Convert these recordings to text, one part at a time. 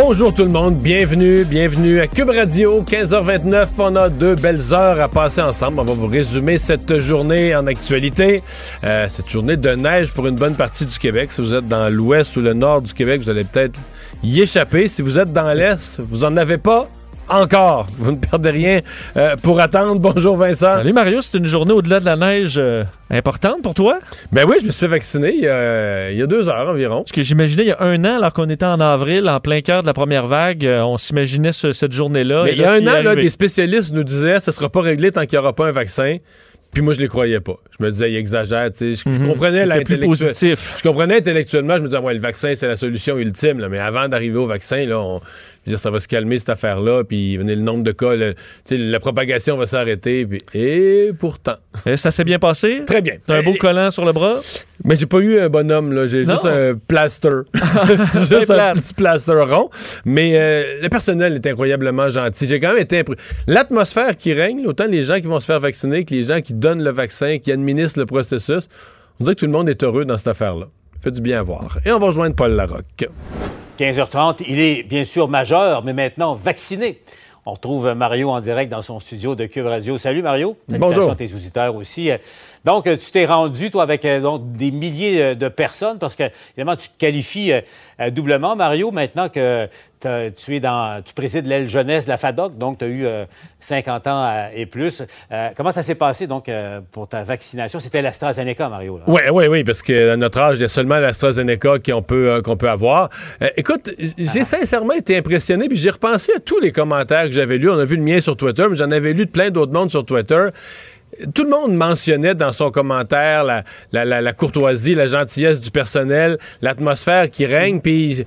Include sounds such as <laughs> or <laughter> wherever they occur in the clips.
Bonjour tout le monde, bienvenue, bienvenue à Cube Radio, 15h29. On a deux belles heures à passer ensemble. On va vous résumer cette journée en actualité. Euh, cette journée de neige pour une bonne partie du Québec. Si vous êtes dans l'ouest ou le nord du Québec, vous allez peut-être y échapper. Si vous êtes dans l'est, vous en avez pas encore. Vous ne perdez rien euh, pour attendre. Bonjour Vincent. Salut Mario, c'est une journée au-delà de la neige euh, importante pour toi? Ben oui, je me suis fait vacciner il y a, il y a deux heures environ. Ce que j'imaginais il y a un an, alors qu'on était en avril, en plein cœur de la première vague, euh, on s'imaginait ce- cette journée-là. Mais il y a un an, là, des spécialistes nous disaient ça sera pas réglé tant qu'il n'y aura pas un vaccin. Puis moi, je les croyais pas. Je me disais, il exagère. tu sais. Je, je Mhm. comprenais plus positif. Je comprenais intellectuellement. Je me disais, ouais, le vaccin, c'est la solution ultime. là. Mais avant d'arriver au vaccin, là, on, dire, ça va se calmer cette affaire-là. Puis venez le nombre de cas, le- la propagation va s'arrêter. Puis, et pourtant, Et ça s'est bien passé? très bien. T'as un beau Et- collant sur le bras? mais j'ai pas eu un bonhomme, là. J'ai Non? juste un plaster. <laughs> <laughs> juste un petit plaster rond. Mais euh, le personnel est incroyablement gentil. J'ai quand même été impré- L'atmosphère qui règne, autant les gens qui vont se faire vacciner que les gens qui donnent le vaccin, qui administrent le processus, on dirait que tout le monde est heureux dans cette affaire-là. Fait du bien à voir. Et on va rejoindre Paul Larocque. 15h30, il est bien sûr majeur, mais maintenant vacciné. On retrouve Mario en direct dans son studio de Cube Radio. Salut Mario. Bonjour. À tes auditeurs aussi. Donc, tu t'es rendu, toi, avec euh, donc, des milliers euh, de personnes, parce que, évidemment, tu te qualifies euh, doublement, Mario, maintenant que tu es dans, tu présides l'aile jeunesse de la FADOC, donc tu as eu euh, 50 ans euh, et plus. Euh, comment ça s'est passé, donc, euh, pour ta vaccination? C'était l'AstraZeneca, Mario. Oui, oui, oui, parce que à notre âge, il y a seulement l'AstraZeneca qu'on peut, euh, qu'on peut avoir. Euh, écoute, j'ai sincèrement été impressionné, puis j'ai repensé à tous les commentaires que j'avais lus. On a vu le mien sur Twitter, mais j'en avais lu de plein d'autres mondes sur Twitter. Tout le monde mentionnait dans son commentaire la, la, la- la courtoisie, la gentillesse du personnel, l'atmosphère qui règne, puis...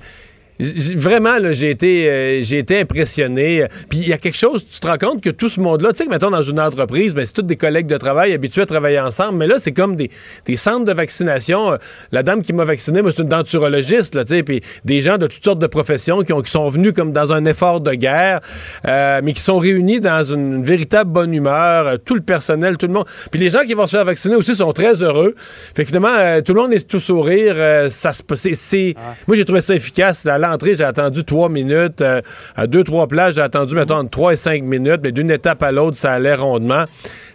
Vraiment, là, j'ai été, euh, j'ai été impressionné. Puis il y a quelque chose, tu te rends compte que tout ce monde-là, tu sais que mettons dans une entreprise, ben, c'est tous des collègues de travail habitués à travailler ensemble, mais là, c'est comme des, des centres de vaccination. Euh, La dame qui m'a vacciné, moi, c'est une denturologiste, là, tu sais, puis des gens de toutes sortes de professions qui, ont, qui sont venus comme dans un effort de guerre, euh, mais qui sont réunis dans une, une véritable bonne humeur, tout le personnel, tout le monde. Puis les gens qui vont se faire vacciner aussi sont très heureux. Fait que finalement, euh, tout le monde est tout sourire. ça se, c'est, c'est- Moi, j'ai trouvé ça efficace. À j'ai attendu trois minutes. euh, à deux, trois places, j'ai attendu, mettons, entre trois et cinq minutes. Mais d'une étape à l'autre, ça allait rondement.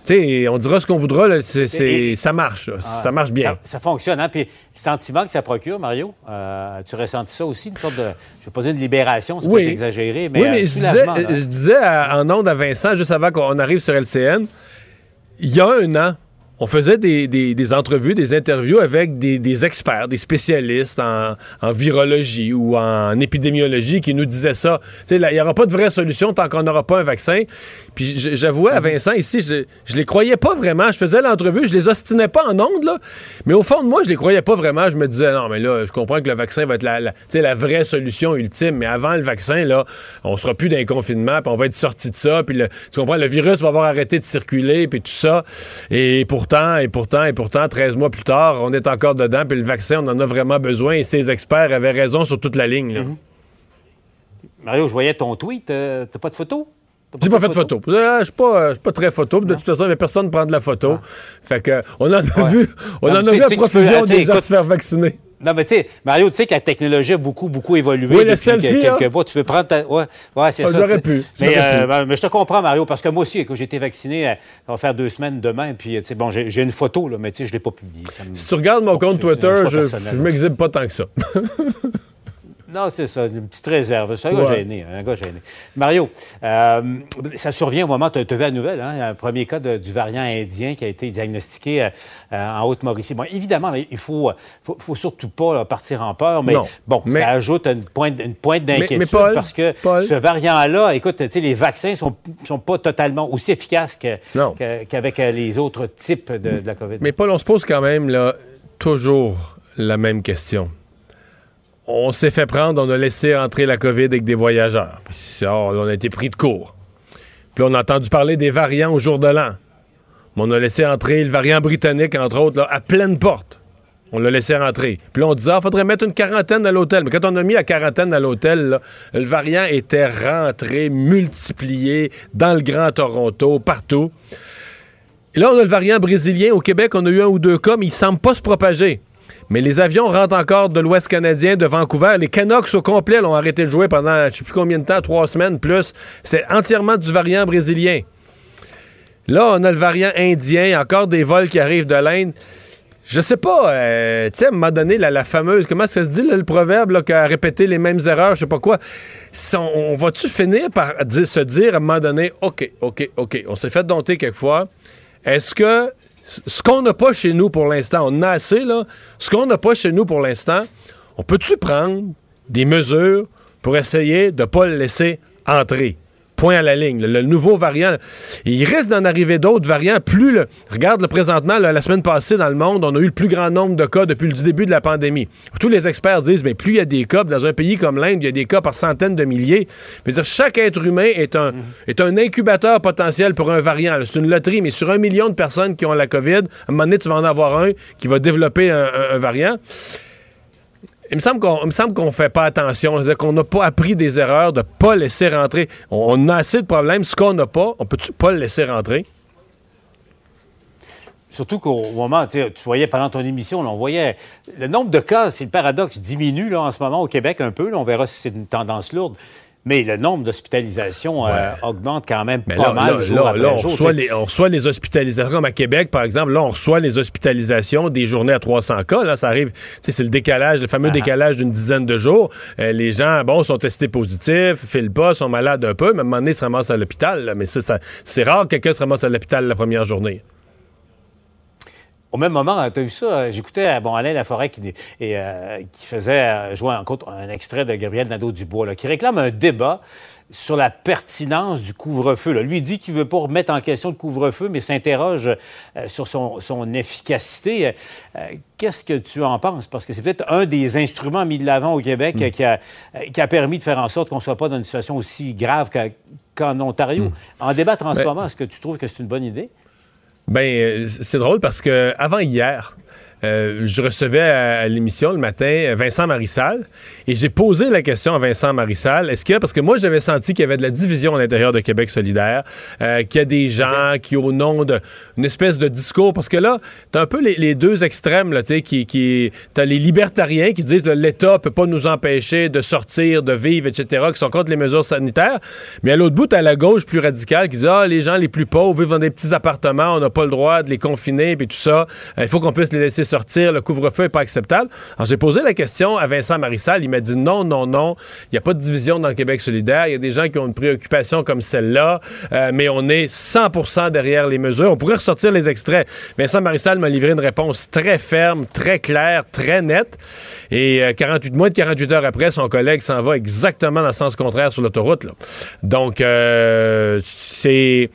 Tu sais, on dira ce qu'on voudra, là, Et- ça marche. là. ça marche bien. Ça, ça fonctionne, hein? Puis le sentiment que ça procure, Mario, euh, tu ressenti ça aussi, une sorte de, je vais pas dire une libération, c'est Oui. pas exagéré, mais, oui, euh, mais je disais, je disais à- en ondes à Vincent, juste avant qu'on arrive sur LCN, il y a un an, on faisait des, des- des entrevues, des interviews avec des, des experts, des spécialistes en, en virologie ou en épidémiologie qui nous disaient ça. Il n'y aura pas de vraie solution tant qu'on n'aura pas un vaccin. Puis j'avouais à Vincent ici, je, je les croyais pas vraiment. Je faisais l'entrevue, je les ostinais pas en ondes, là. Mais au fond de moi, je les croyais pas vraiment. Je me disais, non, mais là, je comprends que le vaccin va être la, vraie solution ultime. Mais avant le vaccin, là, on sera plus dans le confinement, puis on va être sorti de ça. Puis le- tu comprends, le virus va avoir arrêté de circuler, puis tout ça. Et pourtant, et pourtant, et pourtant, 13 mois plus tard, on est encore dedans, puis le vaccin, on en a vraiment besoin. Et ces experts avaient raison sur toute la ligne. là. Mario, je voyais ton tweet, euh, t'as pas de photo? J'ai pas fait de photo. Euh, Je suis pas, euh, je suis pas très photo. De toute façon, il n'y avait personne qui prend de la photo. Fait que, on en a vu, on Non, en a vu à profusion sais, des gens se faire vacciner. Non, mais tu sais, Mario, tu sais que la technologie a beaucoup, beaucoup évolué Oui, le depuis selfie, que- quelques hein? mois. Tu peux prendre ta... Ouais, ouais c'est Ah, ça. j'aurais pu, Mais, euh, pu. ben, mais je te comprends, Mario, parce que moi aussi, quand j'ai été vacciné, euh, ça va faire deux semaines demain, puis, tu sais, bon, j'ai une photo, là, mais tu sais, je l'ai pas publiée. Me- Si tu regardes mon compte c'est un Twitter, je, je m'exhibe pas tant que ça. <laughs> Non, c'est ça, une petite réserve. C'est un gars gêné, un gars gêné. Mario, euh, ça survient au moment, tu as vu la nouvelle, hein, un premier cas de- du variant indien qui a été diagnostiqué euh, euh, en Haute-Mauricie. Bon, évidemment, il faut, faut, faut surtout pas là, partir en peur, mais Non. bon, Mais- ça ajoute une pointe, une pointe d'inquiétude mais Paul, parce que Paul. ce variant-là, écoute, les vaccins sont, sont pas totalement aussi efficaces qu'avec les autres types de, de la COVID. Mais Paul, on se pose quand même là, toujours la même question. On s'est fait prendre, on a laissé entrer la COVID avec des voyageurs. On a été pris de court. Puis on a entendu parler des variants au jour de l'an. Mais on a laissé entrer le variant britannique, entre autres, à pleine porte. On l'a laissé rentrer. Puis là, on disait, il faudrait mettre une quarantaine à l'hôtel. Mais quand on a mis la quarantaine à l'hôtel, le variant était rentré, multiplié dans le Grand Toronto, partout. Et là, on a le variant brésilien. Au Québec, on a eu un ou deux cas, mais il semble pas se propager. Mais les avions rentrent encore de l'Ouest canadien, de Vancouver. Les Canucks au complet l'ont arrêté de jouer pendant je sais plus combien de temps, trois semaines plus. C'est entièrement du variant brésilien. Là, on a le variant indien, encore des vols qui arrivent de l'Inde. Je sais pas, euh, tu sais, à un moment donné, la, fameuse, comment ça se dit, le proverbe, là, qu'a répété les mêmes erreurs, je sais pas quoi. On, va-tu finir par se dire à un moment donné, OK, OK, OK, on s'est fait dompter quelquefois. Est-ce que ce qu'on n'a pas chez nous pour l'instant, on en a assez, là, ce qu'on n'a pas chez nous pour l'instant, on peut-tu prendre des mesures pour essayer de ne pas le laisser entrer? Point à la ligne. Le, le nouveau variant, il risque d'en arriver d'autres variants. Plus le. Regarde le présentement, là, la semaine passée dans le monde, on a eu le plus grand nombre de cas depuis le début de la pandémie. Tous les experts disent, mais plus il y a des cas, dans un pays comme l'Inde, il y a des cas par centaines de milliers. Je veux dire, chaque être humain est un, est un incubateur potentiel pour un variant. C'est une loterie, mais sur un million de personnes qui ont la COVID, à un moment donné, tu vas en avoir un qui va développer un, un- un variant. Il me semble qu'on me semble qu'on fait pas attention, c'est-à-dire qu'on n'a pas appris des erreurs de pas laisser rentrer. On, a assez de problèmes, ce qu'on n'a pas, on peut-tu pas le laisser rentrer? Surtout qu'au moment, tu voyais pendant ton émission, on voyait le nombre de cas, c'est le paradoxe, diminue là, en ce moment au Québec un peu. on verra si c'est une tendance lourde. Mais le nombre d'hospitalisations euh, augmente quand même Mais pas là, mal là, jour là, après là, on, jour. reçoit les, on reçoit les hospitalisations. Comme à Québec, par exemple, là, on reçoit les hospitalisations des journées à 300 cas. Là, ça arrive, c'est le décalage, le fameux Ah. décalage d'une dizaine de jours. Euh, les gens, bon, sont testés positifs, filent pas, sont malades un peu, mais à un moment donné, ils se ramassent à l'hôpital. Mais ça, ça- c'est rare que quelqu'un se ramasse à l'hôpital la première journée. Au même moment, tu as vu ça, euh, j'écoutais euh, bon, Alain Laforêt qui, et, euh, qui faisait jouer en compte un extrait de Gabriel Nadeau-Dubois, qui réclame un débat sur la pertinence du couvre-feu. Lui il dit qu'il ne veut pas remettre en question le couvre-feu, mais s'interroge euh, sur son, son efficacité. Euh, Qu'est-ce que tu en penses? Parce que c'est peut-être un des instruments mis de l'avant au Québec euh, qui, a, qui a permis de faire en sorte qu'on ne soit pas dans une situation aussi grave qu'en Ontario. En débattre en ce Ben- moment, est-ce que tu trouves que c'est une bonne idée? Ben, euh, c'est drôle parce que avant hier, euh, je recevais à, à l'émission le matin euh, Vincent Marissal et j'ai posé la question à Vincent Marissal. Est-ce que, parce que moi j'avais senti qu'il y avait de la division à l'intérieur de Québec solidaire, euh, qu'il y a des gens qui, au nom d'une espèce de discours, parce que là, t'as un peu les, les deux extrêmes, là, tu sais, qui, qui t'as les libertariens qui disent que l'État peut pas nous empêcher de sortir, de vivre, etc., qui sont contre les mesures sanitaires, mais à l'autre bout, t'as la gauche plus radicale qui dit, ah, les gens les plus pauvres vivent dans des petits appartements, on n'a pas le droit de les confiner, puis tout ça, il faut qu'on puisse les laisser sortir, le couvre-feu est pas acceptable. Alors, j'ai posé la question à Vincent Marissal, il m'a dit non, non, non, il n'y a pas de division dans le Québec solidaire, il y a des gens qui ont une préoccupation comme celle-là, euh, mais on est 100% derrière les mesures. On pourrait ressortir les extraits. Vincent Marissal m'a livré une réponse très ferme, très claire, très nette, et euh, 48, moins de 48 heures après, son collègue s'en va exactement dans le sens contraire sur l'autoroute. Donc, euh, c'est-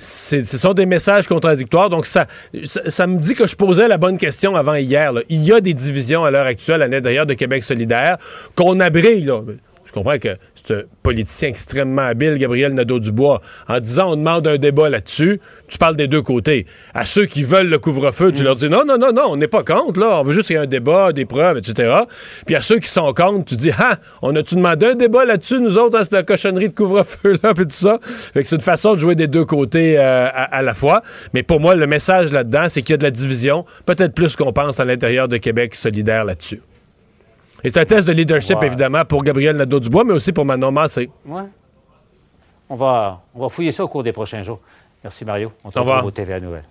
ce sont des messages contradictoires. Donc, ça, ça, me dit que je posais la bonne question avant hier. Il y a des divisions à l'heure actuelle à l'intérieur de Québec solidaire qu'on abrille. Là. Je comprends que c'est un politicien extrêmement habile, Gabriel Nadeau-Dubois. En disant on demande un débat là-dessus, tu parles des deux côtés. À ceux qui veulent le couvre-feu, tu leur dis non, non, non, non, on n'est pas contre, là. On veut juste qu'il y ait un débat, des preuves, etc. Puis à ceux qui sont contre, tu dis ah, on a-tu demandé un débat là-dessus, nous autres, à cette cochonnerie de couvre-feu-là, <laughs> puis tout ça. Fait que c'est une façon de jouer des deux côtés euh, à, à la fois. Mais pour moi, le message là-dedans, c'est qu'il y a de la division, peut-être plus qu'on pense à l'intérieur de Québec solidaire là-dessus. Et c'est un test de leadership, Ouais. évidemment, pour Gabriel Nadeau-Dubois, mais aussi pour Manon Massé. Ouais. On va, on va fouiller ça au cours des prochains jours. Merci, Mario. On te retrouve au TVA Nouvelle.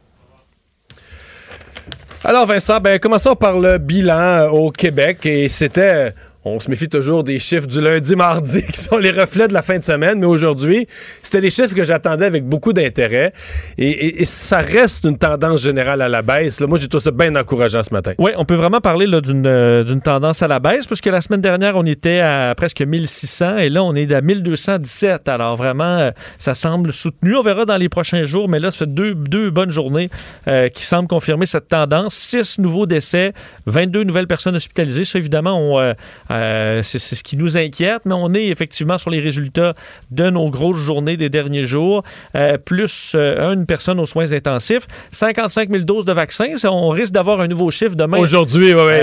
Alors Vincent, ben, commençons par le bilan euh, au Québec et c'était on se méfie toujours des chiffres du lundi, mardi, <laughs> qui sont les reflets de la fin de semaine, mais aujourd'hui, c'était des chiffres que j'attendais avec beaucoup d'intérêt. Et, ça reste une tendance générale à la baisse. Moi, j'ai trouvé ça bien encourageant ce matin. Oui, on peut vraiment parler euh, d'une tendance à la baisse, puisque la semaine dernière, on était à presque 1600 et là, on est à 1217. Alors vraiment, euh, ça semble soutenu. On verra dans les prochains jours, mais là, fait deux, deux bonnes journées euh, qui semblent confirmer cette tendance. Six nouveaux décès, 22 nouvelles personnes hospitalisées. Ça, évidemment, on, euh, c'est, ce qui nous inquiète, mais on est effectivement sur les résultats de nos grosses journées des derniers jours, euh, plus euh, une personne aux soins intensifs. 55 000 doses de vaccins. Ça, on risque d'avoir un nouveau chiffre demain. Aujourd'hui, oui,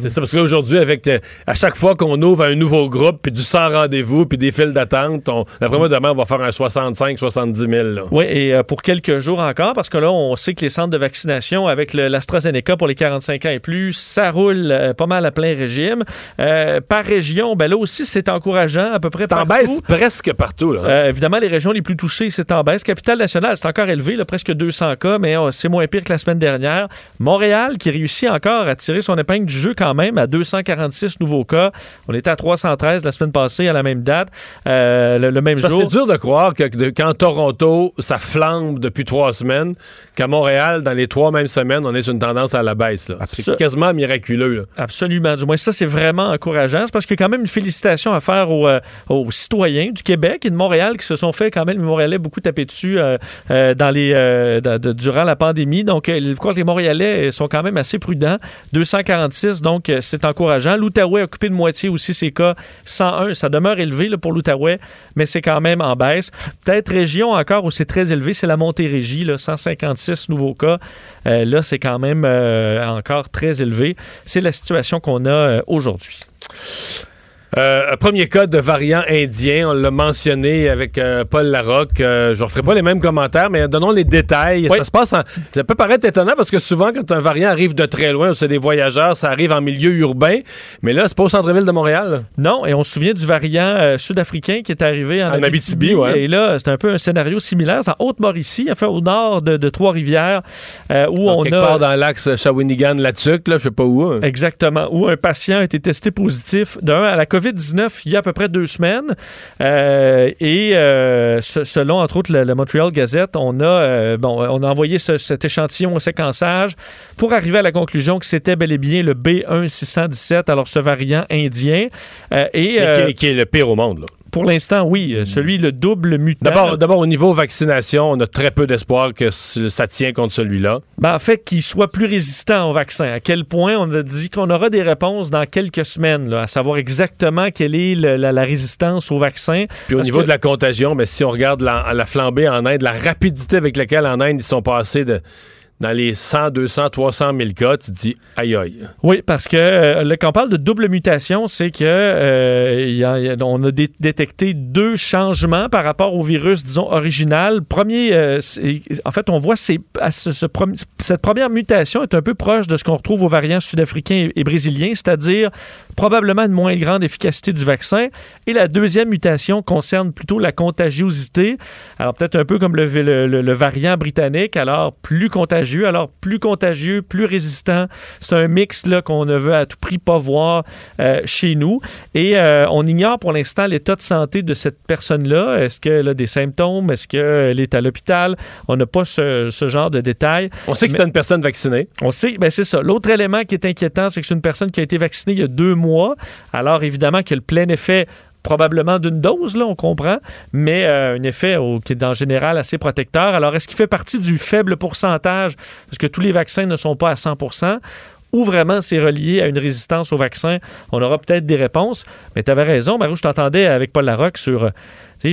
c'est ça. Parce que là, aujourd'hui, avec à chaque fois qu'on ouvre un nouveau groupe, puis du sans rendez-vous, puis des files d'attente, on, d'après moi, demain, on va faire un 65-70 000. là. Oui, et pour quelques jours encore, parce que là, on sait que les centres de vaccination avec l'AstraZeneca pour les 45 ans et plus, ça roule pas mal à plein régime. Euh, par région, ben là aussi, c'est encourageant, à peu près C'est en partout. baisse presque partout. Là. Euh, évidemment, les régions les plus touchées, c'est en baisse. Capitale nationale, c'est encore élevé, là, presque 200 cas, mais euh, c'est moins pire que la semaine dernière. Montréal, qui réussit encore à tirer son épingle du jeu quand même, à 246 nouveaux cas. On était à 313 la semaine passée, à la même date, euh, le, le même que jour. C'est dur de croire que, de- qu'en Toronto, ça flambe depuis trois semaines, qu'à Montréal, dans les trois mêmes semaines, on est sur une tendance à la baisse. C'est quasiment miraculeux. là. Absolument. Du moins, ça, c'est vraiment encourageant. C'est parce qu'il y a quand même une félicitation à faire aux, euh, aux citoyens du Québec et de Montréal qui se sont fait quand même, les Montréalais, beaucoup taper dessus euh, euh, durant la pandémie. Donc, je crois que les Montréalais sont quand même assez prudents. 246, donc c'est encourageant. L'Outaouais a occupé de moitié aussi ses cas. 101, ça demeure élevé pour l'Outaouais, mais c'est quand même en baisse. Peut-être région encore où c'est très élevé, c'est la Montérégie, là, 156 nouveaux cas. Euh, là, c'est quand même euh, encore très élevé. C'est la situation qu'on a euh, aujourd'hui. Euh, un premier cas de variant indien, on l'a mentionné avec euh, Paul Larocque. Euh, je ne referai pas les mêmes commentaires, mais donnons les détails. Oui. Ça se passe en... Ça peut paraître étonnant parce que souvent, quand un variant arrive de très loin, ou c'est des voyageurs, ça arrive en milieu urbain. Mais là, c'est pas au centre-ville de Montréal. là. Non, et on se souvient du variant euh, sud-africain qui est arrivé en, En Abitibi, Abitibi. ouais. Et là, c'est un peu un scénario similaire. C'est en Haute-Mauricie, enfin au nord de, de Trois-Rivières, où Donc, on quelque a... part dans l'axe Shawinigan-Latuc, là, je sais pas où. hein. Exactement. Où un patient a été testé positif d'un à la COVID-19 il y a à peu près deux semaines. Euh, et euh, ce- selon, entre autres, le, le Montreal Gazette, on a, euh, bon, on a envoyé ce- cet échantillon au séquençage pour arriver à la conclusion que c'était bel et bien le B1617, alors ce variant indien. Et Mais qui, est- qui est le pire au monde. là. Pour l'instant, oui, euh, celui, le double mutant. D'abord, d'abord, au niveau vaccination, on a très peu d'espoir que ça tient contre celui-là. Ben, en fait, qu'il soit plus résistant au vaccin. À quel point on a dit qu'on aura des réponses dans quelques semaines, là, à savoir exactement quelle est le- la, la résistance au vaccin. Puis au Parce niveau que- de la contagion, mais si on regarde la, la flambée en Inde, la rapidité avec laquelle en Inde ils sont passés de, dans les 100, 200, 300 000 cas, tu te dis aïe aïe. Oui, parce que euh, quand on parle de double mutation, c'est que euh, a- on a dé- détecté deux changements par rapport au virus, disons, original. Premier, euh, en fait, on voit ces- cette première mutation est un peu proche de ce qu'on retrouve aux variants sud-africains et, brésiliens, c'est-à-dire probablement une moins grande efficacité du vaccin. Et la deuxième mutation concerne plutôt la contagiosité. Alors peut-être un peu comme le- le- le variant britannique, alors plus contagieux, alors plus contagieux, plus résistant. C'est un mix là qu'on ne veut à tout prix pas voir euh, chez nous. Et euh, on ignore pour l'instant l'état de santé de cette personne-là. Est-ce qu'elle a des symptômes? Est-ce qu'elle est à l'hôpital? On n'a pas ce, ce genre de détails. On sait que c'est une personne vaccinée. On sait, ben c'est ça. L'autre élément qui est inquiétant, c'est que c'est une personne qui a été vaccinée il y a deux mois. Alors, évidemment, qu'il y a le plein effet probablement d'une dose, là, on comprend, mais euh, un effet qui est en général assez protecteur. Alors, est-ce qu'il fait partie du faible pourcentage, parce que tous les vaccins ne sont pas à 100% ou vraiment c'est relié à une résistance au vaccin? On aura peut-être des réponses. Mais tu avais raison, Marie, je t'entendais avec Paul Larocque sur...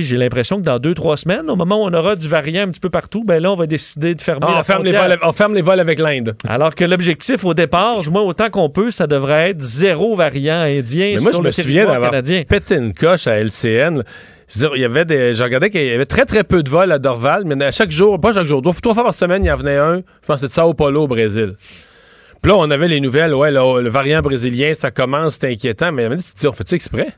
J'ai l'impression que dans deux, trois semaines, au moment où on aura du variant un petit peu partout, ben là, on va décider de fermer Ah, la on, ferme les vols, on ferme les vols avec l'Inde. Alors que l'objectif au départ, moins autant qu'on peut, ça devrait être zéro variant indien Mais moi, sur je le me souviens d'avoir pété une coche à LCN. Je veux dire, il y avait des. Je regardais qu'il y avait très, très peu de vols à Dorval, mais à chaque jour, pas chaque jour, trois fois par semaine, il y en venait un. Je pense que c'était de Sao Paulo au Brésil. Puis là, on avait les nouvelles, ouais, là, le variant brésilien, ça commence, c'est inquiétant, mais tu te dis, on fait-tu exprès?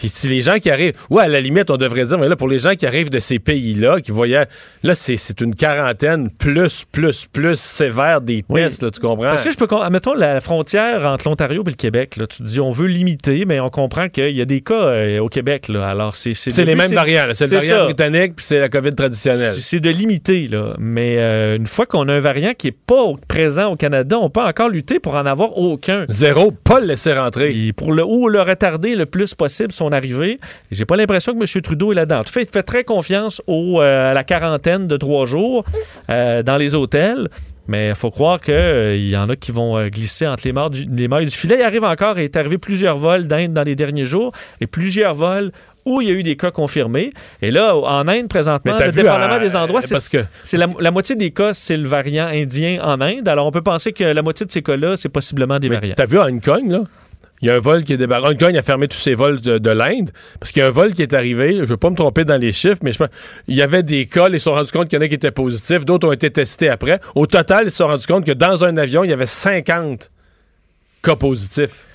Puis si les gens qui arrivent, ouais, à la limite, on devrait dire, mais là, pour les gens qui arrivent de ces pays-là, qui voyaient, là, c'est une quarantaine plus, plus, plus sévère des Oui. tests, là, tu comprends? Parce que je peux. Mettons la frontière entre l'Ontario et le Québec. Là, tu te dis, on veut limiter, mais on comprend qu'il y a des cas euh, au Québec. Là, alors, c'est. c'est le les mêmes variants, c'est le variant ça. britannique, puis c'est la COVID traditionnelle. C'est de limiter, là. Mais euh, une fois qu'on a un variant qui n'est pas présent au Canada, on peut encore lutter pour en avoir aucun. Zéro, pas le laisser rentrer. Et pour le, ou le retarder le plus possible son arrivée. J'ai pas l'impression que M. Trudeau est là-dedans. Tu fais, fait très confiance au, euh, à la quarantaine de trois jours euh, dans les hôtels. Mais il faut croire qu'il y en a qui vont euh, glisser entre les, mailles du, les mailles du filet. Il arrive encore, il est arrivé plusieurs vols d'Inde dans les derniers jours et plusieurs vols où il y a eu des cas confirmés. Et là, en Inde, présentement, le dépendamment à- des endroits, c'est parce que- la, la moitié des cas, c'est le variant indien en Inde. Alors, on peut penser que la moitié de ces cas-là, c'est possiblement des Mais variants. T'as vu à Hong Kong, là? Il y a un vol qui est débarqué. Kong a fermé tous ses vols de, de l'Inde parce qu'il y a un vol qui est arrivé. Je ne veux pas me tromper dans les chiffres, mais je pense il y avait des cas. Ils se sont rendus compte qu'il y en a qui étaient positifs. D'autres ont été testés après. Au total, ils se sont rendus compte que dans un avion, il y avait 50 cas positifs.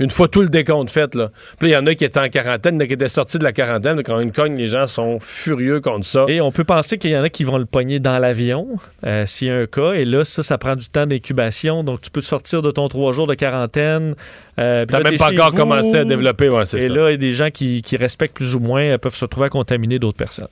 Une fois tout le décompte fait, là. Puis il y en a qui étaient en quarantaine, il y en a qui étaient sortis de la quarantaine. Quand Hong Kong, les gens sont furieux contre ça. Et on peut penser qu'il y en a qui vont le pogner dans l'avion euh, s'il y a un cas. Et là, ça, ça prend du temps d'incubation. Donc, tu peux sortir de ton trois jours de quarantaine. Euh, T'as même pas encore vous. commencé à développer, ouais, Et ça. là, il y a des gens qui, qui respectent plus ou moins euh, peuvent se retrouver à contaminer d'autres personnes.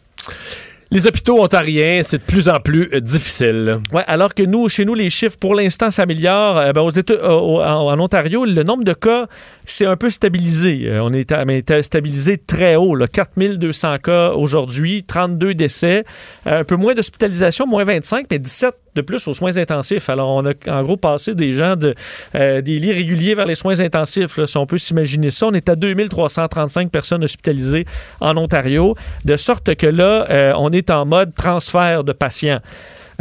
Les hôpitaux ontariens, c'est de plus en plus euh, difficile. Ouais, alors que nous, chez nous, les chiffres pour l'instant s'améliorent. Euh, ben, aux États, euh, en, Ontario, le nombre de cas s'est un peu stabilisé. On est, mais stabilisé très haut. Là, 4200 cas aujourd'hui, 32 décès, un peu moins d'hospitalisation, moins 25, mais 17 de plus aux soins intensifs. Alors, on a en gros passé des gens euh, des lits réguliers vers les soins intensifs. si on peut s'imaginer ça, on est à 2335 personnes hospitalisées en Ontario, de sorte que là, euh, on est en mode transfert de patients.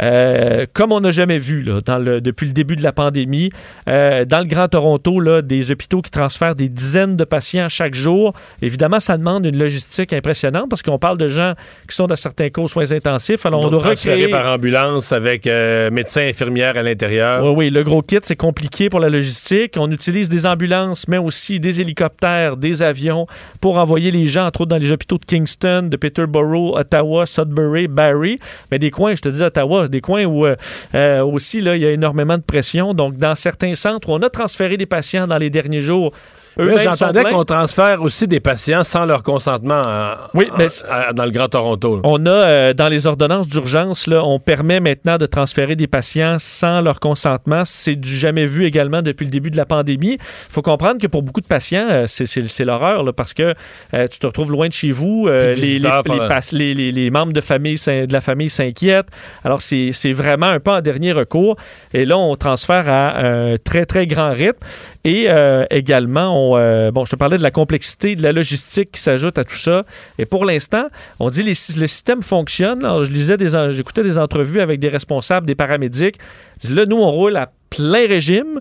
Euh, comme on n'a jamais vu là, dans le, depuis le début de la pandémie. Euh, dans le Grand Toronto, là, des hôpitaux qui transfèrent des dizaines de patients chaque jour. Évidemment, ça demande une logistique impressionnante parce qu'on parle de gens qui sont dans certains cas aux soins intensifs. Alors, on doit recréer... par ambulance avec euh, médecin, infirmière à l'intérieur. Oui, oui, le gros kit, c'est compliqué pour la logistique. On utilise des ambulances, mais aussi des hélicoptères, des avions pour envoyer les gens, entre autres dans les hôpitaux de Kingston, de Peterborough, Ottawa, Sudbury, Barrie. Mais des coins, je te dis Ottawa, des coins où euh, euh, aussi là, il y a énormément de pression. Donc, dans certains centres, on a transféré des patients dans les derniers jours. J'entendais qu'on transfère aussi des patients sans leur consentement en- Oui, mais à- dans le Grand Toronto. là. On a euh, dans les ordonnances d'urgence, on permet maintenant de transférer des patients sans leur consentement. C'est du jamais vu également depuis le début de la pandémie. Il faut comprendre que pour beaucoup de patients, euh, c'est- l'horreur parce que euh, tu te retrouves loin de chez vous. les, membres de, famille, de la famille s'inquiètent. Alors, c'est vraiment un peu en dernier recours. Et là, on transfère à un très, très grand rythme. Et euh, également, on, euh, bon, je te parlais de la complexité, de la logistique qui s'ajoute à tout ça. Et pour l'instant, on dit les, le système fonctionne. Alors, je lisais des, j'écoutais des entrevues avec des responsables, des paramédics. Ils disent, là, nous, on roule à plein régime.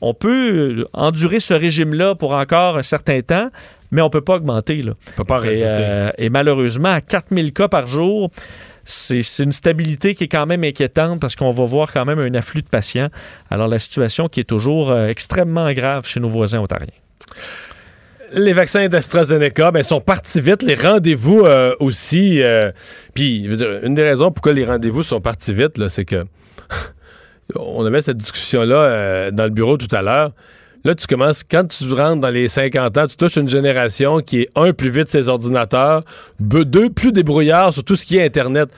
On peut euh, endurer ce régime-là pour encore un certain temps, mais on peut pas augmenter. Là. On peut pas Et, euh, et malheureusement, à 4000 cas par jour, c'est une stabilité qui est quand même inquiétante parce qu'on va voir quand même un afflux de patients. Alors la situation qui est toujours euh, extrêmement grave chez nos voisins ontariens. Les vaccins d'AstraZeneca ben, sont partis vite. Les rendez-vous euh, aussi. euh, Puis, une des raisons pourquoi les rendez-vous sont partis vite, c'est que <laughs> on avait cette discussion-là dans le bureau tout à l'heure. Là, tu commences, quand tu rentres dans les 50 ans, tu touches une génération qui est, un, plus vite ses ordinateurs, deux, plus débrouillard sur tout ce qui est Internet.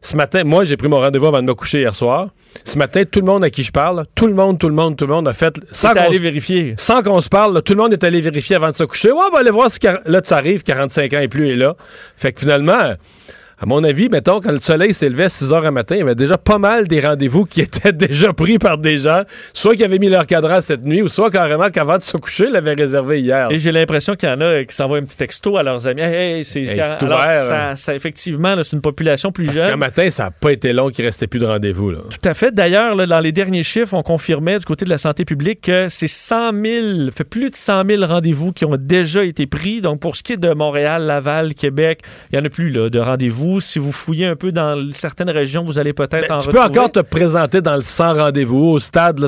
Ce matin, moi, j'ai pris mon rendez-vous avant de me coucher hier soir. Ce matin, tout le monde à qui je parle, tout le monde, tout le monde, tout le monde a fait... Sans qu'on allé vérifier. sans qu'on se parle, là, tout le monde est allé vérifier avant de se coucher. Ouais, on va aller voir si là tu arrives, 45 ans et plus est là. Fait que finalement, à mon avis, mettons, quand le soleil s'élevait à 6 heures à matin, il y avait déjà pas mal des rendez-vous qui <laughs> étaient déjà pris par des gens, soit qui avaient mis leur cadran cette nuit, ou soit carrément qu'avant de se coucher, ils l'avaient réservé hier. Et j'ai l'impression qu'il y en a qui s'envoient un petit texto à leurs amis. Hey, hey, c'est Hey, ça, ça, effectivement, c'est une population plus Parce jeune. qu'un matin, ça n'a pas été long qu'il restait plus de rendez-vous. Tout à fait. D'ailleurs, dans les derniers chiffres, on confirmait du côté de la santé publique que c'est 100 000, fait plus de 100 000 rendez-vous qui ont déjà été pris. Donc, pour ce qui est de Montréal, Laval, Québec, il n'y en a plus là, de rendez-vous. Si vous fouillez un peu dans certaines régions, vous allez peut-être Ben, en tu peux retrouver. encore te présenter dans le sans rendez-vous. Au stade,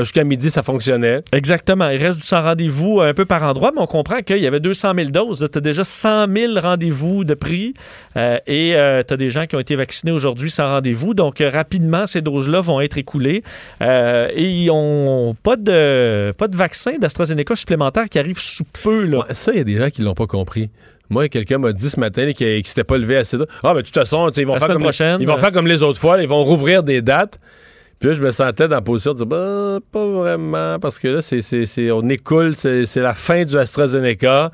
jusqu'à midi, ça fonctionnait. Exactement. Il reste du sans rendez-vous un peu par endroit, mais on comprend qu'il y avait 200 000 doses. Tu as déjà 100 000 rendez-vous de prix euh, et tu as des gens qui ont été vaccinés aujourd'hui sans rendez-vous. Donc, euh, rapidement, ces doses-là vont être écoulées. Euh, et ils n'ont pas de, pas de vaccin d'AstraZeneca supplémentaire qui arrive sous peu. Là. Ouais, ça, il y a des gens qui l'ont pas compris. Moi, quelqu'un m'a dit ce matin qu'il ne s'était pas levé assez tôt. Ah, mais de toute façon, ils vont, La faire semaine comme, prochaine, ils vont euh, faire comme les autres fois. ils vont rouvrir des dates. Puis là, je me sentais dans la position de dire, bah, pas vraiment, parce que là, c'est, c'est, c'est- on écoule, c'est, c'est la fin du AstraZeneca.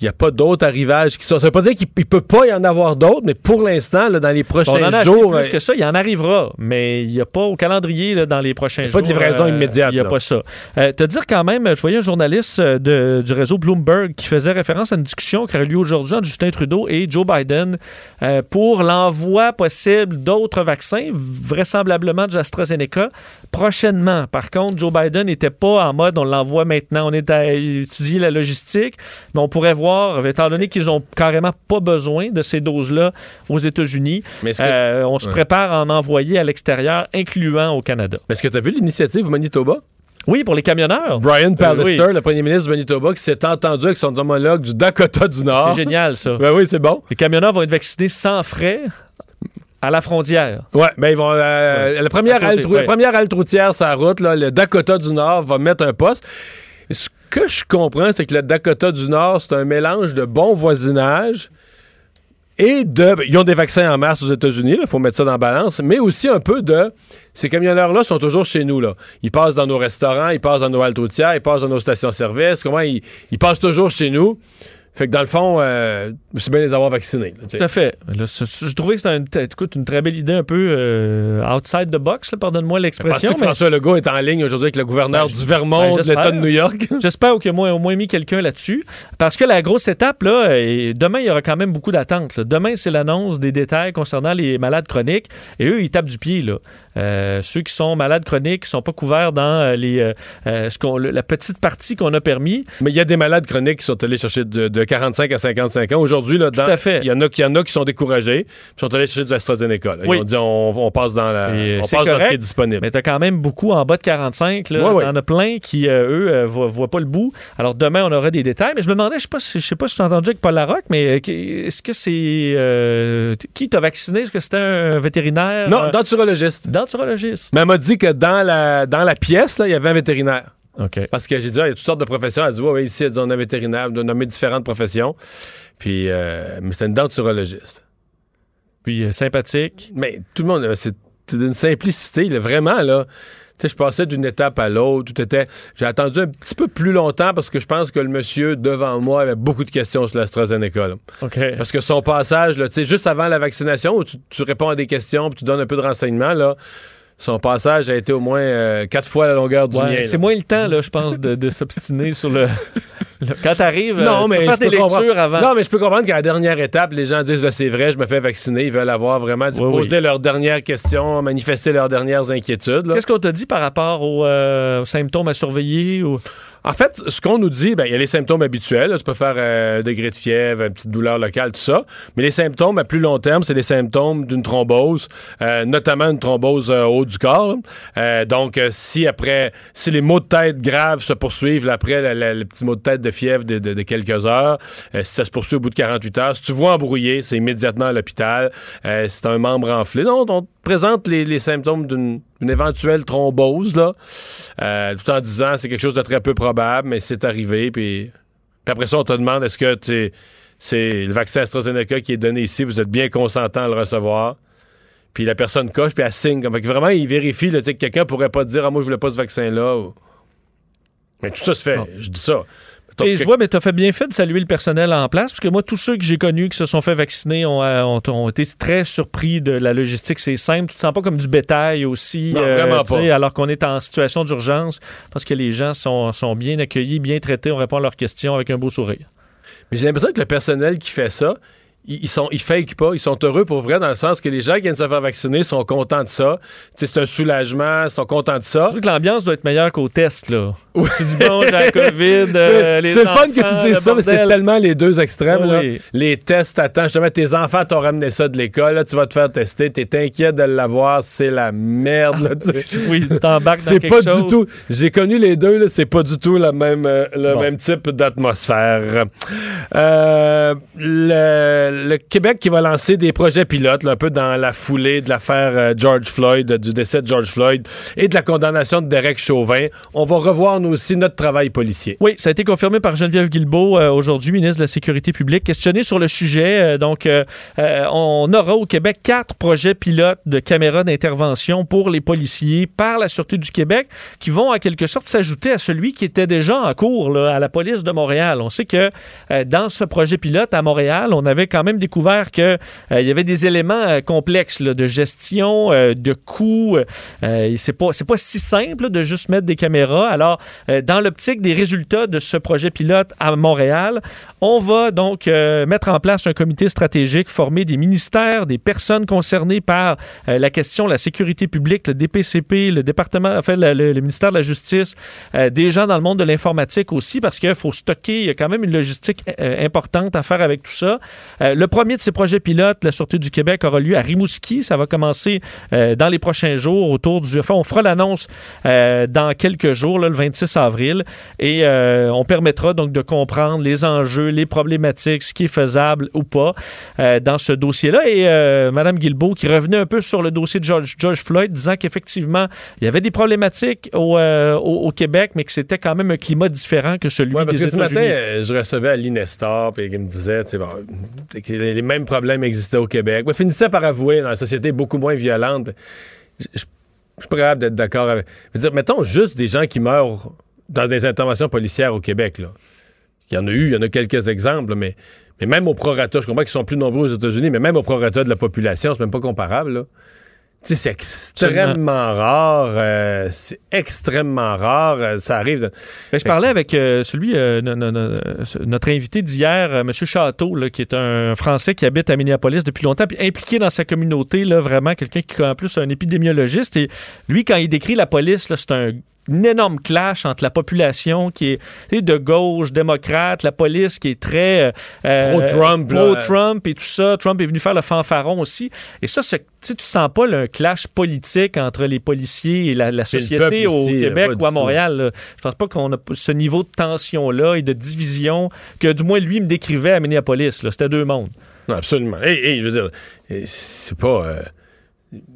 Il n'y a pas d'autres arrivages qui sont. Ça veut pas dire qu'il ne peut pas y en avoir d'autres, mais pour l'instant, dans les prochains On en a jours. plus euh, que ça, il en arrivera, mais il n'y a pas au calendrier là, dans les prochains Il y a jours. pas de livraison euh, immédiate, Il n'y a là. pas ça. Euh, te dire quand même, je voyais un journaliste euh, de- du réseau Bloomberg qui faisait référence à une discussion qui aurait lieu aujourd'hui entre Justin Trudeau et Joe Biden euh, pour l'envoi possible d'autres vaccins, vraisemblablement du AstraZeneca, prochainement. Par contre, Joe Biden n'était pas en mode on l'envoie maintenant, on est à étudier la logistique, mais on pourrait voir, étant donné qu'ils ont carrément pas besoin de ces doses-là aux États-Unis, que- euh, on se Ouais. prépare à en envoyer à l'extérieur, incluant au Canada. Est-ce que tu as vu l'initiative Manitoba? Oui, pour les camionneurs. Brian Pallister, Euh, oui. le premier ministre du Manitoba, qui s'est entendu avec son homologue du Dakota du Nord. C'est génial, ça. Ben oui, c'est bon. Les camionneurs vont être vaccinés sans frais à la frontière. Ouais, ben ils vont. euh, La première côté, halte, ouais. la première halte routière sur la route, là, le Dakota du Nord va mettre un poste. Ce que je comprends, c'est que le Dakota du Nord, c'est un mélange de bon voisinage et de. ben, Ils ont des vaccins en masse aux États-Unis, il faut mettre ça dans la balance, mais aussi un peu de. Ces camionneurs-là sont toujours chez nous. Là. Ils passent dans nos restaurants, ils passent dans nos haltes routières, ils passent dans nos stations-service. Comment ils passent toujours chez nous. Fait que dans le fond, euh, c'est bien les avoir vaccinés. là. Tout à fait. Là, je trouvais que c'était une, écoute, une très belle idée, un peu euh, outside the box, pardonne-moi l'expression. que François Legault est en ligne aujourd'hui avec le gouverneur Ben, du Vermont, ben, de l'État de. New York? <laughs> J'espère qu'ils ont au moins mis quelqu'un là-dessus. Parce que la grosse étape, là, et demain, il y aura quand même beaucoup d'attentes. Demain, c'est l'annonce des détails concernant les malades chroniques. Et eux, ils tapent du pied. Là. Euh, ceux qui sont malades chroniques, qui ne sont pas couverts dans euh, les, euh, ce qu'on- la petite partie qu'on a permis. Mais il y a des malades chroniques qui sont allés chercher de, de 45 à 55 ans. Aujourd'hui, là, dans- à fait. il y en a qui y en a qui sont découragés, puis sont allés chercher du AstraZeneca. là. Ils Oui. ont dit on, on passe dans la, Et, on passe dans ce qui est disponible. Mais tu as quand même beaucoup en bas de 45. Là. Y en a plein qui, eux, voient, voient pas le bout. Alors, demain, on aura des détails. Mais je me demandais, je sais pas, si- je sais pas si tu as entendu avec Paul Larocque, mais qui- est-ce que c'est. euh, qui t'a vacciné? Est-ce que c'était un vétérinaire? Non, denturologiste. Mais elle m'a dit que dans la, dans la pièce, là, il y avait un vétérinaire. OK. Parce que j'ai dit, ah, il y a toutes sortes de professions. Elle a dit, ouais, ici, elle dit, on a un vétérinaire, on a nommé différentes professions. Puis, euh, mais c'était une denturologiste. Puis euh, sympathique. Mais tout le monde, euh, c'est c'est d'une simplicité, là, vraiment, là. Tu sais, je passais d'une étape à l'autre. Tout était. J'ai attendu un petit peu plus longtemps parce que je pense que le monsieur devant moi avait beaucoup de questions sur l'AstraZeneca. là. OK. Parce que son passage, là, tu sais, juste avant la vaccination, où tu, tu réponds à des questions puis tu donnes un peu de renseignements, là, son passage a été au moins euh, quatre fois la longueur du Ouais, mien. c'est moins le temps, là, je pense, de, de s'obstiner sur le. le- Quand t'arrives, euh, Non, tu mais peux faire tes comprendre- lectures avant. Non, mais je peux comprendre qu'à la dernière étape, les gens disent c'est vrai, je me fais vacciner, ils veulent avoir vraiment Oui, poser oui. leurs dernières questions, manifester leurs dernières inquiétudes. Qu'est-ce qu'on t'a dit par rapport aux, euh, aux symptômes à surveiller? Ou... En fait, ce qu'on nous dit, ben, il y a les symptômes habituels. là. Tu peux faire euh, un degré de fièvre, une petite douleur locale, tout ça. Mais les symptômes à plus long terme, c'est les symptômes d'une thrombose, euh, notamment une thrombose euh, au haut du corps. Euh, donc, euh, si après, si les maux de tête graves se poursuivent après la- la- le petit mot de tête de fièvre de, quelques heures, euh, si ça se poursuit au bout de 48 heures, si tu vois embrouillé, c'est immédiatement à l'hôpital. Euh, c'est un membre enflé. Non, on te présente les, les symptômes d'une une éventuelle thrombose, là, euh, tout en disant c'est quelque chose de très peu probable, mais c'est arrivé. Puis, puis après ça, on te demande est-ce que c'est le vaccin AstraZeneca qui est donné ici, vous êtes bien consentant à le recevoir? Puis la personne coche, puis elle signe. Comme, fait que vraiment, il vérifie là, que quelqu'un pourrait pas dire ah, moi, je voulais pas ce vaccin-là. ou- Mais tout ça se fait. Non. Je dis ça. Et je vois, mais tu as fait bien fait de saluer le personnel en place, parce que moi, tous ceux que j'ai connus qui se sont fait vacciner ont, euh, ont- ont été très surpris de la logistique. C'est simple. Tu te sens pas comme du bétail aussi. euh, Non, vraiment tu sais, pas. Alors qu'on est en situation d'urgence, parce que les gens sont, sont bien accueillis, bien traités. On répond à leurs questions avec un beau sourire. Mais j'ai l'impression que le personnel qui fait ça, ils sont ils fake pas, ils sont heureux pour vrai dans le sens que les gens qui viennent se faire vacciner sont contents de ça. C'est un soulagement, ils sont contents de ça. Je trouve que l'ambiance doit être meilleure qu'au test, là. Tu dis, bon, j'ai la COVID, <laughs> euh, les c'est le fun que tu dises ça, mais c'est tellement les deux extrêmes. Oui, là. oui. Les tests, attends, justement, tes enfants t'ont ramené ça de l'école, là, tu vas te faire tester, t'es inquiet de l'avoir, c'est la merde. là, tu. <laughs> Oui, tu t'embarques dans C'est quelque pas chose. du tout. J'ai connu les deux, là, c'est pas du tout la même, euh, le Bon. même type d'atmosphère. Euh, le, le Québec qui va lancer des projets pilotes, un peu dans la foulée de l'affaire euh, George Floyd, du décès de George Floyd et de la condamnation de Derek Chauvin. On va revoir, nous aussi, notre travail policier. Oui, ça a été confirmé par Geneviève Guilbeault euh, aujourd'hui, ministre de la Sécurité publique, questionné sur le sujet. Euh, donc, on aura au Québec quatre projets pilotes de caméras d'intervention pour les policiers par la Sûreté du Québec qui vont en quelque sorte s'ajouter à celui qui était déjà en cours à la police de Montréal. On sait que dans ce projet pilote à Montréal, on avait quand même découvert que euh, il y avait des éléments euh, complexes de gestion, euh, de coûts. C'est pas c'est pas si simple de juste mettre des caméras. Alors, dans l'optique des résultats de ce projet pilote à Montréal, on va donc mettre en place un comité stratégique formé des ministères, des personnes concernées par la question de la sécurité publique, le DPCP, le département, enfin le, ministère de la Justice, des gens dans le monde de l'informatique aussi, parce qu'il faut stocker, il y a quand même une logistique importante à faire avec tout ça. Euh, le premier de ces projets pilotes, la Sûreté du Québec, aura lieu à Rimouski. Ça va commencer euh, dans les prochains jours, autour du... Enfin, on fera l'annonce euh, dans quelques jours, là, le 26 avril, et on permettra donc de comprendre les enjeux, les problématiques, ce qui est faisable ou pas dans ce dossier-là. Et Mme Guilbeault qui revenait un peu sur le dossier de George, George Floyd, disant qu'effectivement, il y avait des problématiques au, au, au Québec, mais que c'était quand même un climat différent que celui Ouais, parce des que ce matin, je recevais à l'Inestar, puis il me disait tu sais, bon, que les mêmes problèmes existaient au Québec. Mais finissait par avouer, dans la société beaucoup moins violente, je suis pas capable d'être d'accord avec. Je dire, mettons juste des gens qui meurent dans des interventions policières au Québec. Il y en a eu, il y en a quelques exemples, mais, même au prorata, je comprends qu'ils sont plus nombreux aux États-Unis, mais même au prorata de la population, c'est même pas comparable. C'est extrêmement rare. euh, c'est extrêmement rare. euh, ça arrive. Ben, je parlais avec euh, celui, euh, no- no- no- notre invité d'hier, euh, M. Château, là, qui est un Français qui habite à Minneapolis depuis longtemps, puis impliqué dans sa communauté, là, vraiment quelqu'un qui est en plus un épidémiologiste. Et lui, quand il décrit la police, là, c'est un un énorme clash entre la population qui est de gauche, démocrate, la police qui est très euh, Pro-Trump, là. pro-Trump et tout ça. Trump est venu faire le fanfaron aussi. Et ça, c'est, tu sens pas là, un clash politique entre les policiers et la, société au ici, Québec ou à. Montréal. là. Je pense pas qu'on a ce niveau de tension-là et de division que du moins lui me décrivait à Minneapolis. C'était deux mondes. Non, absolument. Et, et, je veux dire, c'est pas. euh,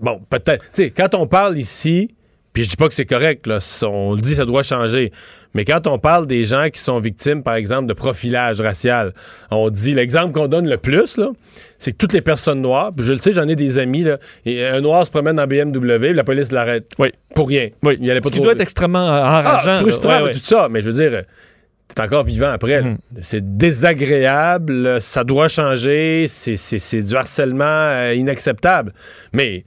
bon, peut-être. Tu sais, quand on parle ici, puis je dis pas que c'est correct, là, on le dit, ça doit changer. Mais quand on parle des gens qui sont victimes, par exemple, de profilage racial, on dit l'exemple qu'on donne le plus, là, c'est que toutes les personnes noires, puis je le sais, j'en ai des amis, là, et un noir se promène en BMW, la police l'arrête. Oui. Pour rien. Oui. Il allait pas Ce qui doit être extrêmement euh, enrageant. Ah, frustrant, Ouais, ouais. tout ça, mais je veux dire, t'es encore vivant après. Mhm. C'est désagréable, ça doit changer, c'est- du harcèlement euh, inacceptable. Mais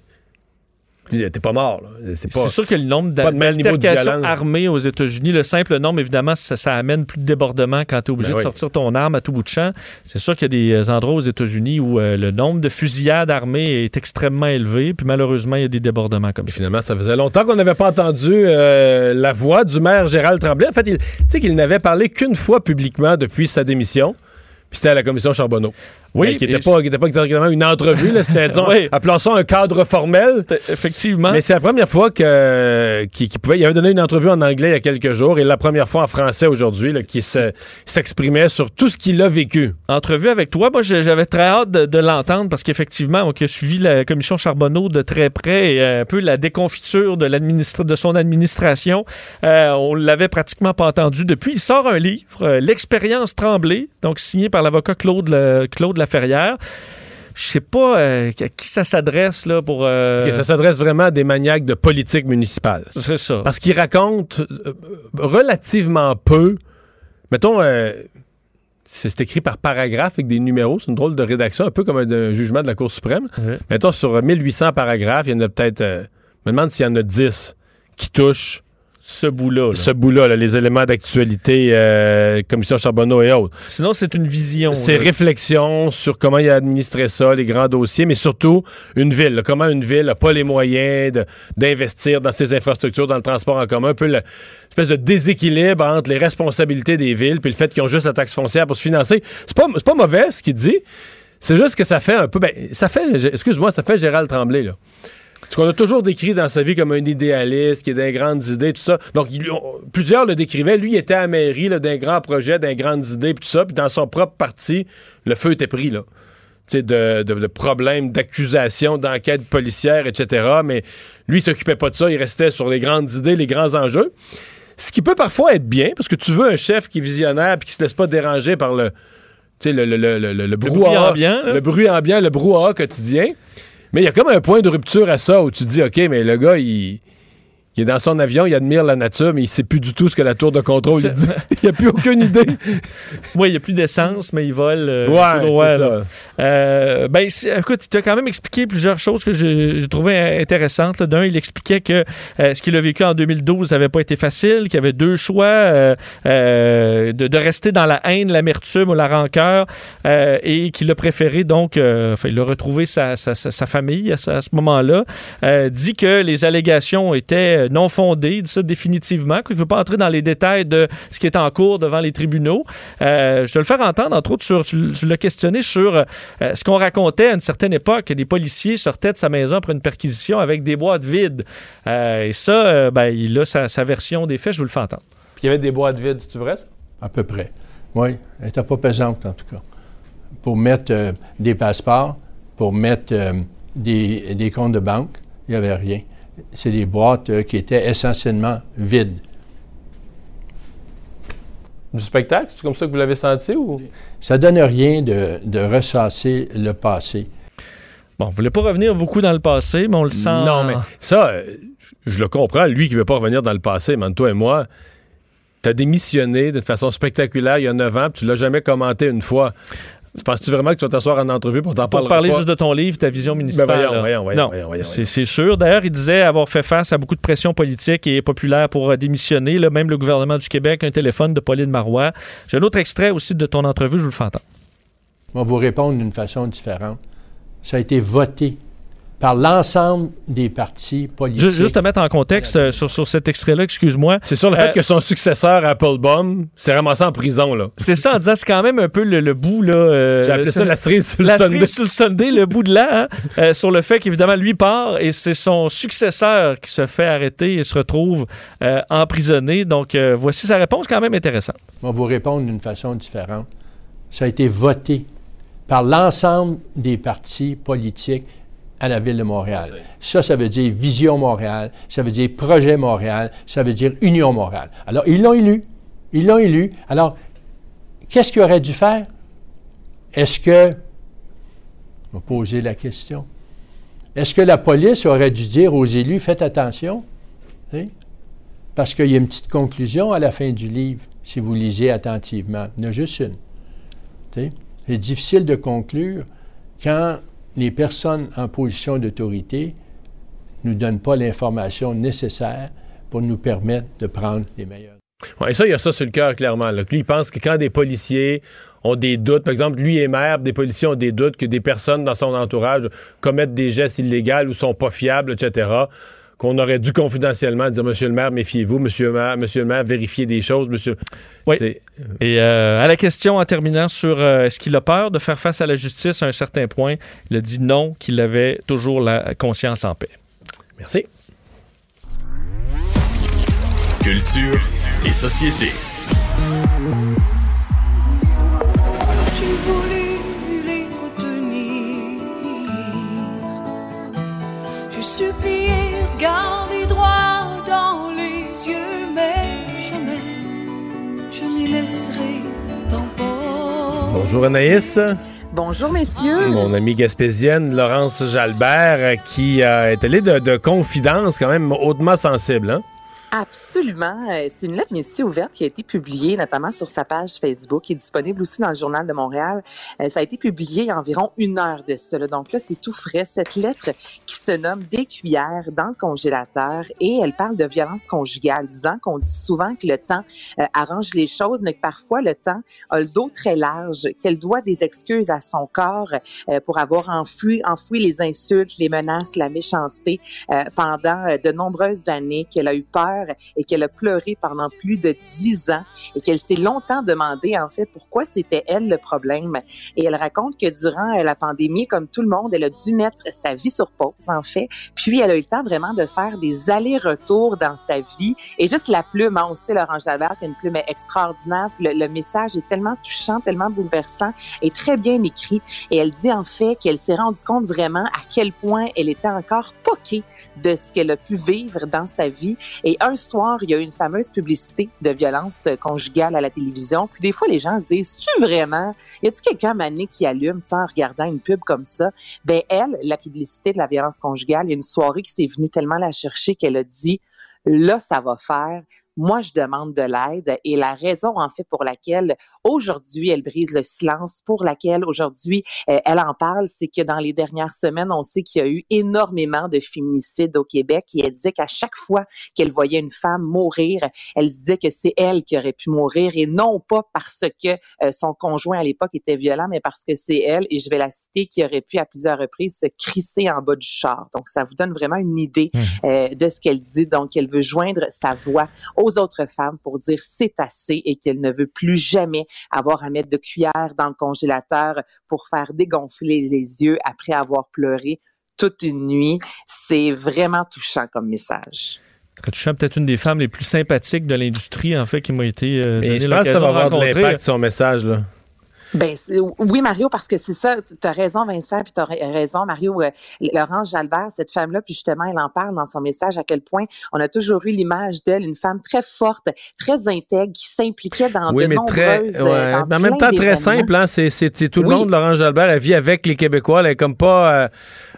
t'es pas mort. C'est pas. Sûr que le nombre d'altercations armées aux États-Unis, le simple nombre, évidemment, ça, ça amène plus de débordement quand tu es obligé Ben de oui. sortir ton arme à tout bout de champ. C'est sûr qu'il y a des endroits aux États-Unis où euh, le nombre de fusillades armées est extrêmement élevé, puis malheureusement, il y a des débordements comme ça. Finalement, ça faisait longtemps qu'on n'avait pas entendu euh, la voix du maire Gérald Tremblay. En fait, il- tu sais qu'il n'avait parlé qu'une fois publiquement depuis sa démission. Puis c'était à la commission Charbonneau. Oui, qui n'était pas, pas exactement une entrevue. C'était, <laughs> disons, Oui. appelons ça un cadre formel. Effectivement. Mais c'est la première fois que qu'il pouvait. Il avait donné une entrevue en anglais il y a quelques jours et la première fois en français aujourd'hui, qui se- s'exprimait sur tout ce qu'il a vécu. entrevue avec toi. Moi, j'avais très hâte de, de l'entendre parce qu'effectivement, on a suivi la commission Charbonneau de très près et euh, un peu la déconfiture de, de son administration. Euh, on l'avait pratiquement pas entendu depuis. Il sort un livre, euh, L'expérience Tremblay, donc signé par l'avocat Claude, Le- Claude Laferrière. Je sais pas euh, à qui ça s'adresse là pour. euh, ça s'adresse vraiment à des maniaques de politique municipale. c'est ça. Parce qu'il raconte euh, relativement peu. Mettons, euh, c'est écrit par paragraphe avec des numéros. C'est une drôle de rédaction, un peu comme un, un jugement de la Cour suprême. Mettons, sur 1800 paragraphes, il y en a peut-être. je me demande s'il y en a 10 qui touchent ce bout-là. là. ce bout-là, là, les éléments d'actualité, euh, commission Charbonneau et autres. Sinon, c'est une vision. Ses là. réflections sur comment il a administré ça, les grands dossiers, mais surtout une ville. là, comment une ville n'a pas les moyens d'investir dans ses infrastructures, dans le transport en commun. Un peu le- espèce de déséquilibre entre les responsabilités des villes puis le fait qu'ils ont juste la taxe foncière pour se financer. C'est pas, c'est pas mauvais ce qu'il dit. C'est juste que ça fait un peu. Ben, ça fait. Excuse-moi, ça fait Gérald Tremblay, là. Ce qu'on a toujours décrit dans sa vie comme un idéaliste, qui est des grandes idées, tout ça. Donc, il- on- plusieurs le décrivaient. Lui, il était à la mairie d'un grand projet, d'un grandes idées, puis tout ça. Puis dans son propre parti, le feu était pris, là. Tu sais, de, de, de problèmes, d'accusations, d'enquêtes policières, etc. Mais lui, il s'occupait pas de ça. Il restait sur les grandes idées, les grands enjeux. Ce qui peut parfois être bien, parce que tu veux un chef qui est visionnaire puis qui se laisse pas déranger par le, tu sais, le, le, le, le, le bruit brouhaha, le bruit ambiant, le brouhaha quotidien. Mais il y a comme un point de rupture à ça où tu dis, OK, mais le gars, il, il est dans son avion, il admire la nature, mais il sait plus du tout ce que la tour de contrôle lui dit. <laughs> il a plus aucune idée. <laughs> Oui, il n'y a plus d'essence, mais il vole. euh, ouais, droit, ça. Euh, ben, écoute, il t'a quand même expliqué plusieurs choses que j'ai j'ai trouvé intéressantes. D'un, il expliquait que euh, ce qu'il a vécu en 2012 n'avait pas été facile, qu'il y avait deux choix euh, de, de rester dans la haine, l'amertume ou la rancœur, et qu'il a préféré donc, enfin, il a retrouvé sa, sa- sa- sa famille à, ce- à ce moment-là. Dit que les allégations étaient non fondées, il dit ça définitivement, qu'il ne veut pas entrer dans les détails de ce qui est en cours devant les tribunaux. Euh, je vais le faire entendre, entre autres, sur, tu, tu l'as questionné sur euh, ce qu'on racontait à une certaine époque, que des policiers sortaient de sa maison après une perquisition avec des boîtes vides. Euh, et ça, euh, ben, il a sa, sa version des faits, je vous le fais entendre. Puis il y avait des boîtes vides, c'est vrai ça? À peu près. Oui, elle n'était pas pesante en tout cas. Pour mettre euh, des passeports, pour mettre euh, des, des comptes de banque, il n'y avait rien. C'est des boîtes euh, qui étaient essentiellement vides. Du spectacle, c'est comme ça que vous l'avez senti ou? Ça ne donne rien de, de ressasser le passé. Bon, on ne voulait pas revenir beaucoup dans le passé, mais on le sent. Non, mais ça, euh, je le comprends, lui qui veut pas revenir dans le passé, mais toi et moi, t'as démissionné de façon spectaculaire il y a 9 ans, puis tu l'as jamais commenté une fois. Tu penses-tu vraiment que tu vas t'asseoir en entrevue pour t'en Pour parler? parler juste de ton livre, ta vision municipale. Ben voyons, voyons, voyons, non, voyons, voyons, c'est c'est sûr. D'ailleurs, il disait avoir fait face à beaucoup de pression politique et populaire pour euh, démissionner. Là, même le gouvernement du Québec, un téléphone de Pauline Marois. J'ai un autre extrait aussi de ton entrevue, je vous le fais entendre. On va vous répondre d'une façon différente. Ça a été voté par l'ensemble des partis politiques. Juste, juste te mettre en contexte euh, sur, sur cet extrait-là, excuse-moi. C'est sur le Euh, fait que son successeur, Applebaum, s'est ramassé en prison, là. C'est ça en disant c'est quand même un peu le, le bout là. euh, J'ai appelé ça la cerise sur le la Sunday. cerise sur le Sunday, le bout de là, hein, euh, sur le fait qu'évidemment lui part et c'est son successeur qui se fait arrêter et se retrouve euh, emprisonné. Donc euh, voici sa réponse quand même intéressante. On va vous répondre d'une façon différente. Ça a été voté par l'ensemble des partis politiques à la Ville de Montréal. Ça, ça veut dire Vision Montréal, ça veut dire Projet Montréal, ça veut dire Union Montréal. Alors, ils l'ont élu. Ils l'ont élu. Alors, qu'est-ce qu'il aurait dû faire? Est-ce que... On va poser la question. Est-ce que la police aurait dû dire aux élus, faites attention? Parce qu'il y a une petite conclusion à la fin du livre, si vous lisez attentivement. Il y en a juste une. C'est difficile de conclure quand les personnes en position d'autorité ne nous donnent pas l'information nécessaire pour nous permettre de prendre les meilleures. Ouais, et ça, il y a ça sur le cœur, clairement. Lui, il pense que quand des policiers ont des doutes, par exemple, lui est maire, des policiers ont des doutes que des personnes dans son entourage commettent des gestes illégaux ou sont pas fiables, etc., qu'on aurait dû confidentiellement dire Monsieur le maire, méfiez-vous, Monsieur le maire, Monsieur le maire, vérifiez des choses, Monsieur. Oui. C'est- Et euh, à la question en terminant sur euh, est-ce qu'il a peur de faire face à la justice à un certain point, il a dit non, qu'il avait toujours la conscience en paix. Merci. Culture et société. J'ai voulu les retenir. J'ai supplié, regarder droit dans les yeux, mais jamais je les laisserai pas. Bonjour Anaïs. Bonjour, messieurs. Mon amie gaspésienne, Laurence Jalbert, qui euh, est allée de, de confidences quand même hautement sensibles. Hein? Absolument. Euh, C'est une lettre messieurs ouverte qui a été publiée notamment sur sa page Facebook est disponible aussi dans le Journal de Montréal. Euh, Ça a été publié il y a environ une heure de cela. Donc là, c'est tout frais. Cette lettre qui se nomme Des cuillères dans le congélateur et elle parle de violence conjugale, disant qu'on dit souvent que le temps euh, arrange les choses, mais que parfois le temps a le dos très large, qu'elle doit des excuses à son corps euh, pour avoir enfoui, enfoui les insultes, les menaces, la méchanceté euh, pendant euh, de nombreuses années, qu'elle a eu peur et qu'elle a pleuré pendant plus de dix ans et qu'elle s'est longtemps demandé en fait pourquoi c'était elle le problème. Et elle raconte que durant euh, la pandémie, comme tout le monde, elle a dû mettre sa vie sur pause en fait. Puis elle a eu le temps vraiment de faire des allers-retours dans sa vie. Et juste la plume, hein, on sait Laurent Jalbert qui a une plume extraordinaire. Le, message est tellement touchant, tellement bouleversant et très bien écrit. Et elle dit en fait qu'elle s'est rendue compte vraiment à quel point elle était encore poquée de ce qu'elle a pu vivre dans sa vie. Et soir, il y a eu une fameuse publicité de violence euh, conjugale à la télévision. Puis des fois, les gens se disent, tu vraiment, y a-tu quelqu'un mané qui allume, en regardant une pub comme ça? Ben elle, la publicité de la violence conjugale, il y a une soirée qui s'est venue tellement la chercher qu'elle a dit, là, ça va faire. Moi, je demande de l'aide et la raison, en fait, pour laquelle aujourd'hui elle brise le silence, pour laquelle aujourd'hui euh, elle en parle, c'est que dans les dernières semaines, on sait qu'il y a eu énormément de féminicides au Québec et elle disait qu'à chaque fois qu'elle voyait une femme mourir, elle disait que c'est elle qui aurait pu mourir et non pas parce que euh, son conjoint à l'époque était violent, mais parce que c'est elle, et je vais la citer, qui aurait pu à plusieurs reprises se crisser en bas du char. Donc, ça vous donne vraiment une idée euh, de ce qu'elle dit. Donc, elle veut joindre sa voix aux autres femmes pour dire c'est assez et qu'elle ne veut plus jamais avoir à mettre de cuillère dans le congélateur pour faire dégonfler les yeux après avoir pleuré toute une nuit. C'est vraiment touchant comme message. Très touchant, peut-être une des femmes les plus sympathiques de l'industrie, en fait, qui m'a été euh, Et donné je pense que ça va avoir de l'impact, son message. Là. Ben oui Mario parce que c'est ça tu as raison Vincent puis tu as raison Mario euh, Laurence Jalbert cette femme là puis justement elle en parle dans son message à quel point on a toujours eu l'image d'elle une femme très forte très intègre qui s'impliquait dans Oui, de mais très. nombreuses euh, ouais. dans Mais en même temps, très simple. Hein? C'est, tout le Oui. monde, Laurent Jalbert, elle vit avec les Québécois. Elle est comme pas. euh,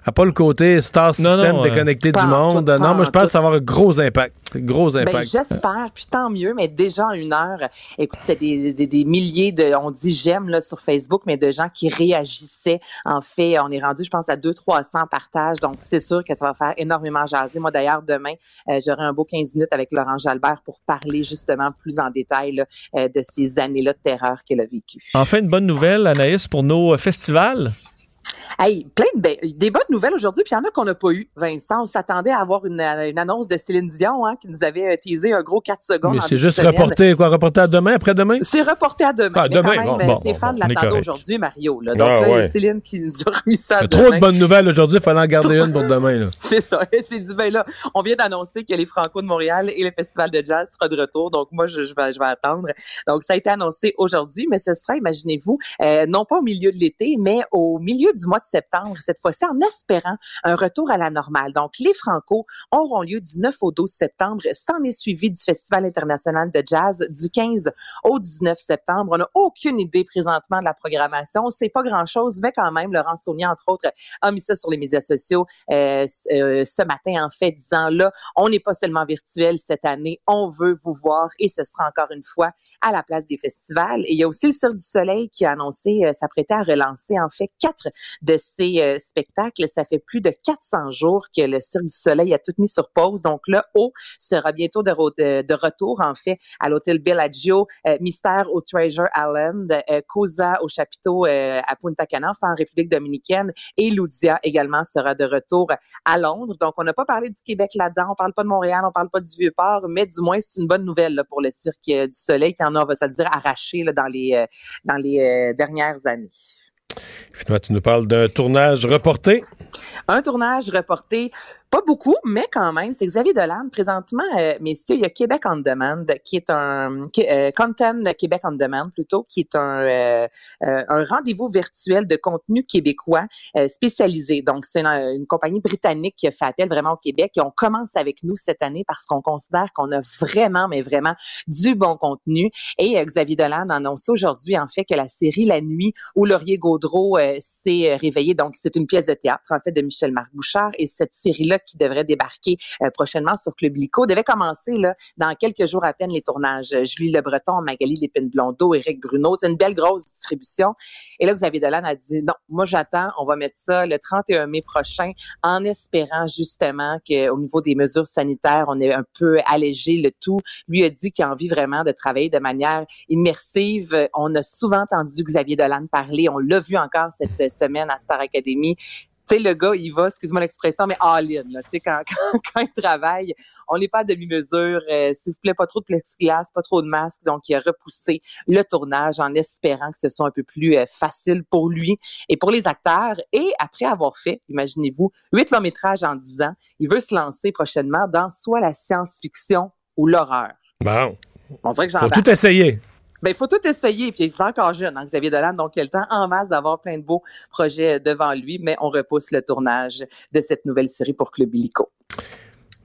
a pas le côté star Non, system non, euh, déconnecté du monde. tout, non, moi, je en pense que ça va avoir un gros impact. Gros Ben, impact. j'espère, puis tant mieux, mais déjà en une heure, écoute, c'est des, des, des milliers de, on dit j'aime là sur Facebook, mais de gens qui réagissaient. En fait, on est rendu, je pense, à 200-300 partages, donc c'est sûr que ça va faire énormément jaser. Moi, d'ailleurs, demain, euh, j'aurai un beau 15 minutes avec Laurent Jalbert pour parler justement plus en détail là, euh, de ces années-là de terreur qu'elle a vécues. Enfin, une bonne nouvelle, Anaïs, pour nos festivals. Hey, plein de be- des bonnes nouvelles aujourd'hui, puis il y en a qu'on n'a pas eu. Vincent, on s'attendait à avoir une, une annonce de Céline Dion hein, qui nous avait euh, teasé un gros 4 secondes. Mais c'est juste de semaine. reporté, quoi, reporté à demain, après-demain? C'est reporté à demain. Ah, mais demain, quand même, bon, euh, bon, ses bon, fans bon, l'attendaient correct. aujourd'hui, Mario. Là. Donc Ah, là, ouais. Céline qui nous a remis ça a demain. trop de bonnes nouvelles aujourd'hui, il fallait en garder une pour demain. Là. <laughs> C'est ça. S'est dit, ben là, on vient d'annoncer que les Franco de Montréal et le Festival de jazz sera de retour. Donc, moi, je, je vais, je vais attendre. Donc, ça a été annoncé aujourd'hui, mais ce sera, imaginez-vous, euh, non pas au milieu de l'été, mais au milieu du mois septembre, cette fois-ci, en espérant un retour à la normale. Donc, les Franco auront lieu du 9 au 12 septembre. S'en est suivi du Festival international de jazz du 15 au 19 septembre. On n'a aucune idée présentement de la programmation. C'est pas grand-chose, mais quand même, Laurent Saunier, entre autres, a mis ça sur les médias sociaux euh, euh, ce matin, en fait, disant là, on n'est pas seulement virtuel cette année, on veut vous voir et ce sera encore une fois à la place des festivals. Et il y a aussi le Cirque du Soleil qui a annoncé euh, s'apprêter à relancer en fait quatre de ces euh, spectacles. Ça fait plus de 400 jours que le Cirque du Soleil a tout mis sur pause. Donc là, O sera bientôt de, de, de retour en fait à l'hôtel Bellagio, euh, Mystère au Treasure Island, euh, Cosa au chapiteau euh, à Punta Cana, enfin en République dominicaine, et Loudia également sera de retour à Londres. Donc, on n'a pas parlé du Québec là-dedans, on parle pas de Montréal, on parle pas du Vieux-Port, mais du moins, c'est une bonne nouvelle là, pour le Cirque euh, du Soleil qui en a, on va se dire, arraché là, dans les, euh, dans les dernières années. Tu nous parles d'un tournage reporté. Un tournage reporté, pas beaucoup, mais quand même, c'est Xavier Dolan. Présentement, euh, messieurs, il y a Québec on Demand, qui est un qui- euh, Content Québec on Demand plutôt, qui est un euh, euh, un rendez-vous virtuel de contenu québécois euh, spécialisé. Donc, c'est une, compagnie britannique qui a fait appel vraiment au Québec et on commence avec nous cette année parce qu'on considère qu'on a vraiment, mais vraiment du bon contenu. Et euh, Xavier Dolan a annoncé aujourd'hui, en fait, que la série La Nuit où Laurier Gaudreau s'est réveillé, donc c'est une pièce de théâtre, en fait, de Michel-Marc Bouchard et cette série-là qui devrait débarquer euh, prochainement sur Club Illico. Devait commencer là, dans quelques jours à peine les tournages. Julie Le Breton, Magali Lépine-Blondeau, Éric Bruno. C'est une belle grosse distribution. Et là, Xavier Dolan a dit, non, moi j'attends, on va mettre ça le 31 mai prochain en espérant justement qu'au niveau des mesures sanitaires, on ait un peu allégé le tout. Lui a dit qu'il a envie vraiment de travailler de manière immersive. On a souvent entendu Xavier Dolan parler. On l'a vu encore cette semaine à Star Academy. Tu sais, le gars, il va, excuse-moi l'expression, mais all-in. Tu sais, quand, <laughs> quand, quand, il travaille, on n'est pas à demi-mesure. Euh, S'il vous plaît, pas trop de plexiglas, pas trop de masques. Donc, il a repoussé le tournage en espérant que ce soit un peu plus euh, facile pour lui et pour les acteurs. Et après avoir fait, imaginez-vous, huit longs métrages en dix ans, il veut se lancer prochainement dans soit la science-fiction ou l'horreur. Bon. On dirait que j'en Faut tout essayer. Ben, il faut tout essayer. Puis il est encore jeune, hein, Xavier Dolan, donc il a le temps en masse d'avoir plein de beaux projets devant lui, mais on repousse le tournage de cette nouvelle série pour Club Illico.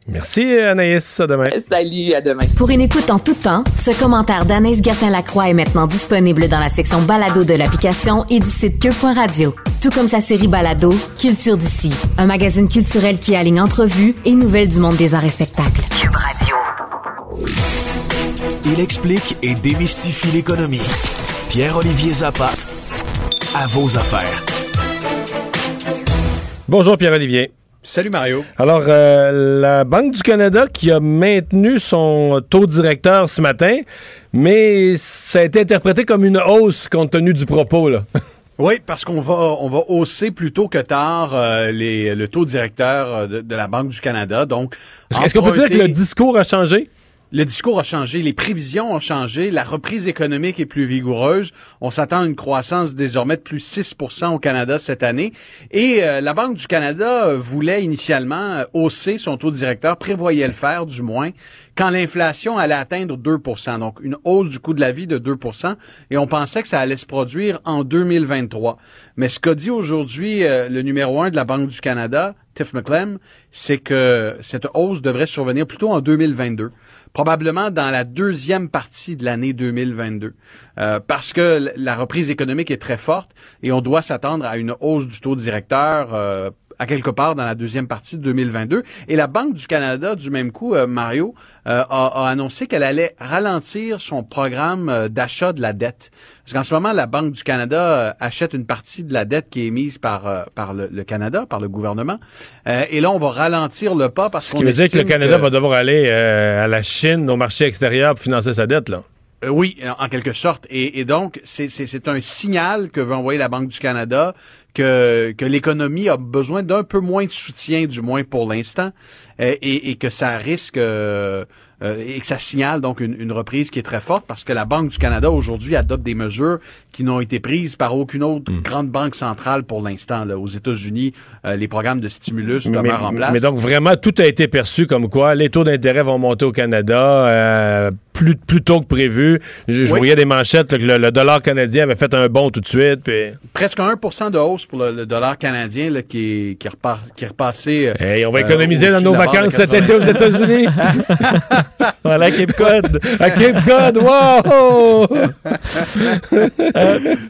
Merci Anaïs, à demain. Salut, à demain. Pour une écoute en tout temps, ce commentaire d'Anaïs Gertin-Lacroix est maintenant disponible dans la section balado de l'application et du site cube.radio. Tout comme sa série balado, Culture d'ici, un magazine culturel qui aligne entrevues et nouvelles du monde des arts et spectacles. Cube Radio. Il explique et démystifie l'économie. Pierre-Olivier Zappa, à vos affaires. Bonjour Pierre-Olivier. Salut Mario. Alors, euh, la Banque du Canada qui a maintenu son taux directeur ce matin, mais ça a été interprété comme une hausse compte tenu du propos, là. <laughs> Oui, parce qu'on va on va hausser plus tôt que tard euh, les, le taux directeur de, de, la Banque du Canada. Donc, est-ce qu'on peut dire que le discours a changé? Le discours a changé, les prévisions ont changé, la reprise économique est plus vigoureuse. On s'attend à une croissance désormais de plus 6% au Canada cette année. Et euh, la Banque du Canada voulait initialement hausser son taux directeur, prévoyait le faire du moins, quand l'inflation allait atteindre 2% donc une hausse du coût de la vie de 2% et on pensait que ça allait se produire en 2023. Mais ce qu'a dit aujourd'hui euh, le numéro un de la Banque du Canada, Tiff McClem, c'est que cette hausse devrait survenir plutôt en 2022 probablement dans la deuxième partie de l'année 2022, euh, parce que la reprise économique est très forte et on doit s'attendre à une hausse du taux directeur euh, à quelque part dans la deuxième partie de 2022. Et la Banque du Canada, du même coup, euh, Mario, euh, a, a, annoncé qu'elle allait ralentir son programme euh, d'achat de la dette. Parce qu'en ce moment, la Banque du Canada achète une partie de la dette qui est émise par, par le, le Canada, par le gouvernement. et là, on va ralentir le pas parce qu'on Ce qui veut dire que le Canada que... va devoir aller à la Chine, au marché extérieur pour financer sa dette, là. Euh, oui, en quelque sorte. Et, et donc, c'est un signal que veut envoyer la Banque du Canada que, l'économie a besoin d'un peu moins de soutien, du moins pour l'instant, et, et, que ça risque euh, et que ça signale donc une, une, reprise qui est très forte parce que la Banque du Canada aujourd'hui adopte des mesures qui n'ont été prises par aucune autre mmh. grande banque centrale pour l'instant. Aux États-Unis, euh, les programmes de stimulus mais, demeurent en place. Mais donc vraiment, tout a été perçu comme quoi les taux d'intérêt vont monter au Canada. Euh, plus, plus tôt que prévu. Je, je oui. voyais des manchettes là, que le, le, dollar canadien avait fait un bond tout de suite. Puis... Presque 1% de hausse pour le, le dollar canadien là, qui, qui, repart, qui est repassé. Euh, hey, on va économiser dans nos vacances cet été aux États-Unis. <laughs> voilà, à Cape Cod. à Cape Cod, wow!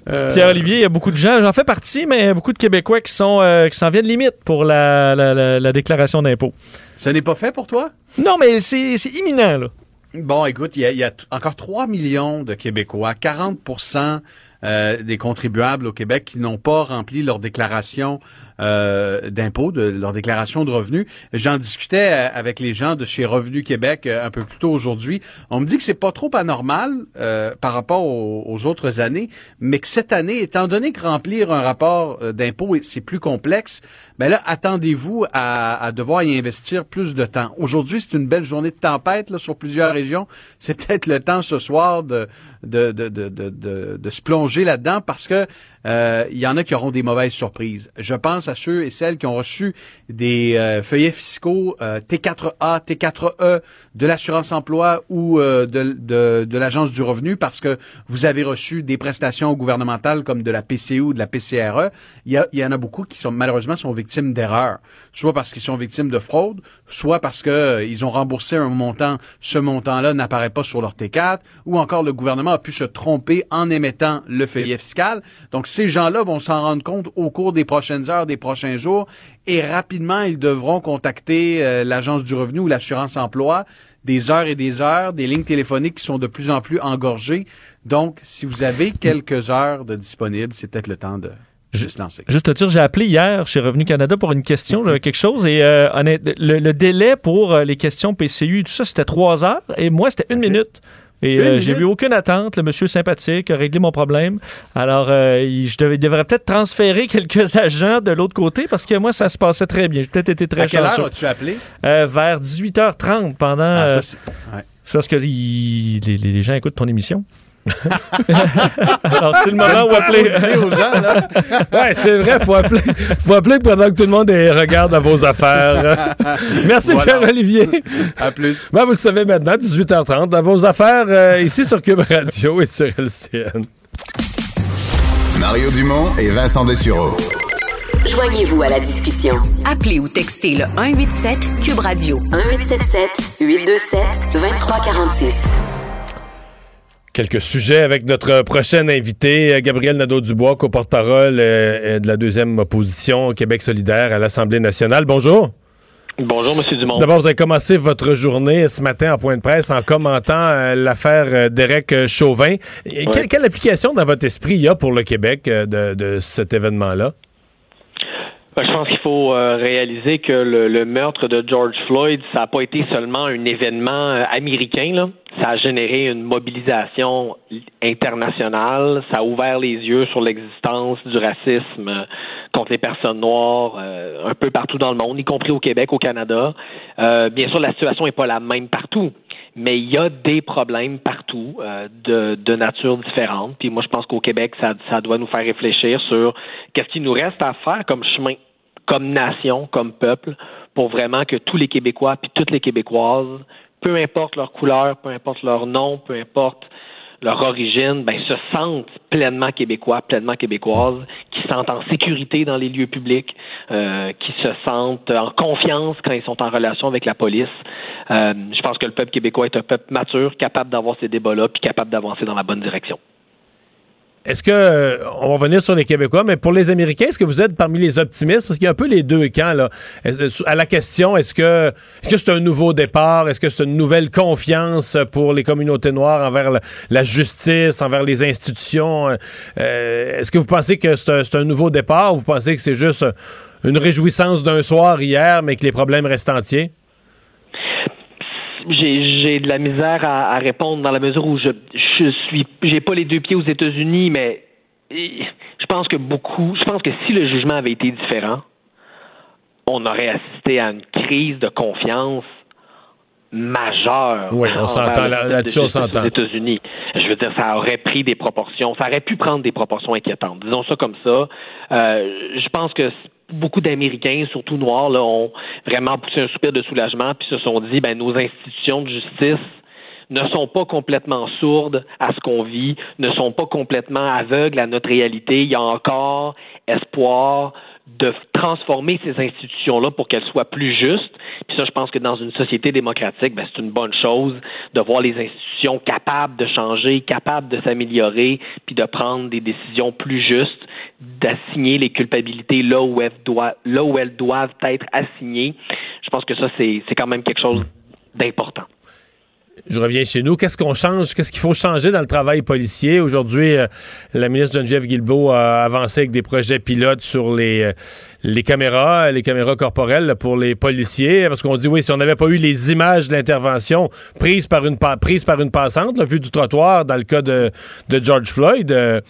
euh, Pierre-Olivier, il y a beaucoup de gens, j'en fais partie, mais beaucoup de Québécois qui sont euh, qui s'en viennent limite pour la, la, la, la déclaration d'impôt. Ce n'est pas fait pour toi? Non, mais c'est imminent, là. Bon, écoute, il y, y, a encore 3 millions de Québécois, 40% euh, des contribuables au Québec qui n'ont pas rempli leur déclaration euh, d'impôt, de leur déclaration de revenus. J'en discutais avec les gens de chez Revenu Québec euh, un peu plus tôt aujourd'hui. On me dit que c'est pas trop anormal euh, par rapport aux, autres années, mais que cette année, étant donné que remplir un rapport euh, d'impôt c'est plus complexe, ben là attendez-vous à, à, devoir y investir plus de temps. Aujourd'hui, c'est une belle journée de tempête là, sur plusieurs régions. C'est peut-être le temps ce soir de de, de, de, de, se plonger là-dedans parce que euh, il y en a qui auront des mauvaises surprises. Je pense et celles qui ont reçu des euh, feuillets fiscaux euh, T4A, T4E de l'assurance emploi ou euh, de, l'agence du revenu parce que vous avez reçu des prestations gouvernementales comme de la PCU ou de la PCRE. Il y, en a beaucoup qui sont malheureusement sont victimes d'erreurs, soit parce qu'ils sont victimes de fraude, soit parce que ils ont remboursé un montant, ce montant-là n'apparaît pas sur leur T4, ou encore le gouvernement a pu se tromper en émettant le fait fiscal. Donc, ces gens-là vont s'en rendre compte au cours des prochaines heures, des prochains jours, et rapidement, ils devront contacter euh, l'Agence du revenu ou l'assurance emploi des heures et des heures, des lignes téléphoniques qui sont de plus en plus engorgées. Donc, si vous avez quelques heures de disponibles, c'est peut-être le temps de juste lancer. Juste te dire, j'ai appelé hier chez Revenu Canada pour une question, j'avais quelque chose, et euh, honnête- le, le délai pour euh, les questions PCU et tout ça, c'était trois heures, et moi, c'était une minute. Et euh, j'ai eu aucune attente. Le monsieur sympathique a réglé mon problème. Alors, euh, il- je devais- devrais peut-être transférer <laughs> quelques agents de l'autre côté parce que moi, ça se passait très bien. J'ai peut-être été très À quelle chanceux. heure as-tu appelé? Euh, vers 18h30 pendant. Ah, euh, ça, ouais. parce que les, les- les gens écoutent ton émission. Alors, c'est le moment où appeler. <laughs> ouais, c'est vrai, faut appeler, faut appeler pendant que tout le monde regarde à vos affaires. Merci Voilà. Pierre-Olivier. À plus. Ben, vous le savez maintenant, 18h30, dans vos affaires euh, ici sur Cube Radio et sur LCN. Mario Dumont et Vincent Dessureau. Joignez-vous à la discussion. Appelez ou textez le 187 Cube Radio 1877 827 2346. Quelques sujets avec notre prochaine invité, euh, Gabriel Nadeau-Dubois, co-porte-parole euh, euh, de la deuxième opposition au Québec solidaire à l'Assemblée nationale. Bonjour. Bonjour, Monsieur Dumont. D'abord, vous avez commencé votre journée ce matin en point de presse en commentant l'affaire d'Éric Chauvin. Quelle, quelle application dans votre esprit il y a pour le Québec de, de cet événement-là? Je pense qu'il faut euh, réaliser que le, le meurtre de George Floyd, ça n'a pas été seulement un événement euh, américain. Là. Ça a généré une mobilisation internationale. Ça a ouvert les yeux sur l'existence du racisme euh, contre les personnes noires euh, un peu partout dans le monde, y compris au Québec, au Canada. Euh, bien sûr, la situation n'est pas la même partout. Mais il y a des problèmes partout euh, de, de nature différente. Puis moi, je pense qu'au Québec, ça, ça doit nous faire réfléchir sur qu'est-ce qu'il nous reste à faire comme chemin comme nation, comme peuple, pour vraiment que tous les Québécois puis toutes les Québécoises, peu importe leur couleur, peu importe leur nom, peu importe leur origine, ben, se sentent pleinement québécois, pleinement québécoises, qui se sentent en sécurité dans les lieux publics, euh, qui se sentent en confiance quand ils sont en relation avec la police. Euh, je pense que le peuple québécois est un peuple mature, capable d'avoir ces débats-là, puis capable d'avancer dans la bonne direction. Est-ce que, euh, on va revenir sur les Québécois, mais pour les Américains, est-ce que vous êtes parmi les optimistes? Parce qu'il y a un peu les deux camps, là. Est-ce- À la question, est-ce que est-ce que c'est un nouveau départ? Est-ce que c'est une nouvelle confiance pour les communautés noires envers la, justice, envers les institutions? Euh, est-ce que vous pensez que c'est un, nouveau départ? Ou vous pensez que c'est juste euh, une réjouissance d'un soir hier, mais que les problèmes restent entiers? J'ai de la misère à, à répondre dans la mesure où je je suis j'ai pas les deux pieds aux États-Unis, mais je pense que beaucoup je pense que si le jugement avait été différent, on aurait assisté à une crise de confiance majeure. Oui, on s'entend, là-dessus, on s'entend. Aux États-Unis, je veux dire, ça aurait pris des proportions, ça aurait pu prendre des proportions inquiétantes. Disons ça comme ça. Euh, je pense que beaucoup d'Américains, surtout noirs, là, ont vraiment poussé un soupir de soulagement puis se sont dit, ben nos institutions de justice ne sont pas complètement sourdes à ce qu'on vit, ne sont pas complètement aveugles à notre réalité. Il y a encore espoir de transformer ces institutions-là pour qu'elles soient plus justes. Puis ça, je pense que dans une société démocratique, ben, c'est une bonne chose de voir les institutions capables de changer, capables de s'améliorer, puis de prendre des décisions plus justes, d'assigner les culpabilités là où elles doivent, là où elles doivent être assignées. Je pense que ça, c'est c'est quand même quelque chose d'important. Je reviens chez nous. Qu'est-ce qu'on change? Qu'est-ce qu'il faut changer dans le travail policier? Aujourd'hui, euh, la ministre Geneviève Guilbeault a avancé avec des projets pilotes sur les, euh, les caméras, les caméras corporelles là, pour les policiers. Parce qu'on dit, oui, si on n'avait pas eu les images de l'intervention prises par une, prises par une passante, là, vue du trottoir dans le cas de, de George Floyd, euh,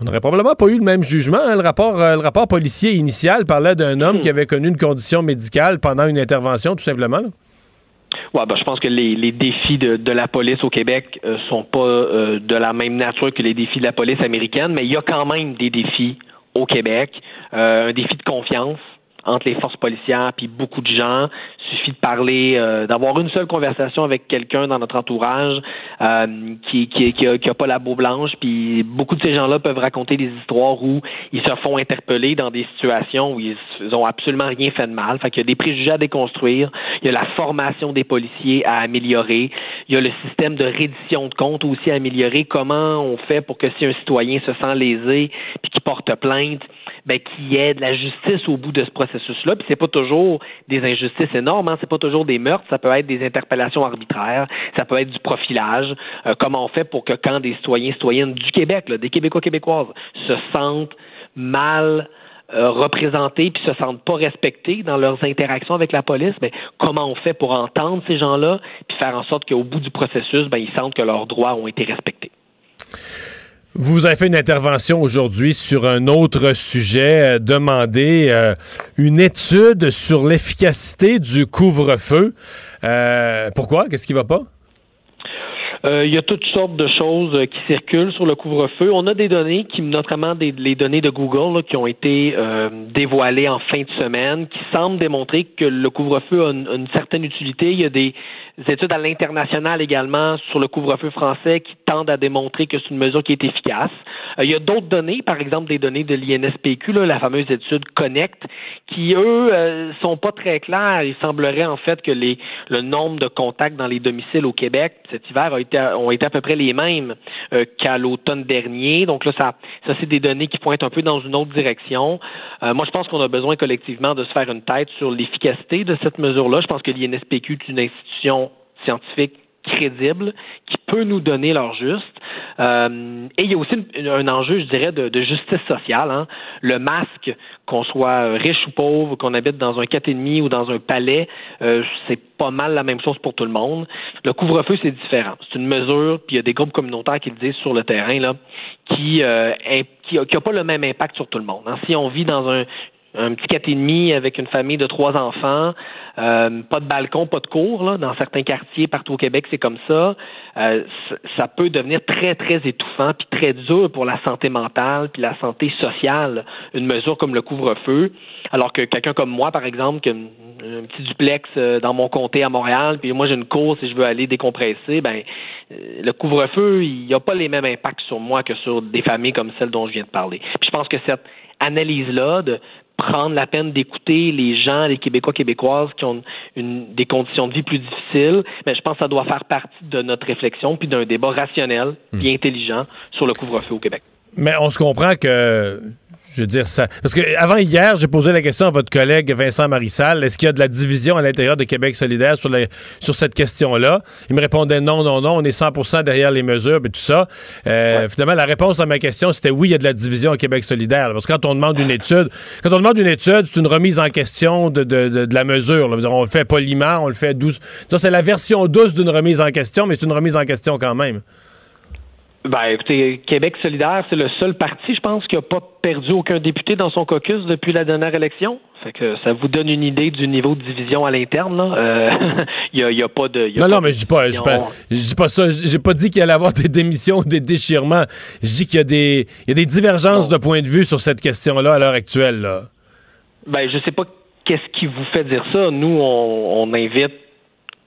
on n'aurait probablement pas eu le même jugement. hein. Le, rapport, euh, le rapport policier initial parlait d'un homme qui avait connu une condition médicale pendant une intervention, tout simplement. là. Ouais, ben, je pense que les, défis de, de la police au Québec euh, sont pas euh, de la même nature que les défis de la police américaine, mais il y a quand même des défis au Québec. Euh, un défi de confiance entre les forces policières puis beaucoup de gens. Suffit de parler, euh, d'avoir une seule conversation avec quelqu'un dans notre entourage euh, qui, qui, qui, a, pas la peau blanche. Puis beaucoup de ces gens-là peuvent raconter des histoires où ils se font interpeller dans des situations où ils, ont absolument rien fait de mal. Fait qu'il y a des préjugés à déconstruire. Il y a la formation des policiers à améliorer. Il y a le système de reddition de comptes aussi à améliorer. Comment on fait pour que si un citoyen se sent lésé puis qui porte plainte, ben, qu'il y ait de la justice au bout de ce processus-là. Puis c'est pas toujours des injustices énormes, hein. c'est pas toujours des meurtres, ça peut être des interpellations arbitraires, ça peut être du profilage. Euh, comment on fait pour que quand des citoyens, citoyennes du Québec, des Québécois, Québécoises, se sentent mal euh, représentés puis se sentent pas respectés dans leurs interactions avec la police, mais comment on fait pour entendre ces gens-là puis faire en sorte qu'au bout du processus, ben, ils sentent que leurs droits ont été respectés? Vous avez fait une intervention aujourd'hui sur un autre sujet, euh, demander euh, une étude sur l'efficacité du couvre-feu. Euh, pourquoi? Qu'est-ce qui va pas? il y a toutes sortes de choses qui circulent sur le couvre-feu. On a des données, qui, notamment des, les données de Google, qui ont été dévoilées en fin de semaine, qui semblent démontrer que le couvre-feu a une, certaine utilité. Il y a des, études à l'international également sur le couvre-feu français qui tendent à démontrer que c'est une mesure qui est efficace. Euh, il y a d'autres données, par exemple des données de l'INSPQ, la fameuse étude Connect, qui eux euh, sont pas très clairs. Il semblerait en fait que les, le nombre de contacts dans les domiciles au Québec cet hiver a été, ont été à peu près les mêmes euh, qu'à l'automne dernier. Donc là, ça, ça c'est des données qui pointent un peu dans une autre direction. Euh, moi, je pense qu'on a besoin collectivement de se faire une tête sur l'efficacité de cette mesure-là. Je pense que l'INSPQ est une institution scientifique crédible qui peut nous donner leur juste. Euh, et il y a aussi un enjeu, je dirais, de, justice sociale. Hein. Le masque, qu'on soit riche ou pauvre, qu'on habite dans un demi ou dans un palais, euh, c'est pas mal la même chose pour tout le monde. Le couvre-feu, c'est différent. C'est une mesure, puis il y a des groupes communautaires qui le disent sur le terrain, là, qui euh, qui n'a pas le même impact sur tout le monde. Hein. Si on vit dans un, un petit quatre et demi avec une famille de trois enfants, euh, pas de balcon, pas de cour, là, dans certains quartiers partout au Québec, c'est comme ça. Euh, ça peut devenir très, très étouffant puis très dur pour la santé mentale puis la santé sociale, une mesure comme le couvre-feu. Alors que quelqu'un comme moi, par exemple, qui a un, petit duplex euh, dans mon comté à Montréal, puis moi j'ai une course et je veux aller décompresser, ben le couvre-feu, il n'y a pas les mêmes impacts sur moi que sur des familles comme celle dont je viens de parler. Puis je pense que cette analyse-là de prendre la peine d'écouter les gens, les Québécois, Québécoises qui ont une, des conditions de vie plus difficiles, mais je pense que ça doit faire partie de notre réflexion puis d'un débat rationnel et intelligent sur le couvre-feu au Québec. Mais on se comprend que je veux dire ça. Parce que avant hier, j'ai posé la question à votre collègue Vincent Marissal. Est-ce qu'il y a de la division à l'intérieur de Québec solidaire sur, sur cette question-là? Il me répondait non, non, non, on est 100% derrière les mesures et tout ça. Euh, Finalement, la réponse à ma question, c'était oui, il y a de la division au Québec solidaire. Parce que quand on demande une étude, quand on demande une étude, c'est une remise en question de, de, de, la mesure. Là. On le fait poliment, on le fait douce. C'est la version douce d'une remise en question, mais c'est une remise en question quand même. Ben, écoutez, Québec solidaire, c'est le seul parti, je pense, qui n'a pas perdu aucun député dans son caucus depuis la dernière élection. Fait que ça vous donne une idée du niveau de division à l'interne. Euh, <laughs> il n'y a, pas de. non, non, mais je dis pas, je dis pas, ça. J'ai pas dit qu'il allait y avoir des démissions, des déchirements. Je dis qu'il y a des, y a des divergences de point de vue sur cette question-là à l'heure actuelle. Là. Ben, je sais pas qu'est-ce qui vous fait dire ça. Nous, on invite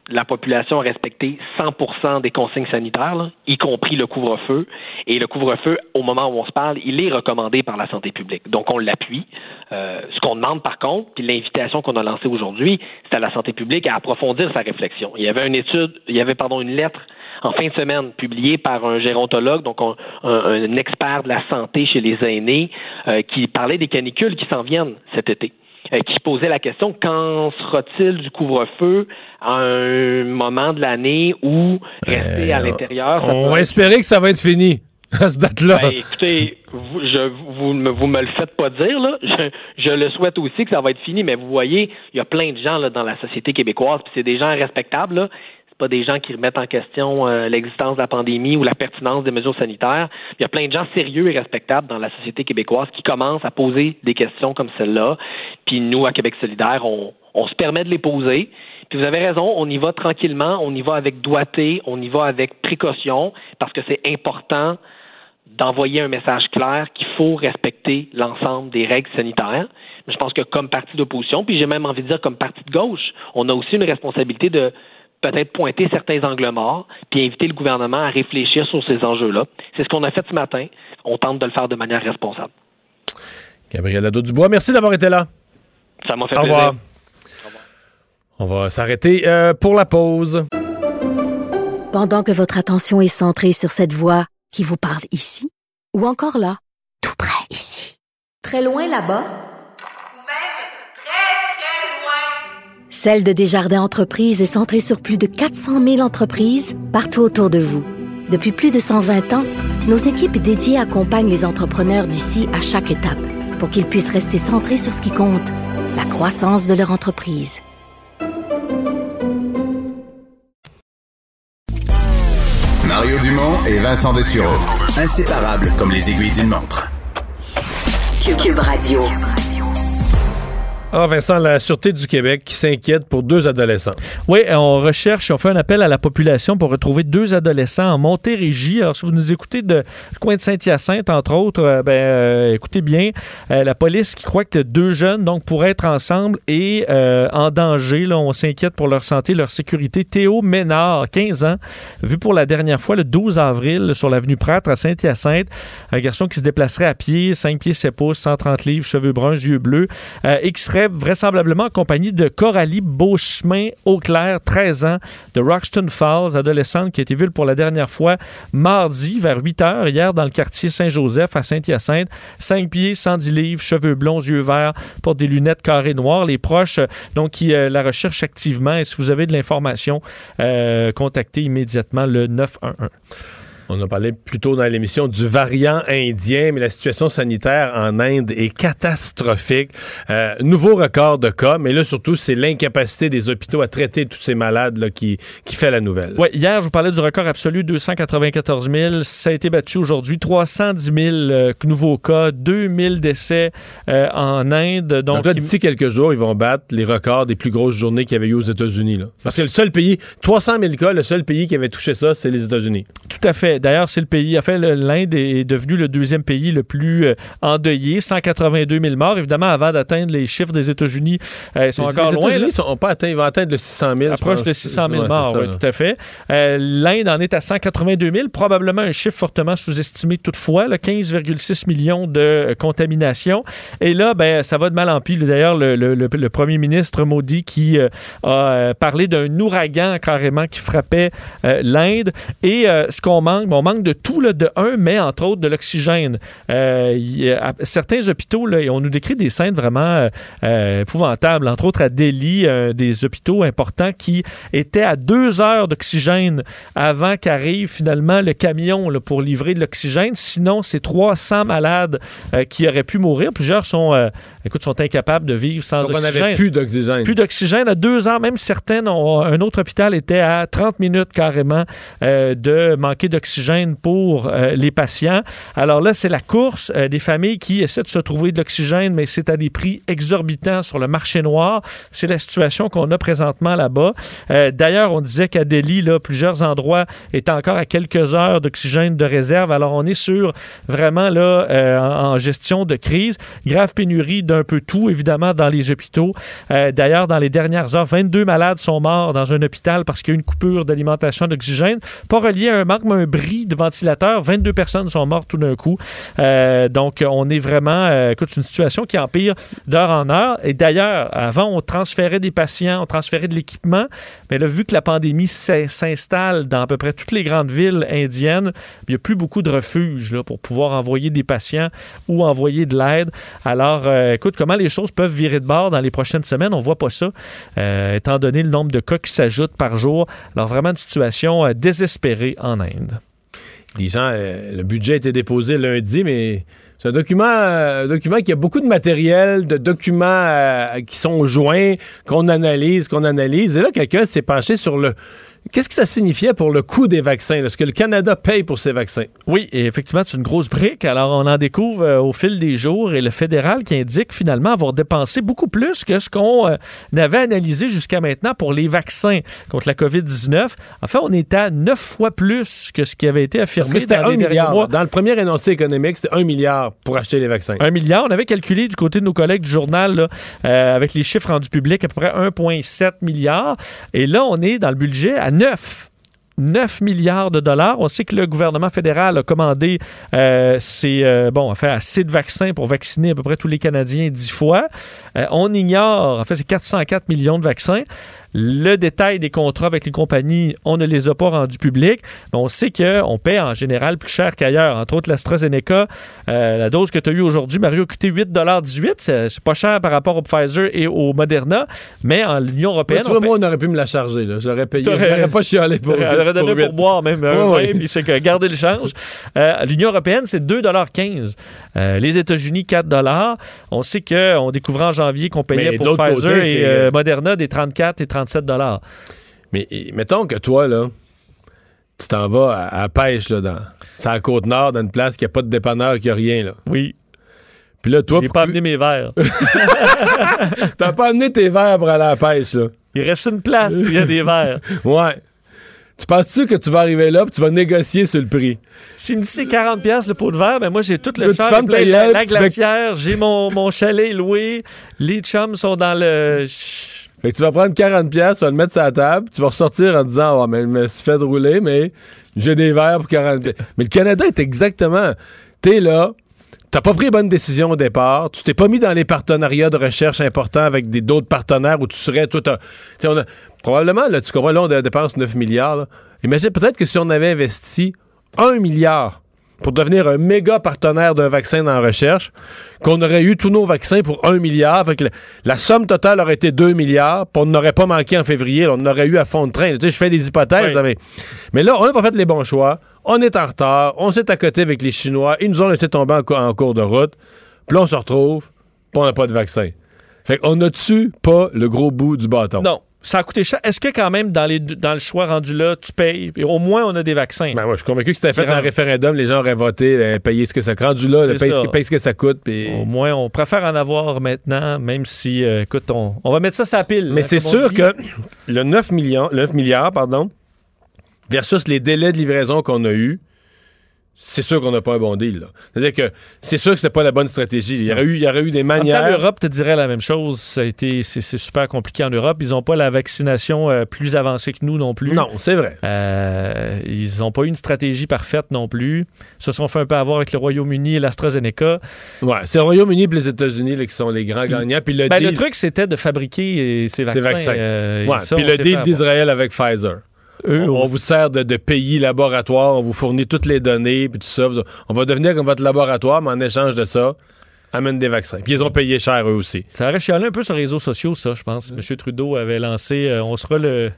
la population a respecté 100% des consignes sanitaires, y compris le couvre-feu. Et le couvre-feu, au moment où on se parle, il est recommandé par la santé publique. Donc, on l'appuie. Euh, ce qu'on demande, par contre, puis l'invitation qu'on a lancée aujourd'hui, c'est à la santé publique à approfondir sa réflexion. Il y avait une étude, il y avait, pardon, une lettre en fin de semaine publiée par un gérontologue, donc un, expert de la santé chez les aînés, euh, qui parlait des canicules qui s'en viennent cet été. Euh, qui posait la question qu'en sera-t-il du couvre-feu à un moment de l'année où rester à euh, l'intérieur. On va espérer que ça va être fini <laughs> à cette date-là. Ben, écoutez, vous, je, vous, me, vous me le faites pas dire, là. Je, le souhaite aussi que ça va être fini, mais vous voyez, il y a plein de gens là, dans la société québécoise, puis c'est des gens respectables, là pas des gens qui remettent en question euh, l'existence de la pandémie ou la pertinence des mesures sanitaires. Il y a plein de gens sérieux et respectables dans la société québécoise qui commencent à poser des questions comme celle-là. Puis nous, à Québec solidaire, on, on se permet de les poser. Puis vous avez raison, on y va tranquillement, on y va avec doigté, on y va avec précaution, parce que c'est important d'envoyer un message clair qu'il faut respecter l'ensemble des règles sanitaires. Mais je pense que comme parti d'opposition, puis j'ai même envie de dire comme parti de gauche, on a aussi une responsabilité de peut-être pointer certains angles morts, puis inviter le gouvernement à réfléchir sur ces enjeux-là. C'est ce qu'on a fait ce matin. On tente de le faire de manière responsable. Gabriel Nadeau-Dubois, merci d'avoir été là. Ça m'a fait Au plaisir. revoir. On va s'arrêter euh, pour la pause. Pendant que votre attention est centrée sur cette voix qui vous parle ici, ou encore là, tout près ici, très loin là-bas, Celle de Desjardins Entreprises est centrée sur plus de 400 000 entreprises partout autour de vous. Depuis plus de 120 ans, nos équipes dédiées accompagnent les entrepreneurs d'ici à chaque étape pour qu'ils puissent rester centrés sur ce qui compte, la croissance de leur entreprise. Mario Dumont et Vincent Dessureau. Inséparables comme les aiguilles d'une montre. Cube Radio. Ah, Vincent, la Sûreté du Québec qui s'inquiète pour deux adolescents. Oui, on recherche, on fait un appel à la population pour retrouver deux adolescents en Montérégie. Alors, si vous nous écoutez de coin de Saint-Hyacinthe, entre autres, euh, ben, euh, écoutez bien, euh, la police qui croit que deux jeunes donc pourraient être ensemble et euh, en danger. Là, on s'inquiète pour leur santé, leur sécurité. Théo Ménard, 15 ans, vu pour la dernière fois le 12 avril sur l'avenue Prêtre à Saint-Hyacinthe. Un garçon qui se déplacerait à pied, 5 pieds 7 pouces, 130 livres, cheveux bruns, yeux bleus, qui vraisemblablement en compagnie de Coralie Beauchemin Auclair, 13 ans, de Roxton Falls, adolescente qui a été vue pour la dernière fois mardi vers 8 heures, hier dans le quartier Saint-Joseph à Saint-Hyacinthe. 5 pieds, 110 livres, cheveux blonds, yeux verts, porte des lunettes carrées noires. Les proches, donc, qui euh, la recherchent activement. Et si vous avez de l'information, euh, contactez immédiatement le 911. On a parlé plus tôt dans l'émission du variant indien, mais la situation sanitaire en Inde est catastrophique. Euh, nouveau record de cas, mais là surtout, c'est l'incapacité des hôpitaux à traiter tous ces malades là, qui, qui fait la nouvelle. Ouais, hier, je vous parlais du record absolu, 294 000. Ça a été battu aujourd'hui, 310 000 euh, nouveaux cas, 2000 décès euh, en Inde. Donc, d'ici quelques jours, ils vont battre les records des plus grosses journées qu'il y avait eu aux États-Unis. Parce que le seul pays, 300 000 cas, le seul pays qui avait touché ça, c'est les États-Unis. Tout à fait. D'ailleurs, c'est le pays. En fait, le- l'Inde est devenu le deuxième pays le plus euh, endeuillé, 182 000 morts. Évidemment, avant d'atteindre les chiffres des États-Unis, euh, ils sont Les- encore les loin. là. États-Unis sont pas atteints, ils vont atteindre le 600 000. je Approche de 600 000 Ouais, morts, ça, oui, tout à fait. Euh, L'Inde en est à 182 000, probablement un chiffre fortement sous-estimé toutefois, là, 15,6 millions de contaminations. Et là, ben, ça va de mal en pis. D'ailleurs, le, le- le- le premier ministre Modi qui euh, a parlé d'un ouragan carrément qui frappait euh, l'Inde. Et ce qu'on manque, on manque de tout, là, de un, mais entre autres de l'oxygène. Euh, certains hôpitaux, là, on nous décrit des scènes vraiment euh, euh, épouvantables. Entre autres, à Delhi, euh, des hôpitaux importants qui étaient à deux heures d'oxygène avant qu'arrive finalement le camion là, pour livrer de l'oxygène. Sinon, c'est 300 malades qui auraient pu mourir. Plusieurs sont, écoute, sont incapables de vivre sans Donc, on oxygène. n'avait plus d'oxygène. Plus d'oxygène à deux heures. Même certaines, ont- un autre hôpital était à 30 minutes carrément de manquer d'oxygène pour euh, les patients. Alors là, c'est la course euh, des familles qui essaient de se trouver de l'oxygène, mais c'est à des prix exorbitants sur le marché noir. C'est la situation qu'on a présentement là-bas. Euh, D'ailleurs, on disait qu'à Delhi, plusieurs endroits étaient encore à quelques heures d'oxygène de réserve. Alors, on est sur vraiment là en, gestion de crise. Grave pénurie d'un peu tout, évidemment, dans les hôpitaux. D'ailleurs, dans les dernières heures, 22 malades sont morts dans un hôpital parce qu'il y a une coupure d'alimentation d'oxygène. Pas relié à un manque, mais un bris de ventilateur. 22 personnes sont mortes tout d'un coup. Euh, donc, on est vraiment, euh, écoute, une situation qui empire d'heure en heure. Et d'ailleurs, avant, on transférait des patients, on transférait de l'équipement. Mais là, vu que la pandémie s'in- s'installe dans à peu près toutes les grandes villes indiennes, il n'y a plus beaucoup de refuges là, pour pouvoir envoyer des patients ou envoyer de l'aide. Alors, euh, écoute, comment les choses peuvent virer de bord dans les prochaines semaines, on voit pas ça, étant donné le nombre de cas qui s'ajoutent par jour. Alors, vraiment une situation désespérée en Inde. Gens, euh, le budget a été déposé lundi, mais c'est un document, un document qui a beaucoup de matériel, de documents euh, qui sont joints, qu'on analyse, qu'on analyse. Et là, quelqu'un s'est penché sur le, Qu'est-ce que ça signifiait pour le coût des vaccins? Est-ce que le Canada paye pour ces vaccins? Oui, et effectivement, c'est une grosse brique. Alors, on en découvre euh, au fil des jours et le fédéral qui indique finalement avoir dépensé beaucoup plus que ce qu'on euh, avait analysé jusqu'à maintenant pour les vaccins contre la COVID-19. En fait, on est à neuf fois plus que ce qui avait été Parce affirmé que dans les milliard. mois. Dans le premier énoncé économique, c'était un milliard pour acheter les vaccins. Un milliard. On avait calculé du côté de nos collègues du journal, là, euh, avec les chiffres rendus publics, à peu près 1,7 milliard. Et là, on est dans le budget à 9. 9 milliards de dollars. On sait que le gouvernement fédéral a commandé euh, ses, euh, assez de vaccins pour vacciner à peu près tous les Canadiens 10 fois. Euh, on ignore, en fait, c'est 404 millions de vaccins. Le détail des contrats avec les compagnies, on ne les a pas rendus publics, mais on sait qu'on paie en général plus cher qu'ailleurs. Entre autres, l'AstraZeneca, euh, la dose que tu as eue aujourd'hui, Mario, a coûté 8,18 C'est pas cher par rapport au Pfizer et au Moderna, mais en l'Union européenne. on paie- moi, on aurait pu me la charger. J'aurais payé. J'aurais pas chialé pour. on aurait donné pour boire même un Ouais, vin, ouais. puis c'est que garder le change. Euh, L'Union européenne, c'est 2,15 euh, Les États-Unis, 4 On sait qu'on découvrait en janvier qu'on payait Mais pour Pfizer côté, et euh, Moderna des 34 et 37 Mais et, mettons que toi, là, tu t'en vas à, à la pêche, là, dans. La côte nord, dans une place qui a pas de dépanneur, qui a rien, là. Oui. Puis là, toi, J'ai pour- pas amené mes verres. <laughs> t'as pas amené tes verres pour aller à la pêche, là. Il reste une place, il y a des verres. <laughs> Ouais. Tu penses-tu que tu vas arriver là puis tu vas négocier sur le prix? S'il me dit c'est 40 pièces le pot de verre, ben moi j'ai tout le char, la, la glacière, j'ai mon, mon chalet loué, les chums sont dans le... Fait que tu vas prendre 40$, piastres, tu vas le mettre sur la table, tu vas ressortir en disant, oh, mais je me fait rouler, mais j'ai des verres pour 40$. piastres. Mais le Canada est exactement. T'es là, t'as pas pris les bonnes décisions au départ, tu t'es pas mis dans les partenariats de recherche importants avec d'autres partenaires où tu serais, tu sais, on a, probablement, là, tu comprends, là, on dépense 9 milliards. Imagine peut-être que si on avait investi 1 milliard pour devenir un méga partenaire d'un vaccin dans la recherche, qu'on aurait eu tous nos vaccins pour 1 milliard. Fait que la, la somme totale aurait été 2 milliards, puis on n'aurait pas manqué en février. là, on aurait eu à fond de train. Tu sais, je fais des hypothèses, Oui. là, mais, mais là, on n'a pas fait les bons choix. On est en retard. On s'est à côté avec les Chinois. Ils nous ont laissé tomber en, cou- en cours de route. Puis là, on se retrouve, puis on n'a pas de vaccin. Fait qu'on n'a-tu pas le gros bout du bâton? Non, ça a coûté cher. Est-ce que quand même, dans, les, deux- dans le choix rendu là, tu payes, et au moins on a des vaccins? Ben, moi, je suis convaincu que si c'était fait un rend- référendum, les gens auraient voté, euh, payé ce que ça rendu là, là, ce que- paye ce que ça coûte. Au moins, on préfère en avoir maintenant, même si, euh, écoute, on, on va mettre ça sur la pile. Mais hein, c'est sûr que le 9, millions, le 9 milliards, pardon, versus les délais de livraison qu'on a eus, c'est sûr qu'on n'a pas un bon deal. C'est-à-dire que c'est sûr que c'était pas la bonne stratégie. Il y aurait eu, il y aurait eu des manières. l'Europe te dirait la même chose. Ça a été, c'est, super compliqué en Europe. Ils n'ont pas la vaccination euh, plus avancée que nous non plus. Non, c'est vrai. Euh, ils n'ont pas eu une stratégie parfaite non plus. Ils se sont fait un peu avoir avec le Royaume-Uni et l'AstraZeneca. Ouais, c'est le Royaume-Uni et les États-Unis qui sont les grands gagnants. Puis le, Ben, le truc, c'était de fabriquer euh, ces vaccins. euh, Ouais, ça, puis le deal d'Israël avec Pfizer. Eux, on, vous sert de, de pays laboratoire, on vous fournit toutes les données, puis tout ça. On va devenir comme votre laboratoire, mais en échange de ça, amène des vaccins. Puis ils ont payé cher eux aussi. Ça aurait chialé un peu sur les réseaux sociaux, ça, je pense. M. Trudeau avait lancé euh, on sera le,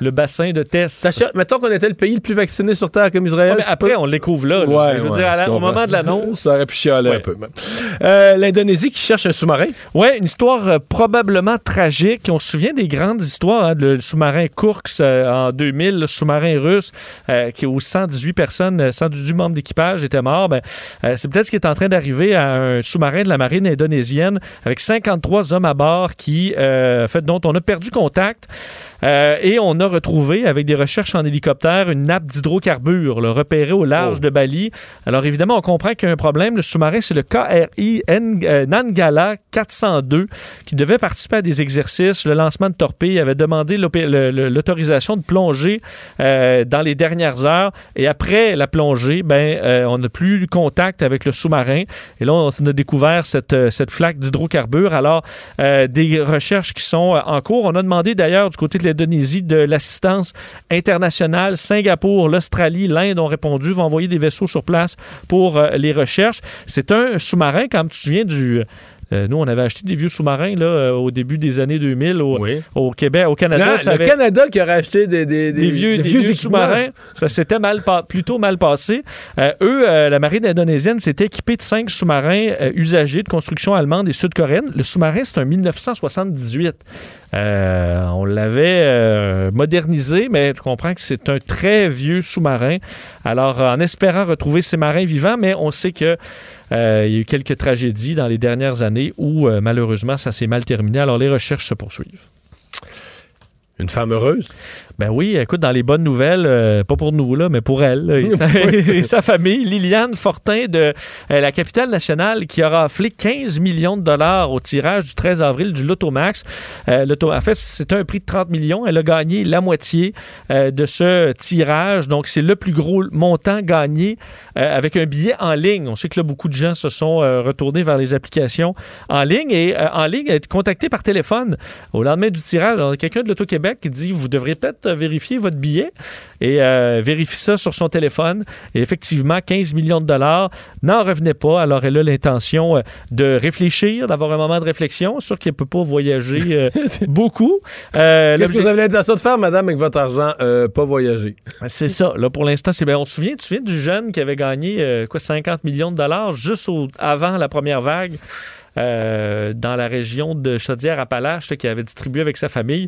le bassin de test. Mettons qu'on était le pays le plus vacciné sur Terre comme Israël. Ouais, mais je après, on le découvre là. là. Ouais, je veux ouais, dire, la- au moment de l'annonce. Ça aurait pu chialer un peu. Euh, L'Indonésie qui cherche un sous-marin. Oui, une histoire euh, probablement tragique. On se souvient des grandes histoires. hein, le sous-marin Kursk euh, en 2000, le sous-marin russe euh, qui, où 118 personnes, euh, 118 membres d'équipage étaient morts. Ben, c'est peut-être ce qui est en train d'arriver à un sous-marin de la marine indonésienne avec 53 hommes à bord qui, fait, dont on a perdu contact. Euh, et on a retrouvé, avec des recherches en hélicoptère, une nappe d'hydrocarbures là, repérée au large Oh. de Bali. Alors évidemment, on comprend qu'il y a un problème. Le sous-marin, c'est le KRI euh, Nangala 402 qui devait participer à des exercices. Le lancement de torpilles avait demandé l'autorisation de plonger euh, dans les dernières heures. Et après la plongée, ben, euh, on n'a plus eu contact avec le sous-marin. Et là, on a découvert cette, cette flaque d'hydrocarbures. Alors, des recherches qui sont en cours. On a demandé d'ailleurs du côté de de l'assistance internationale. Singapour, l'Australie, l'Inde ont répondu, vont envoyer des vaisseaux sur place pour euh, les recherches. C'est un sous-marin, comme tu te souviens du... euh, nous, on avait acheté des vieux sous-marins là, euh, au début des années 2000 au, Oui. au Québec, au Canada. Non, ça le avait- Canada qui aurait acheté des, des, des vieux, sous-marins. Ça s'était mal pa- plutôt mal passé. Euh, eux, la marine indonésienne s'était équipée de cinq sous-marins usagés de construction allemande et sud-coréenne. Le sous-marin, c'est un 1978. Euh, on l'avait euh, modernisé, mais je comprends que c'est un très vieux sous-marin. Alors, en espérant retrouver ces marins vivants, mais on sait que euh, il y a eu quelques tragédies dans les dernières années où, euh, malheureusement, ça s'est mal terminé. Alors, les recherches se poursuivent. Une femme heureuse? Ben oui, écoute, dans les bonnes nouvelles, euh, pas pour nous, là, mais pour elle là, et, <laughs> sa, et sa famille, Liliane Fortin de euh, la capitale nationale qui a raflé 15 millions de dollars au tirage du 13 avril du Lotomax. Euh, Loto, en fait, c'est un prix de 30 millions. Elle a gagné la moitié euh, de ce tirage. Donc, c'est le plus gros montant gagné euh, avec un billet en ligne. On sait que là, beaucoup de gens se sont euh, retournés vers les applications en ligne et euh, en ligne, être contacté par téléphone au lendemain du tirage. Quelqu'un de l'Auto-Québec qui dit, vous devrez peut-être vérifier votre billet et euh, vérifie ça sur son téléphone. Et effectivement, 15 millions de dollars n'en revenait pas. Alors, elle a l'intention euh, de réfléchir, d'avoir un moment de réflexion. Sûr qu'elle ne peut pas voyager euh, <laughs> beaucoup. Euh, Qu'est-ce que vous avez l'intention de faire, madame, avec votre argent? Pas voyager? c'est ça. Là, pour l'instant, c'est bien. On se souvient, tu te souviens du jeune qui avait gagné quoi, 50 millions de dollars juste au- avant la première vague dans la région de Chaudière-Appalaches, qui avait distribué avec sa famille.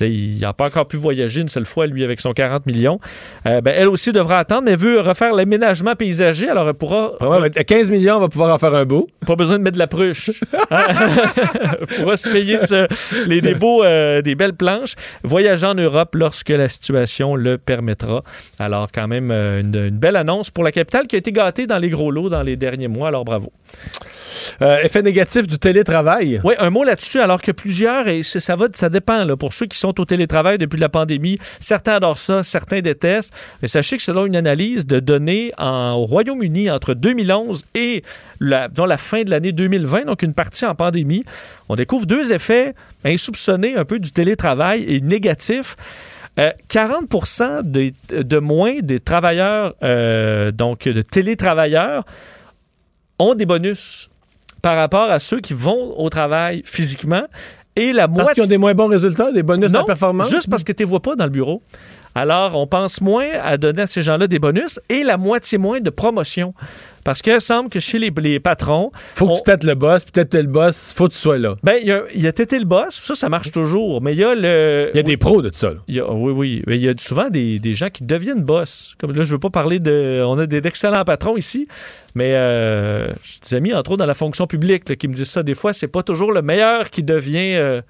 Il n'a pas encore pu voyager une seule fois, lui, avec son 40 millions. Euh, ben, elle aussi devra attendre, mais veut refaire l'aménagement paysager. Alors, elle pourra. Ouais, mais 15 millions, on va pouvoir en faire un beau. Pas besoin de mettre de la pruche. <laughs> <laughs> Elle pourra se payer ce- les, des, beaux, euh, des belles planches. Voyager en Europe lorsque la situation le permettra. Alors, quand même, euh, une, une belle annonce pour la capitale qui a été gâtée dans les gros lots dans les derniers mois. Alors, bravo. Euh, effet négatif du télétravail. Oui, un mot là-dessus, alors que plusieurs, et ça, va, ça dépend, pour ceux qui sont au télétravail depuis la pandémie, certains adorent ça, certains détestent, mais sachez que selon une analyse de données en, au Royaume-Uni entre 2011 et la, la fin de l'année 2020, donc une partie en pandémie, on découvre deux effets insoupçonnés un peu du télétravail et négatifs. Euh, 40 des- de moins des travailleurs, euh, donc de télétravailleurs, ont des bonus par rapport à ceux qui vont au travail physiquement. Et la Parce moitié. qu'ils ont des moins bons résultats, des bonus Non, de performance? Juste parce que tu ne vois pas dans le bureau. Alors, on pense moins à donner à ces gens-là des bonus et la moitié moins de promotion. Parce que semble que chez les, les patrons. Faut que on- tu têtes le boss, puis têtes le boss, faut que tu sois là. Ben, il y a, a tété le boss, ça, ça marche toujours. Mais il y a le. Il y a des pros de ça. là. Il y a- oui, oui. Mais il y a souvent des, des gens qui deviennent boss. Comme là, je veux pas parler de. On a des- d'excellents patrons ici, mais euh, j'ai des amis, entre autres, dans la fonction publique, là, qui me disent ça. Des fois, c'est pas toujours le meilleur qui devient. euh,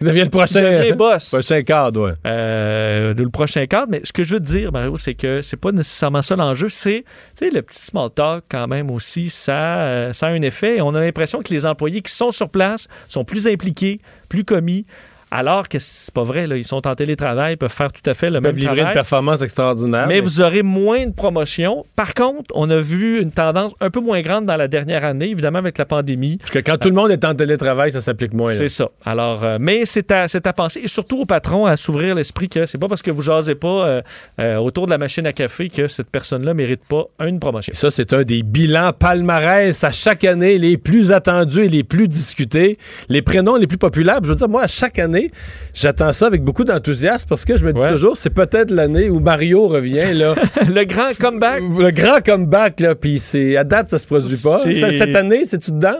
Il devient le prochain, boss. prochain cadre, ouais. euh, le prochain cadre. Mais ce que je veux te dire, Mario, c'est que c'est pas nécessairement ça l'enjeu. C'est tu sais, le petit small talk, quand même, aussi, ça, euh, ça a un effet. On a l'impression que les employés qui sont sur place sont plus impliqués, plus commis. Alors que c'est pas vrai, là. ils sont en télétravail, peuvent faire tout à fait le Ils même peuvent livrer une performance extraordinaire. Mais vous aurez moins de promotions. Par contre, on a vu une tendance un peu moins grande dans la dernière année, évidemment avec la pandémie. Parce que quand tout le monde est en télétravail, ça s'applique moins. C'est ça. Alors, euh, mais c'est à, c'est à penser, et surtout aux patrons, à s'ouvrir l'esprit que c'est pas parce que vous jasez pas euh, euh, autour de la machine à café que cette personne-là mérite pas une promotion. Et ça, c'est un des bilans palmarès à chaque année les plus attendus et les plus discutés, les prénoms les plus populaires. Je veux dire, moi, à chaque année, j'attends ça avec beaucoup d'enthousiasme parce que je me dis Ouais. toujours, c'est peut-être l'année où Mario revient, là. <laughs> le grand comeback. Le grand comeback, là, puis c'est à date, ça se produit pas. Cette année, c'est-tu dedans?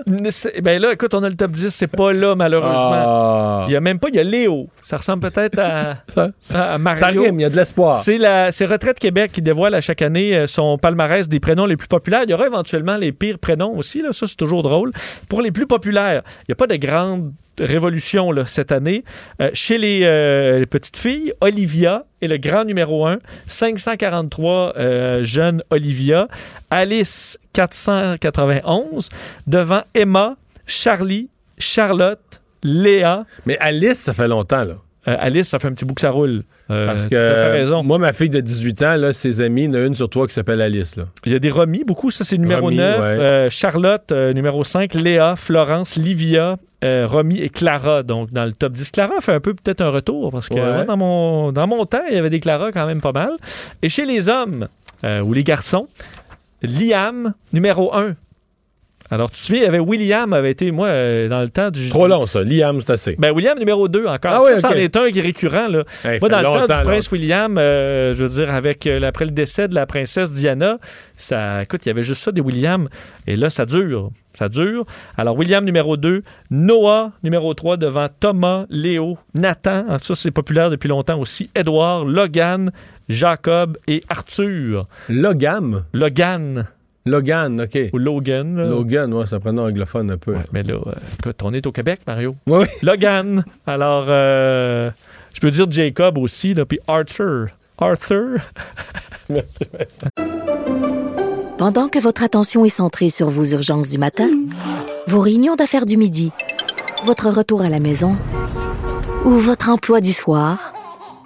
Ben là, écoute, on a le top 10, c'est pas là, malheureusement. Ah. Il y a même pas, il y a Léo. Ça ressemble peut-être à, <laughs> Ça, à Mario. ça rime, il y a de l'espoir. C'est la c'est Retraite Québec qui dévoile à chaque année euh, son palmarès des prénoms les plus populaires. Il y aura éventuellement les pires prénoms aussi. Là. Ça, c'est toujours drôle. Pour les plus populaires, il n'y a pas de grande révolution là, cette année. Euh, chez les, euh, les petites filles, Olivia est le grand numéro 1. 543 euh, jeunes Olivia. Alice, 491. Devant Emma, Charlie, Charlotte, Léa. Mais Alice, ça fait longtemps, là. Euh, Alice, ça fait un petit bout que ça roule. Parce que raison. moi, ma fille de 18 ans, là, ses amis, il y en a une sur trois qui s'appelle Alice. Là. Il y a des remis, beaucoup. Ça, c'est numéro Romy, 9. ouais. Euh, Charlotte, euh, numéro 5. Léa, Florence, Livia, euh, Romy et Clara. Donc, dans le top 10. Clara fait un peu peut-être un retour parce que Ouais. moi, dans, mon, dans mon temps, il y avait des Clara quand même pas mal. Et chez les hommes euh, ou les garçons, Liam, numéro 1. Alors, tu te souviens, il y avait William, avait été, moi, euh, dans le temps du. Trop long, ça. Liam, c'est assez. Ben, William numéro 2 encore. Ah oui, ça, c'en est un qui est récurrent. Là. Hey, moi, dans le temps du prince William, euh, je veux dire, avec euh, après le décès de la princesse Diana, ça, écoute, il y avait juste ça des Williams. Et là, ça dure. Ça dure. Alors, William numéro 2, Noah numéro 3 devant Thomas, Léo, Nathan. Ça, c'est populaire depuis longtemps aussi. Edouard, Logan, Jacob et Arthur. Logam? Logan. Logan, OK. Ou Logan. là. Logan, ouais, ça prenait un anglophone un peu. Ouais, mais là, euh, écoute, on est au Québec, Mario. Oui, oui. <laughs> Logan. Alors, euh, je peux dire Jacob aussi, là, puis Arthur. Arthur? <laughs> Merci, Vincent. Pendant que votre attention est centrée sur vos urgences du matin, vos réunions d'affaires du midi, votre retour à la maison ou votre emploi du soir,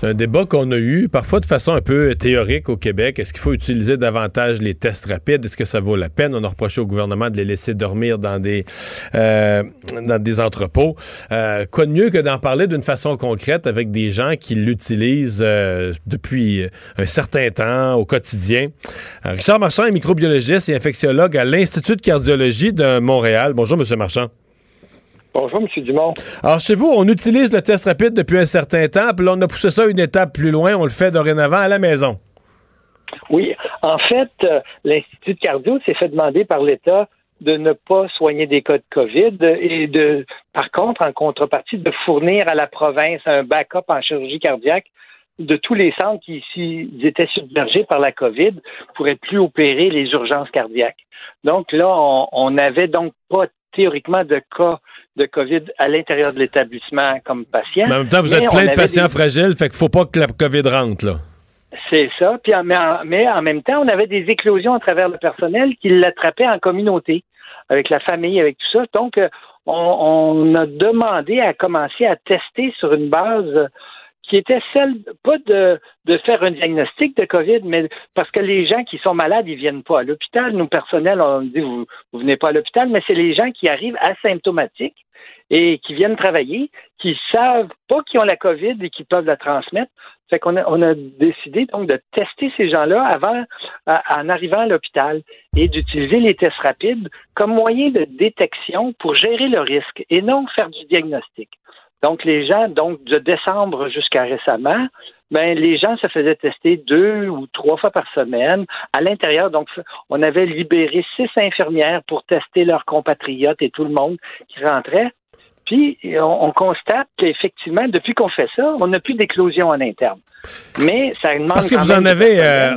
C'est un débat qu'on a eu, parfois de façon un peu théorique au Québec. Est-ce qu'il faut utiliser davantage les tests rapides? Est-ce que ça vaut la peine? On a reproché au gouvernement de les laisser dormir dans des, euh, dans des entrepôts. Euh, quoi de mieux que d'en parler d'une façon concrète avec des gens qui l'utilisent euh, depuis un certain temps au quotidien? Euh, Richard Marchand est microbiologiste et infectiologue à l'Institut de cardiologie de Montréal. Bonjour, Monsieur Marchand. Bonjour, M. Dumont. Alors, chez vous, on utilise le test rapide depuis un certain temps, puis là, on a poussé ça une étape plus loin. On le fait dorénavant à la maison. Oui, en fait, euh, l'Institut de cardio s'est fait demander par l'État de ne pas soigner des cas de COVID et de, par contre, en contrepartie, de fournir à la province un backup en chirurgie cardiaque de tous les centres qui, s'ils étaient submergés par la COVID, pourraient plus opérer les urgences cardiaques. Donc là, on n'avait donc pas théoriquement de cas de COVID à l'intérieur de l'établissement comme patient. Mais en même temps, vous Mais êtes plein de patients des- fragiles, fait qu'il faut pas que la COVID rentre, là. C'est ça. Puis en, mais, en, mais en même temps, on avait des éclosions à travers le personnel qui l'attrapaient en communauté, avec la famille, avec tout ça. Donc, euh, on, on a demandé à commencer à tester sur une base qui était celle, pas de, de faire un diagnostic de COVID, mais parce que les gens qui sont malades, ils viennent pas à l'hôpital. Nous, personnel, on dit, vous, vous venez pas à l'hôpital, mais c'est les gens qui arrivent asymptomatiques et qui viennent travailler, qui savent pas qu'ils ont la COVID et qui peuvent la transmettre. Fait qu'on a, on a décidé donc de tester ces gens-là avant, en arrivant à l'hôpital et d'utiliser les tests rapides comme moyen de détection pour gérer le risque et non faire du diagnostic. Donc, les gens, donc, de décembre jusqu'à récemment, ben, les gens se faisaient tester deux ou trois fois par semaine à l'intérieur. Donc, on avait libéré six infirmières pour tester leurs compatriotes et tout le monde qui rentrait. Puis, on, on constate qu'effectivement, depuis qu'on fait ça, on n'a plus d'éclosion en interne. Mais ça demande. Parce que vous en avez, euh,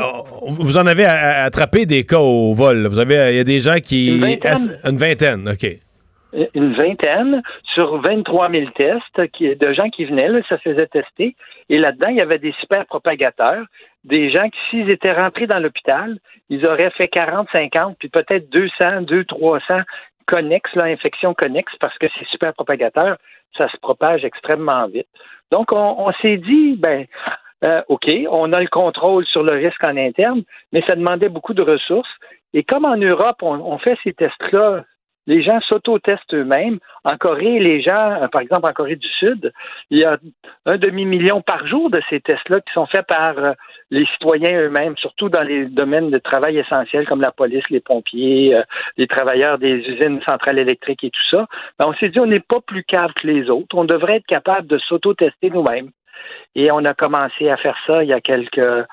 vous en avez attrapé des cas au vol. Vous avez, il y a des gens qui, Une vingtaine. une vingtaine, ok. Une vingtaine sur 23 000 tests de gens qui venaient, là, ça faisait tester. Et là-dedans, il y avait des super propagateurs, des gens qui, s'ils étaient rentrés dans l'hôpital, ils auraient fait 40, 50, puis peut-être 200, 200, 300 connexes, là, infections connexes, parce que ces super propagateurs, ça se propage extrêmement vite. Donc, on, s'est dit, ben, euh, OK, on a le contrôle sur le risque en interne, mais ça demandait beaucoup de ressources. Et comme en Europe, on, on fait ces tests-là les gens s'auto-testent eux-mêmes. En Corée, les gens, euh, par exemple en Corée du Sud, il y a un demi-million par jour de ces tests-là qui sont faits par euh, les citoyens eux-mêmes, surtout dans les domaines de travail essentiels comme la police, les pompiers, euh, les travailleurs des usines centrales électriques et tout ça. Ben, on s'est dit, on n'est pas plus capable que les autres. On devrait être capable de s'auto-tester nous-mêmes. Et on a commencé à faire ça il y a quelques, euh,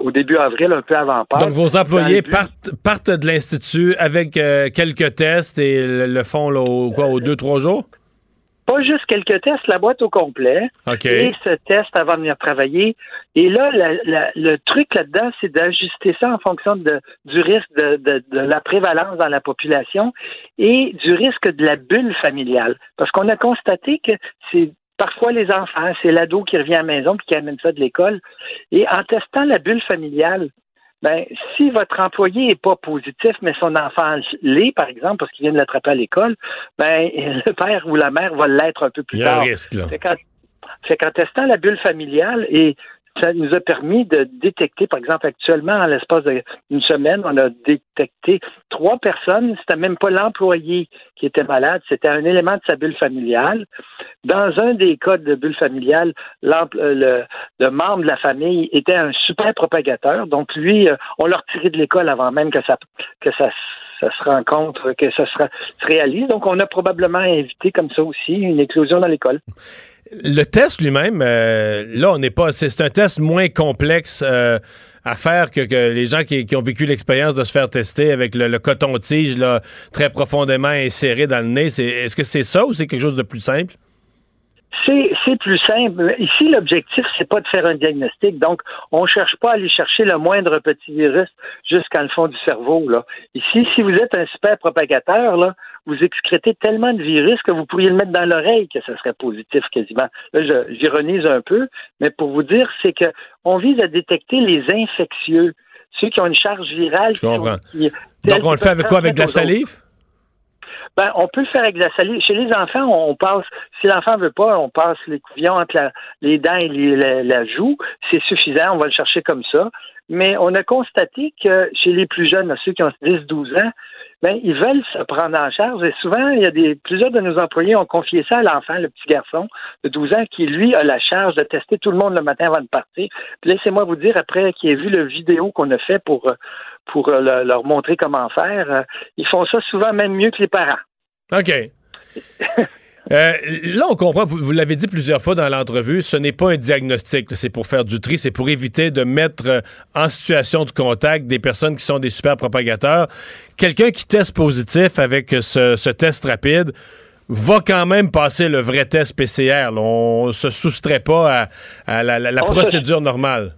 au début avril, un peu avant Pâques. Donc, vos employés but- partent, partent de l'Institut avec euh, quelques tests et le, le font là, au, quoi, aux deux, trois jours? Pas juste quelques tests, la boîte au complet. OK. Et ce test avant de venir travailler. Et là, la- la- le truc là-dedans, c'est d'ajuster ça en fonction de, du risque de, de- de la prévalence dans la population et du risque de la bulle familiale. Parce qu'on a constaté que c'est parfois les enfants, c'est l'ado qui revient à la maison puis qui amène ça de l'école. Et en testant la bulle familiale, ben, si votre employé n'est pas positif, mais son enfant l'est, par exemple, parce qu'il vient de l'attraper à l'école, ben, <laughs> le père ou la mère va l'être un peu plus Il y a un tard. qu'en c'est qu'en testant la bulle familiale et ça nous a permis de détecter, par exemple, actuellement, en l'espace d'une semaine, on a détecté trois personnes. C'était même pas l'employé qui était malade, c'était un élément de sa bulle familiale. Dans un des cas de bulle familiale, euh, le, le membre de la famille était un super propagateur. Donc, lui, euh, on l'a retiré de l'école avant même que ça, que ça, ça se rencontre, que ça se, réalise. Donc, on a probablement évité comme ça aussi une éclosion dans l'école. Le test lui-même, euh, là, on n'est pas. C'est un test moins complexe euh, à faire que, les gens qui, ont vécu l'expérience de se faire tester avec le, coton-tige très profondément inséré dans le nez. Est-ce que c'est ça ou c'est quelque chose de plus simple? C'est, c'est plus simple. Ici, l'objectif, c'est pas de faire un diagnostic. Donc, on cherche pas à aller chercher le moindre petit virus jusqu'à le fond du cerveau. Là. Ici, si vous êtes un super propagateur, là, vous excrétez tellement de virus que vous pourriez le mettre dans l'oreille que ça serait positif quasiment. Là, j'ironise un peu, mais pour vous dire, c'est que on vise à détecter les infectieux, ceux qui ont une charge virale. Je comprends. qui- Donc, on le fait avec quoi? Avec de la salive? Ben, on peut le faire avec la salive. Chez les enfants, on passe, si l'enfant veut pas, on passe les couvillons entre les dents et la, la joue. C'est suffisant, on va le chercher comme ça. Mais on a constaté que chez les plus jeunes, ceux qui ont 10-12 ans, ben, ils veulent se prendre en charge. Et souvent, il y a des, plusieurs de nos employés ont confié ça à l'enfant, le petit garçon de 12 ans, qui, lui, a la charge de tester tout le monde le matin avant de partir. Laissez-moi vous dire, après qu'il ait vu le vidéo qu'on a fait pour, pour euh, le- leur montrer comment faire, euh, ils font ça souvent même mieux que les parents. OK. <laughs> Euh, là, on comprend, vous, vous l'avez dit plusieurs fois dans l'entrevue, ce n'est pas un diagnostic, c'est pour faire du tri, c'est pour éviter de mettre euh, en situation de contact des personnes qui sont des super propagateurs. Quelqu'un qui teste positif avec ce, ce test rapide va quand même passer le vrai test PCR. là. On se soustrait pas à, à la, procédure normale.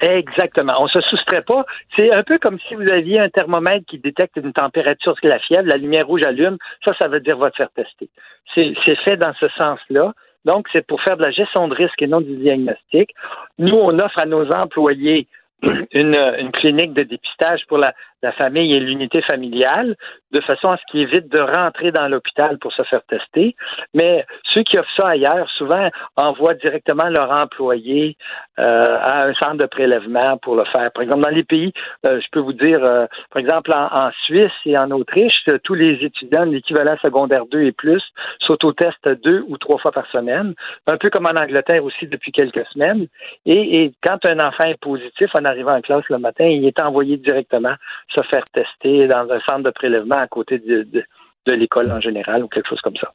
Exactement. On se soustrait pas. C'est un peu comme si vous aviez un thermomètre qui détecte une température, la fièvre, la lumière rouge allume. Ça, ça veut dire va te faire tester. C'est c'est fait dans ce sens-là. Donc, c'est pour faire de la gestion de risque et non du diagnostic. Nous, on offre à nos employés <clears throat> une, une clinique de dépistage pour la, la famille et l'unité familiale, de façon à ce qu'ils évitent de rentrer dans l'hôpital pour se faire tester. Mais ceux qui offrent ça ailleurs, souvent, envoient directement leur employé euh, à un centre de prélèvement pour le faire. Par exemple, dans les pays, euh, je peux vous dire, euh, par exemple, en, Suisse et en Autriche, euh, tous les étudiants de l'équivalent secondaire 2 et plus s'autotestent deux ou trois fois par semaine, un peu comme en Angleterre aussi depuis quelques semaines. Et, et quand un enfant est positif en arrivant en classe le matin, il est envoyé directement se faire tester dans un centre de prélèvement à côté de, de, de l'école en général ou quelque chose comme ça.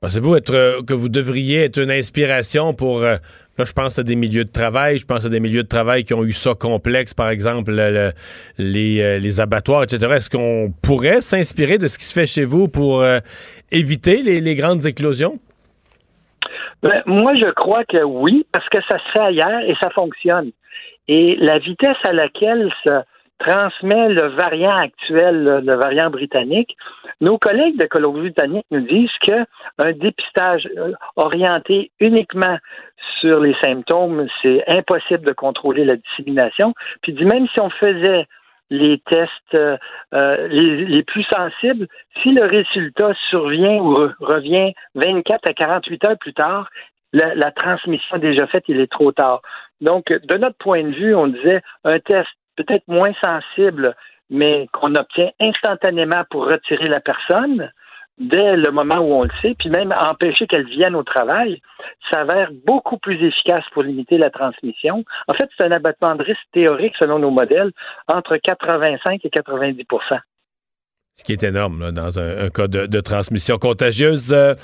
Pensez-vous être, euh, que vous devriez être une inspiration pour. euh, là, je pense à des milieux de travail. Je pense à des milieux de travail qui ont eu ça complexe, par exemple, le- le- les, euh, les abattoirs, etc. Est-ce qu'on pourrait s'inspirer de ce qui se fait chez vous pour euh, éviter les, les grandes éclosions? Ben, moi, je crois que oui, parce que ça se fait ailleurs et ça fonctionne. Et la vitesse à laquelle se transmet le variant actuel, le, variant britannique, nos collègues de Colombie-Britannique nous disent que un dépistage euh, orienté uniquement sur les symptômes, c'est impossible de contrôler la dissémination. Puis dit même si on faisait les tests euh, euh, les, plus sensibles, si le résultat survient ou re- revient 24 à 48 heures plus tard, la, la transmission déjà faite, il est trop tard. Donc, de notre point de vue, on disait un test peut-être moins sensible, mais qu'on obtient instantanément pour retirer la personne dès le moment où on le sait, puis même empêcher qu'elle vienne au travail, s'avère beaucoup plus efficace pour limiter la transmission. En fait, c'est un abattement de risque théorique selon nos modèles entre 85 et 90% Ce qui est énorme dans un, cas de, de transmission contagieuse. Euh,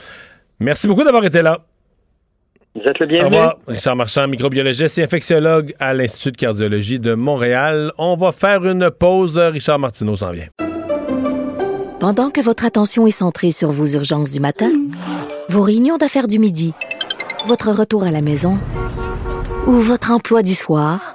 merci beaucoup d'avoir été là. Vous êtes le Au bienvenu. revoir. Richard Marchand, microbiologiste et infectiologue à l'Institut de cardiologie de Montréal. On va faire une pause. Richard Martineau s'en vient. Pendant que votre attention est centrée sur vos urgences du matin, vos réunions d'affaires du midi, votre retour à la maison ou votre emploi du soir,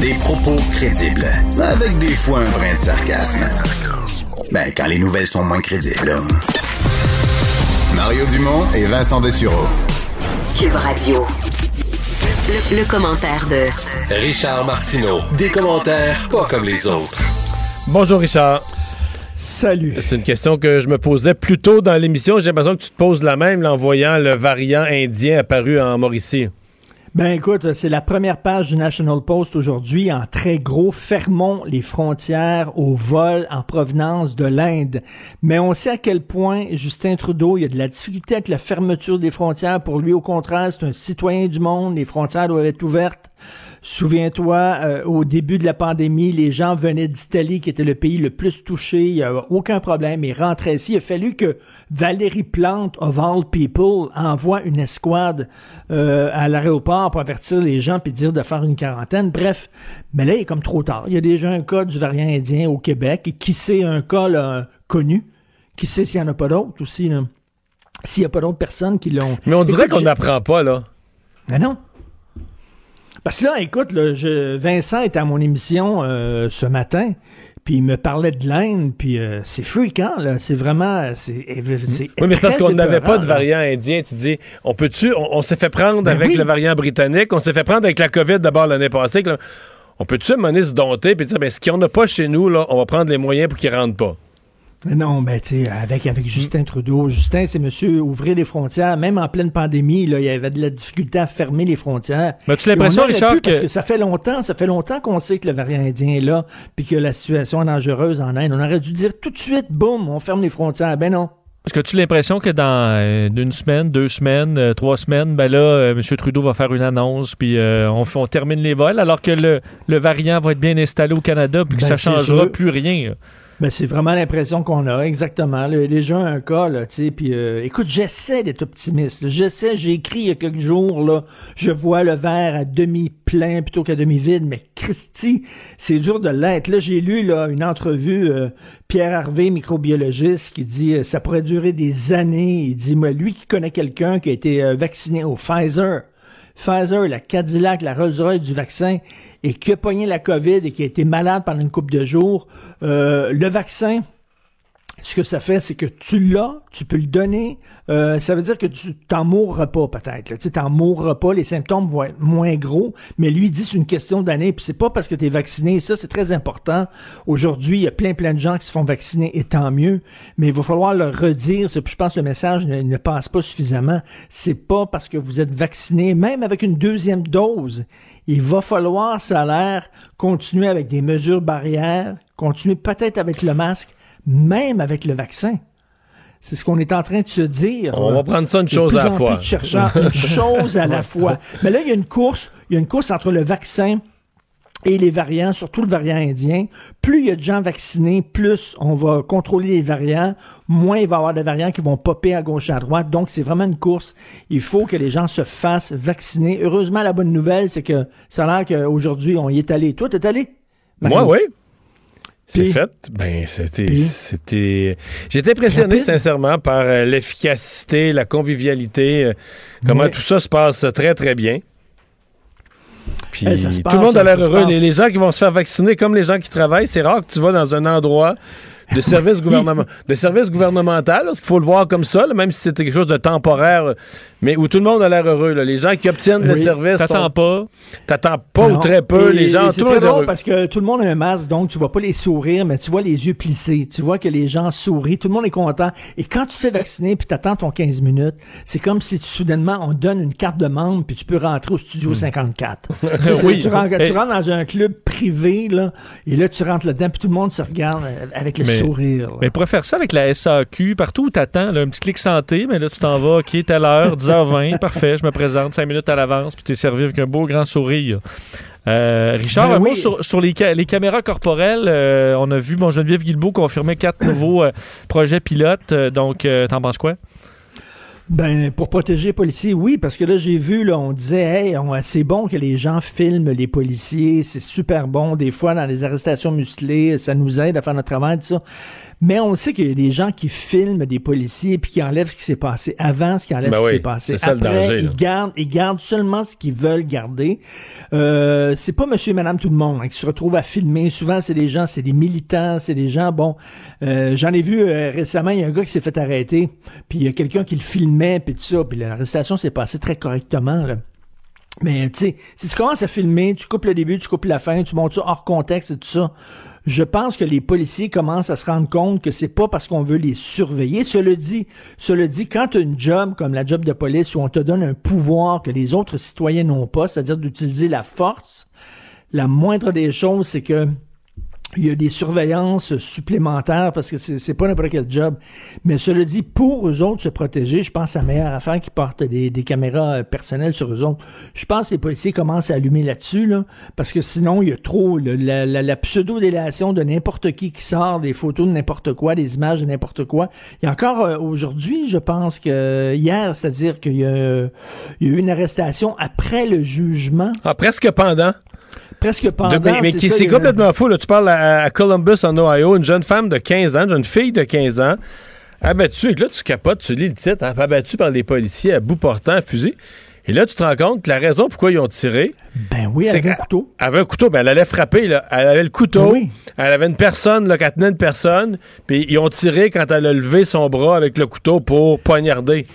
Des propos crédibles, avec des fois un brin de sarcasme. Ben, quand les nouvelles sont moins crédibles. là. Mario Dumont et Vincent Dessureau. Cube Radio. Le, le commentaire de Richard Martineau. Des commentaires pas comme les autres. Bonjour Richard. Salut. C'est une question que je me posais plus tôt dans l'émission. J'ai l'impression que tu te poses la même là, en voyant le variant indien apparu en Mauricie. Ben écoute, c'est la première page du National Post aujourd'hui en très gros. Fermons les frontières au vol en provenance de l'Inde. Mais on sait à quel point Justin Trudeau, il y a de la difficulté avec la fermeture des frontières. Pour lui, au contraire, c'est un citoyen du monde. Les frontières doivent être ouvertes. Souviens-toi, euh, au début de la pandémie, les gens venaient d'Italie, qui était le pays le plus touché. Il n'y avait aucun problème. Ils rentraient ici. Il a fallu que Valérie Plante, of all people, envoie une escouade euh, à l'aéroport pour avertir les gens puis dire de faire une quarantaine. Bref, mais là, il est comme trop tard. Il y a déjà un cas du variant indien au Québec. Et qui sait un cas là, connu? Qui sait s'il n'y en a pas d'autres aussi? S'il n'y a pas d'autres personnes qui l'ont... Mais on dirait qu'on n'apprend pas, là. mais non. Parce que là, écoute, là, je, Vincent était à mon émission euh, ce matin, puis il me parlait de l'Inde, puis euh, c'est fréquent, là. C'est vraiment... C'est, c'est Oui, mais c'est parce qu'on n'avait pas de là. variant indien. Tu dis, on peut-tu, on, on s'est fait prendre Ben avec oui. le variant britannique, on s'est fait prendre avec la COVID d'abord l'année passée. là, on peut-tu à un moment donné se dompter puis dire, ben, ce qu'il n'y en a pas chez nous, là, on va prendre les moyens pour qu'ils rentrent pas? Non, ben tu sais, avec, avec Justin Trudeau. Justin, c'est monsieur ouvrir les frontières. Même en pleine pandémie, là, il y avait de la difficulté à fermer les frontières. Mais as-tu l'impression, Richard, pu, Parce que- que ça fait longtemps, ça fait longtemps qu'on sait que le variant indien est là, puis que la situation est dangereuse en Inde. On aurait dû dire tout de suite, boum, on ferme les frontières. Ben non. Est-ce que tu as l'impression que dans euh, une semaine, deux semaines, euh, trois semaines, ben là, euh, M. Trudeau va faire une annonce, puis on, termine les vols, alors que le, le variant va être bien installé au Canada, puis que Ben, ça changera plus rien. là? Ben, c'est vraiment l'impression qu'on a, exactement. Là, déjà un cas, là, tu sais, puis euh, écoute, j'essaie d'être optimiste. J'essaie, j'ai écrit il y a quelques jours, là, je vois le verre à demi plein plutôt qu'à demi vide, mais Christy, c'est dur de l'être. Là, j'ai lu là une entrevue, euh, Pierre Harvey, microbiologiste, qui dit euh, ça pourrait durer des années. Il dit, moi, lui qui connaît quelqu'un qui a été euh, vacciné au Pfizer. Pfizer, la Cadillac, la Rolls-Royce du vaccin, et qui a pogné la COVID et qui a été malade pendant une couple de jours, euh, le vaccin, ce que ça fait, c'est que tu l'as, tu peux le donner. Euh, ça veut dire que tu t'en mourras pas peut-être. Tu t'en mourras pas, les symptômes vont être moins gros. Mais lui il dit c'est une question d'année. Puis c'est pas parce que tu es vacciné. Ça c'est très important. Aujourd'hui, il y a plein plein de gens qui se font vacciner et tant mieux. Mais il va falloir le redire. Je pense que le message ne, ne passe pas suffisamment. C'est pas parce que vous êtes vacciné, même avec une deuxième dose. Il va falloir, ça a l'air, continuer avec des mesures barrières, continuer peut-être avec le masque même avec le vaccin. C'est ce qu'on est en train de se dire. On là. va prendre ça une chose plus à la en fois. plus de chercheurs, une chose à la <laughs> fois. Mais là, il y a une course, il y a une course entre le vaccin et les variants, surtout le variant indien. Plus il y a de gens vaccinés, plus on va contrôler les variants, moins il va y avoir de variants qui vont popper à gauche et à droite. Donc, c'est vraiment une course. Il faut que les gens se fassent vacciner. Heureusement, la bonne nouvelle, c'est que ça a l'air qu'aujourd'hui, on y est allé. Toi, t'es allé? Moi, oui. C'est fait. Ben, c'était. C'était. J'étais impressionné, sincèrement, par euh, l'efficacité, la convivialité, euh, comment tout ça se passe très, très bien. Puis tout le monde a l'air heureux. Les, les gens qui vont se faire vacciner, comme les gens qui travaillent, c'est rare que tu vas dans un endroit de service, <laughs> gouvernement, de service gouvernemental, parce qu'il faut le voir comme ça, là, même si c'était quelque chose de temporaire, mais où tout le monde a l'air heureux. là. Les gens qui obtiennent le Oui. service. T'attends sont- pas. T'attends pas ou très peu. Et- les gens, tout le monde heureux. parce que tout le monde a un masque, donc tu vois pas les sourires, mais tu vois les yeux plissés. Tu vois que les gens sourient, tout le monde est content. Et quand tu te fais vacciner puis t'attends ton 15 minutes, c'est comme si tu- soudainement on te donne une carte de membre puis tu peux rentrer au studio 54. <laughs> Tu sais, c'est- Oui. tu, rentres, tu rentres dans un club privé là, et là tu rentres là-dedans puis tout le monde se regarde euh, avec le Mais- sourire. là. Mais pourrait faire ça avec la SAQ, partout où t'attends, là, un petit clic santé, mais là, tu t'en vas, OK, telle heure, 10h20, <laughs> parfait, je me présente 5 minutes à l'avance, puis t'es servi avec un beau grand sourire. Euh, Richard, Ben un oui. mot sur, sur les, ca- les caméras corporelles. Euh, on a vu, bon, Geneviève Guilbeault confirmer quatre <coughs> nouveaux euh, projets pilotes. Donc, t'en penses quoi? Ben, pour protéger les policiers, oui, parce que là, j'ai vu, là, on disait, hey, c'est bon que les gens filment les policiers, c'est super bon. Des fois, dans les arrestations musclées, ça nous aide à faire notre travail, tout ça. Mais on sait qu'il y a des gens qui filment des policiers puis qui enlèvent ce qui s'est passé avant, ce qui enlève Ben ce qui oui, s'est passé. c'est ça le Après, là. ils gardent, ils gardent seulement ce qu'ils veulent garder. Euh, c'est pas monsieur et madame tout le monde hein, qui se retrouvent à filmer. Souvent, c'est des gens, c'est des militants, c'est des gens, bon, euh, j'en ai vu euh, récemment, il y a un gars qui s'est fait arrêter, puis il y a quelqu'un qui le filmait, puis tout ça, puis l'arrestation s'est passée très correctement, là. Mais tu sais, si tu commences à filmer, tu coupes le début, tu coupes la fin, tu montes ça hors contexte et tout ça, je pense que les policiers commencent à se rendre compte que c'est pas parce qu'on veut les surveiller. Cela dit, cela dit, quand tu as une job comme la job de police où on te donne un pouvoir que les autres citoyens n'ont pas, c'est-à-dire d'utiliser la force, la moindre des choses, c'est que il y a des surveillances supplémentaires parce que c'est pas n'importe quel job. Mais cela dit, pour eux autres se protéger, je pense à la meilleure affaire qui portent des, caméras euh, personnelles sur eux autres. Je pense que les policiers commencent à allumer là-dessus, là, parce que sinon, il y a trop la, la- la pseudo-délation de n'importe qui qui sort, des photos de n'importe quoi, des images de n'importe quoi. Il y a encore euh, aujourd'hui, je pense que hier, c'est-à-dire qu'il y y a eu une arrestation après le jugement. Ah, presque pendant. Presque pendant. Mais mais c'est complètement fou. Là. Tu parles à, à Columbus, en Ohio, une jeune femme de 15 ans, une jeune fille de 15 ans, abattue. Et là, tu capotes, tu lis le titre, hein, abattue par les policiers à bout portant, à fusil. Et là, tu te rends compte que la raison pourquoi ils ont tiré. Ben oui, c'est avec un qu'elle- couteau. Elle avait un couteau, ben elle allait frapper, là. Elle avait le couteau. Oui. Elle avait une personne, là, qui tenait une personne. Puis ils ont tiré quand elle a levé son bras avec le couteau pour poignarder.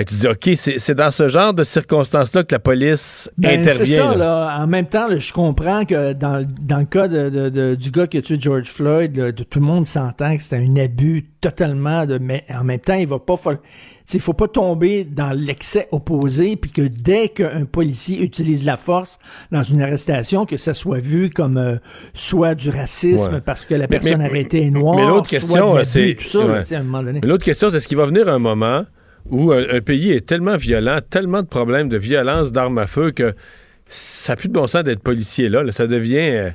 Et tu dis, OK, c'est c'est dans ce genre de circonstances-là que la police Ben, intervient. C'est ça, là. En même temps, là, je comprends que dans, dans le cas de, de- de- du gars qui a tué George Floyd, là, de- tout le monde s'entend que c'était un abus totalement de. Mais en même temps, il va pas. Il faut pas tomber dans l'excès opposé, puis que dès qu'un policier utilise la force dans une arrestation, que ça soit vu comme euh, soit du racisme Ouais. parce que la personne mais- arrêtée est noire, Mais l'autre question, c'est. ouais. à un moment donné. Mais l'autre question, c'est est-ce qu'il va venir un moment où un, un pays est tellement violent, tellement de problèmes de violence, d'armes à feu, que ça n'a plus de bon sens d'être policier là. Ça devient. euh,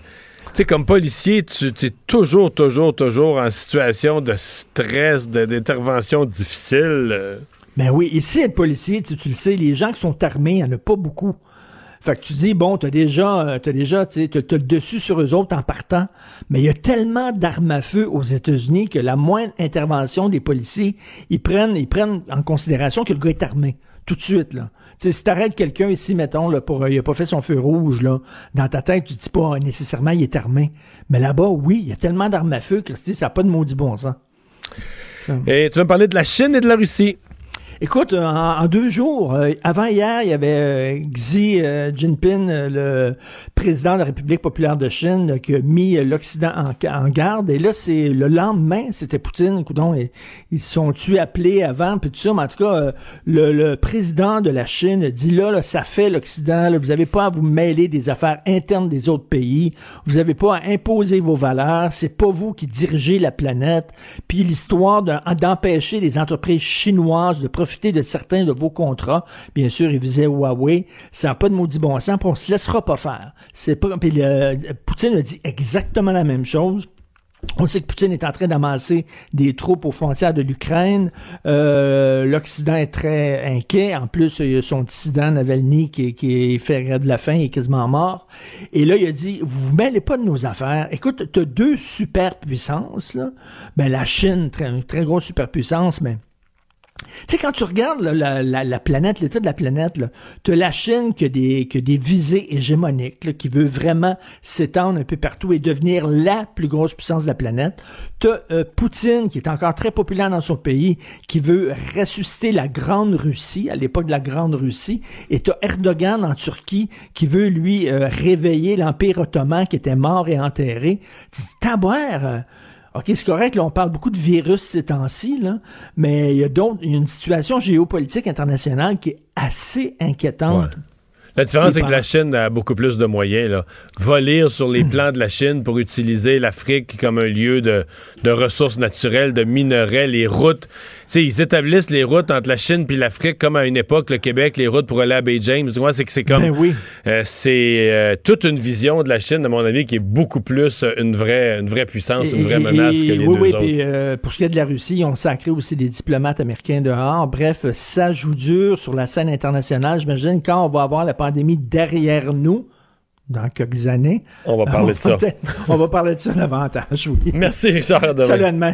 tu sais, comme policier, tu es toujours, toujours, toujours en situation de stress, d'intervention difficile. euh. Ben oui, ici, être policier, tu, tu le sais, les gens qui sont armés, il n'y en a pas beaucoup. Fait que tu dis, bon, t'as déjà, euh, t'as déjà, tu t'as le dessus sur eux autres en partant, mais il y a tellement d'armes à feu aux États-Unis que la moindre intervention des policiers, ils prennent, ils prennent en considération que le gars est armé, tout de suite, là. Tu sais, si t'arrêtes quelqu'un ici, mettons, là, pour, euh, il a pas fait son feu rouge, là, dans ta tête, tu dis pas euh, nécessairement il est armé. Mais là-bas, oui, il y a tellement d'armes à feu sais, ça n'a pas de maudit bon sens. Et tu vas me parler de la Chine et de la Russie? Écoute, en, deux jours, euh, avant hier, il y avait euh, Xi euh, Jinping, le président de la République populaire de Chine, qui a mis l'Occident en, garde. Et là, c'est le lendemain, c'était Poutine. Coudon, et, ils se sont tués appelés avant, puis tout ça. Mais en tout cas, le, président de la Chine dit là, là ça fait l'Occident. Vous n'avez pas à vous mêler des affaires internes des autres pays. Vous n'avez pas à imposer vos valeurs. C'est pas vous qui dirigez la planète. Puis l'histoire de- d'empêcher les entreprises chinoises de profiter de certains de vos contrats. Bien sûr, il visait Huawei. Ça n'a pas de maudit bon sens, puis on se laissera pas faire. C'est le- Poutine a dit exactement la même chose. On sait que Poutine est en train d'amasser des troupes aux frontières de l'Ukraine. Euh, L'Occident est très inquiet. En plus, il y a son dissident Navalny qui, est fait de la faim, il est quasiment mort. Et là, il a dit, vous vous mêlez pas de nos affaires. Écoute, tu as deux superpuissances. Ben, la Chine, très, une très grosse superpuissance, mais tu sais, quand tu regardes la, la, la planète, l'état de la planète, tu as la Chine qui a des, qui a des visées hégémoniques, là, qui veut vraiment s'étendre un peu partout et devenir la plus grosse puissance de la planète. Tu as Poutine, qui est encore très populaire dans son pays, qui veut ressusciter la Grande Russie, à l'époque de la Grande Russie. Et tu Erdogan en Turquie, qui veut, lui, euh, réveiller l'Empire ottoman qui était mort et enterré. Tu dis, euh, OK, c'est correct, là, on parle beaucoup de virus ces temps-ci, là, mais il y a d'autres, une situation géopolitique internationale qui est assez inquiétante. La différence, c'est que la. Chine a beaucoup plus de moyens. Là. Voler sur les plans de la Chine pour utiliser l'Afrique comme un lieu de, de ressources naturelles, de minerais, les routes. Sais, ils établissent les routes entre la Chine puis l'Afrique comme à une époque, le Québec, les routes pour aller à Bay James. Tu vois, c'est que c'est comme... Ben oui. euh, c'est euh, toute une vision de la Chine, à mon avis, qui est beaucoup plus euh, une vraie, une vraie puissance, une vraie Et- menace et- que les oui, deux oui, autres. puis, euh, pour ce qui est de la Russie, ils ont sacré aussi des diplomates américains dehors. Bref, ça joue dur sur la scène internationale. J'imagine quand on va avoir la pandémie derrière nous, dans quelques années. On va parler de <laughs> ça. On va parler de ça davantage, oui. Merci, Richard. Salut, à demain.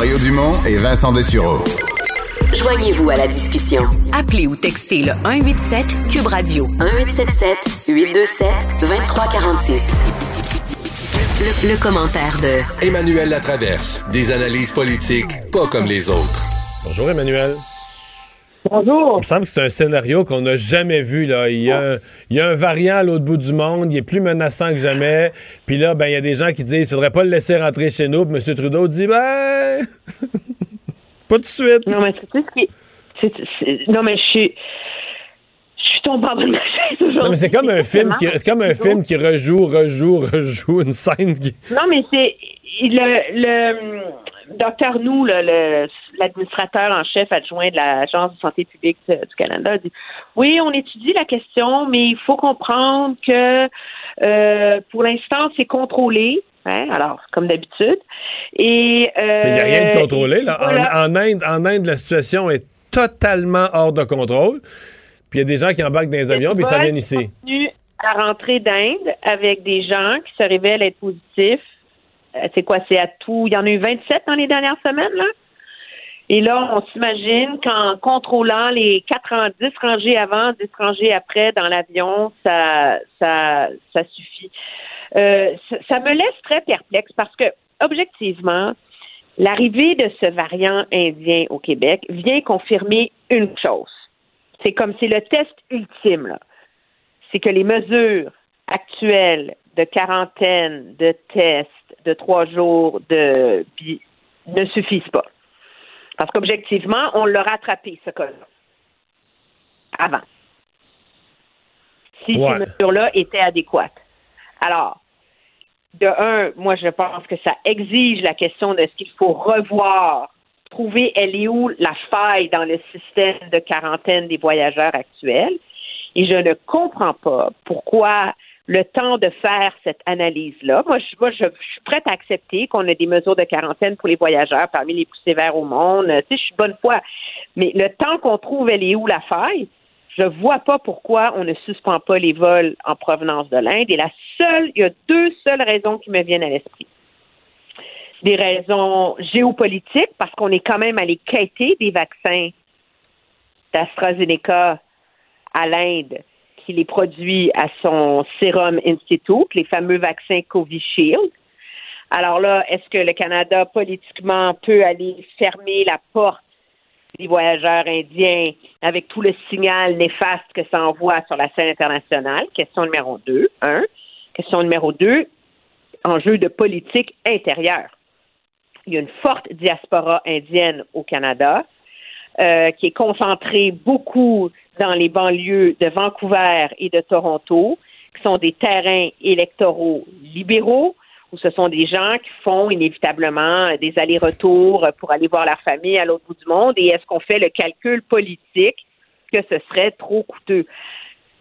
Mario Dumont et Vincent Dessureau. Joignez-vous à la discussion. Appelez ou textez le 187 Cube Radio 1877 827 2346. Le, le commentaire de Emmanuel Latraverse. Des analyses politiques pas comme les autres. Bonjour, Emmanuel. Bonjour. Il me semble que c'est un scénario qu'on n'a jamais vu. Là. Il, y a un, il y a un variant à l'autre bout du monde, il est plus menaçant que jamais. Puis là, ben, il y a des gens qui disent qu'il faudrait pas le laisser rentrer chez nous. Puis M. Trudeau dit ben. <laughs> pas tout de suite. Non, mais sais ce qui. c'est- c'est- Non, mais je suis. Je suis tombée en bas de ma chaise aujourd'hui. Non, mais c'est comme un film qui, comme un film qui rejoue, rejoue, rejoue une scène qui. Non, mais c'est. Le, le docteur Nou, le- le- l'administrateur en chef adjoint de l'Agence de santé publique du du Canada, dit Oui, on étudie la question, mais il faut comprendre que euh, pour l'instant, c'est contrôlé. Hein, alors, comme d'habitude. Et. euh, Il n'y a rien de contrôlé. Là. En- voilà. En, Inde, en Inde, la situation est totalement hors de contrôle. Puis il y a des gens qui embarquent dans les avions, puis ça vient ici. à rentrer d'Inde avec des gens qui se révèlent être positifs. Euh, C'est quoi? C'est à tout. Il y en a eu 27 dans les dernières semaines, là? Et là, on s'imagine qu'en contrôlant les 4 ans, 10 rangées avant, 10 rangées après dans l'avion, ça, ça, ça suffit. Euh, ça, ça me laisse très perplexe parce que, objectivement, l'arrivée de ce variant indien au Québec vient confirmer une chose. C'est comme c'est le test ultime, là. C'est que les mesures actuelles de quarantaine, de tests, de trois jours, de ne suffisent pas. Parce qu'objectivement, on l'a rattrapé, ce cas-là. Avant. Si Ouais. ces mesures-là étaient adéquates. Alors, de un, moi, je pense que ça exige la question de ce qu'il faut revoir, trouver elle est où la faille dans le système de quarantaine des voyageurs actuels? Et je ne comprends pas pourquoi le temps de faire cette analyse-là. Moi, je, suis prête à accepter qu'on ait des mesures de quarantaine pour les voyageurs parmi les plus sévères au monde. Tu sais, je suis bonne foi. Mais le temps qu'on trouve elle est où la faille, je vois pas pourquoi on ne suspend pas les vols en provenance de l'Inde. Et la seule, il y a deux seules raisons qui me viennent à l'esprit. Des raisons géopolitiques, parce qu'on est quand même allé quêter des vaccins d'AstraZeneca à l'Inde, les produit à son Serum Institute, les fameux vaccins Covishield. Alors là, est-ce que le Canada politiquement peut aller fermer la porte des voyageurs indiens avec tout le signal néfaste que ça envoie sur la scène internationale? Question numéro deux. Un. Question numéro deux, enjeu de politique intérieure. Il y a une forte diaspora indienne au Canada euh, qui est concentrée beaucoup dans les banlieues de Vancouver et de Toronto, qui sont des terrains électoraux libéraux, où ce sont des gens qui font inévitablement des allers-retours pour aller voir leur famille à l'autre bout du monde. Et est-ce qu'on fait le calcul politique que ce serait trop coûteux?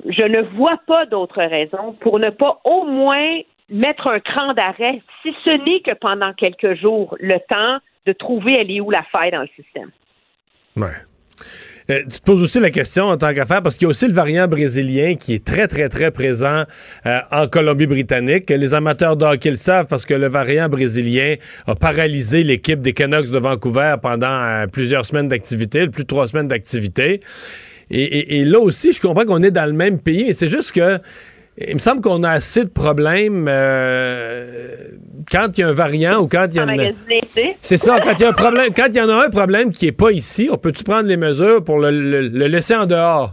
Je ne vois pas d'autre raison pour ne pas au moins mettre un cran d'arrêt, si ce n'est que pendant quelques jours, le temps de trouver elle est où la faille dans le système. Euh, tu te poses aussi la question en tant qu'affaire, parce qu'il y a aussi le variant brésilien qui est très, très, très présent euh, en Colombie-Britannique. Les amateurs de hockey le savent parce que le variant brésilien a paralysé l'équipe des Canucks de Vancouver pendant euh, plusieurs semaines d'activité, plus de trois semaines d'activité. Et, et- et là aussi, je comprends qu'on est dans le même pays, mais c'est juste que il me semble qu'on a assez de problèmes euh, quand il y a un variant ou quand il y a une... C'est ça, quand il y a un problème, quand il y en a un problème qui est pas ici, on peut-tu prendre les mesures pour le, le- le laisser en dehors?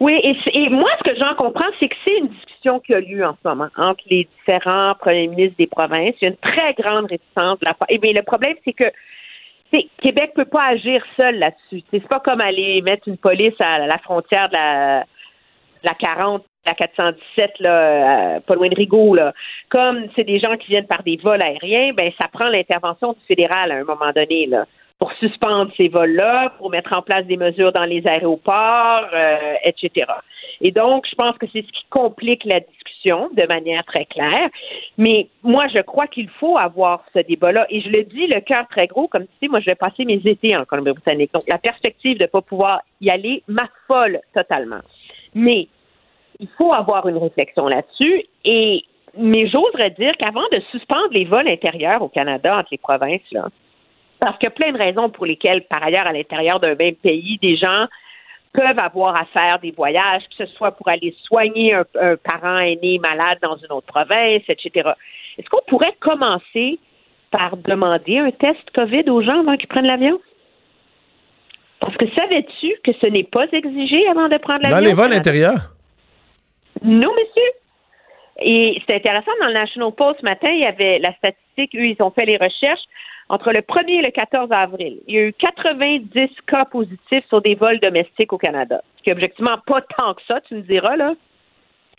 Oui, et, moi, ce que j'en comprends, c'est que c'est une discussion qui a lieu en ce moment entre les différents premiers ministres des provinces. Il y a une très grande réticence de la part. Et bien, le problème, c'est que Québec peut pas agir seul là-dessus. C'est pas comme aller mettre une police à la frontière de la, de la 40, la 417, là, euh, pas loin de Rigaud. Comme c'est des gens qui viennent par des vols aériens, ben ça prend l'intervention du fédéral à un moment donné, là, pour suspendre ces vols-là, pour mettre en place des mesures dans les aéroports, euh, etc. Et donc, je pense que c'est ce qui complique la discussion de manière très claire. Mais moi, je crois qu'il faut avoir ce débat-là. Et je le dis, le cœur très gros, comme tu sais, moi, je vais passer mes étés en Colombie-Britannique. Donc, la perspective de ne pas pouvoir y aller m'affole totalement. Mais il faut avoir une réflexion là-dessus. Et mais j'oserais dire qu'avant de suspendre les vols intérieurs au Canada entre les provinces, là, parce qu'il y a plein de raisons pour lesquelles, par ailleurs, à l'intérieur d'un même pays, des gens peuvent avoir à faire des voyages, que ce soit pour aller soigner un, un parent aîné malade dans une autre province, etc. Est-ce qu'on pourrait commencer par demander un test COVID aux gens avant qu'ils prennent l'avion? Parce que savais-tu que ce n'est pas exigé avant de prendre l'avion? Dans les vols intérieurs? Non, monsieur. Et c'est intéressant, dans le National Post ce matin, il y avait la statistique, eux, ils ont fait les recherches. Entre le 1er et le 14 avril, il y a eu 90 cas positifs sur des vols domestiques au Canada. Ce qui est objectivement pas tant que ça, tu me diras, là.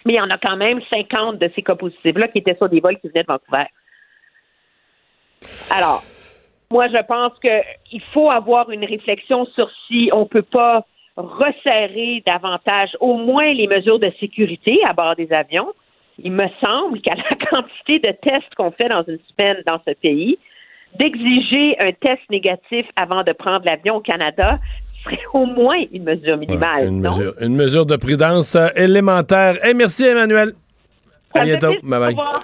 Mais il y en a quand même 50 de ces cas positifs-là qui étaient sur des vols qui venaient de Vancouver. Alors, moi, je pense qu'il faut avoir une réflexion sur si on peut pas resserrer davantage au moins les mesures de sécurité à bord des avions. Il me semble qu'à la <laughs> quantité de tests qu'on fait dans une semaine dans ce pays, d'exiger un test négatif avant de prendre l'avion au Canada serait au moins une mesure minimale. Une non? mesure, une mesure de prudence euh, élémentaire. Et merci, Emmanuel. À Ça bientôt. Bye Au bye. revoir.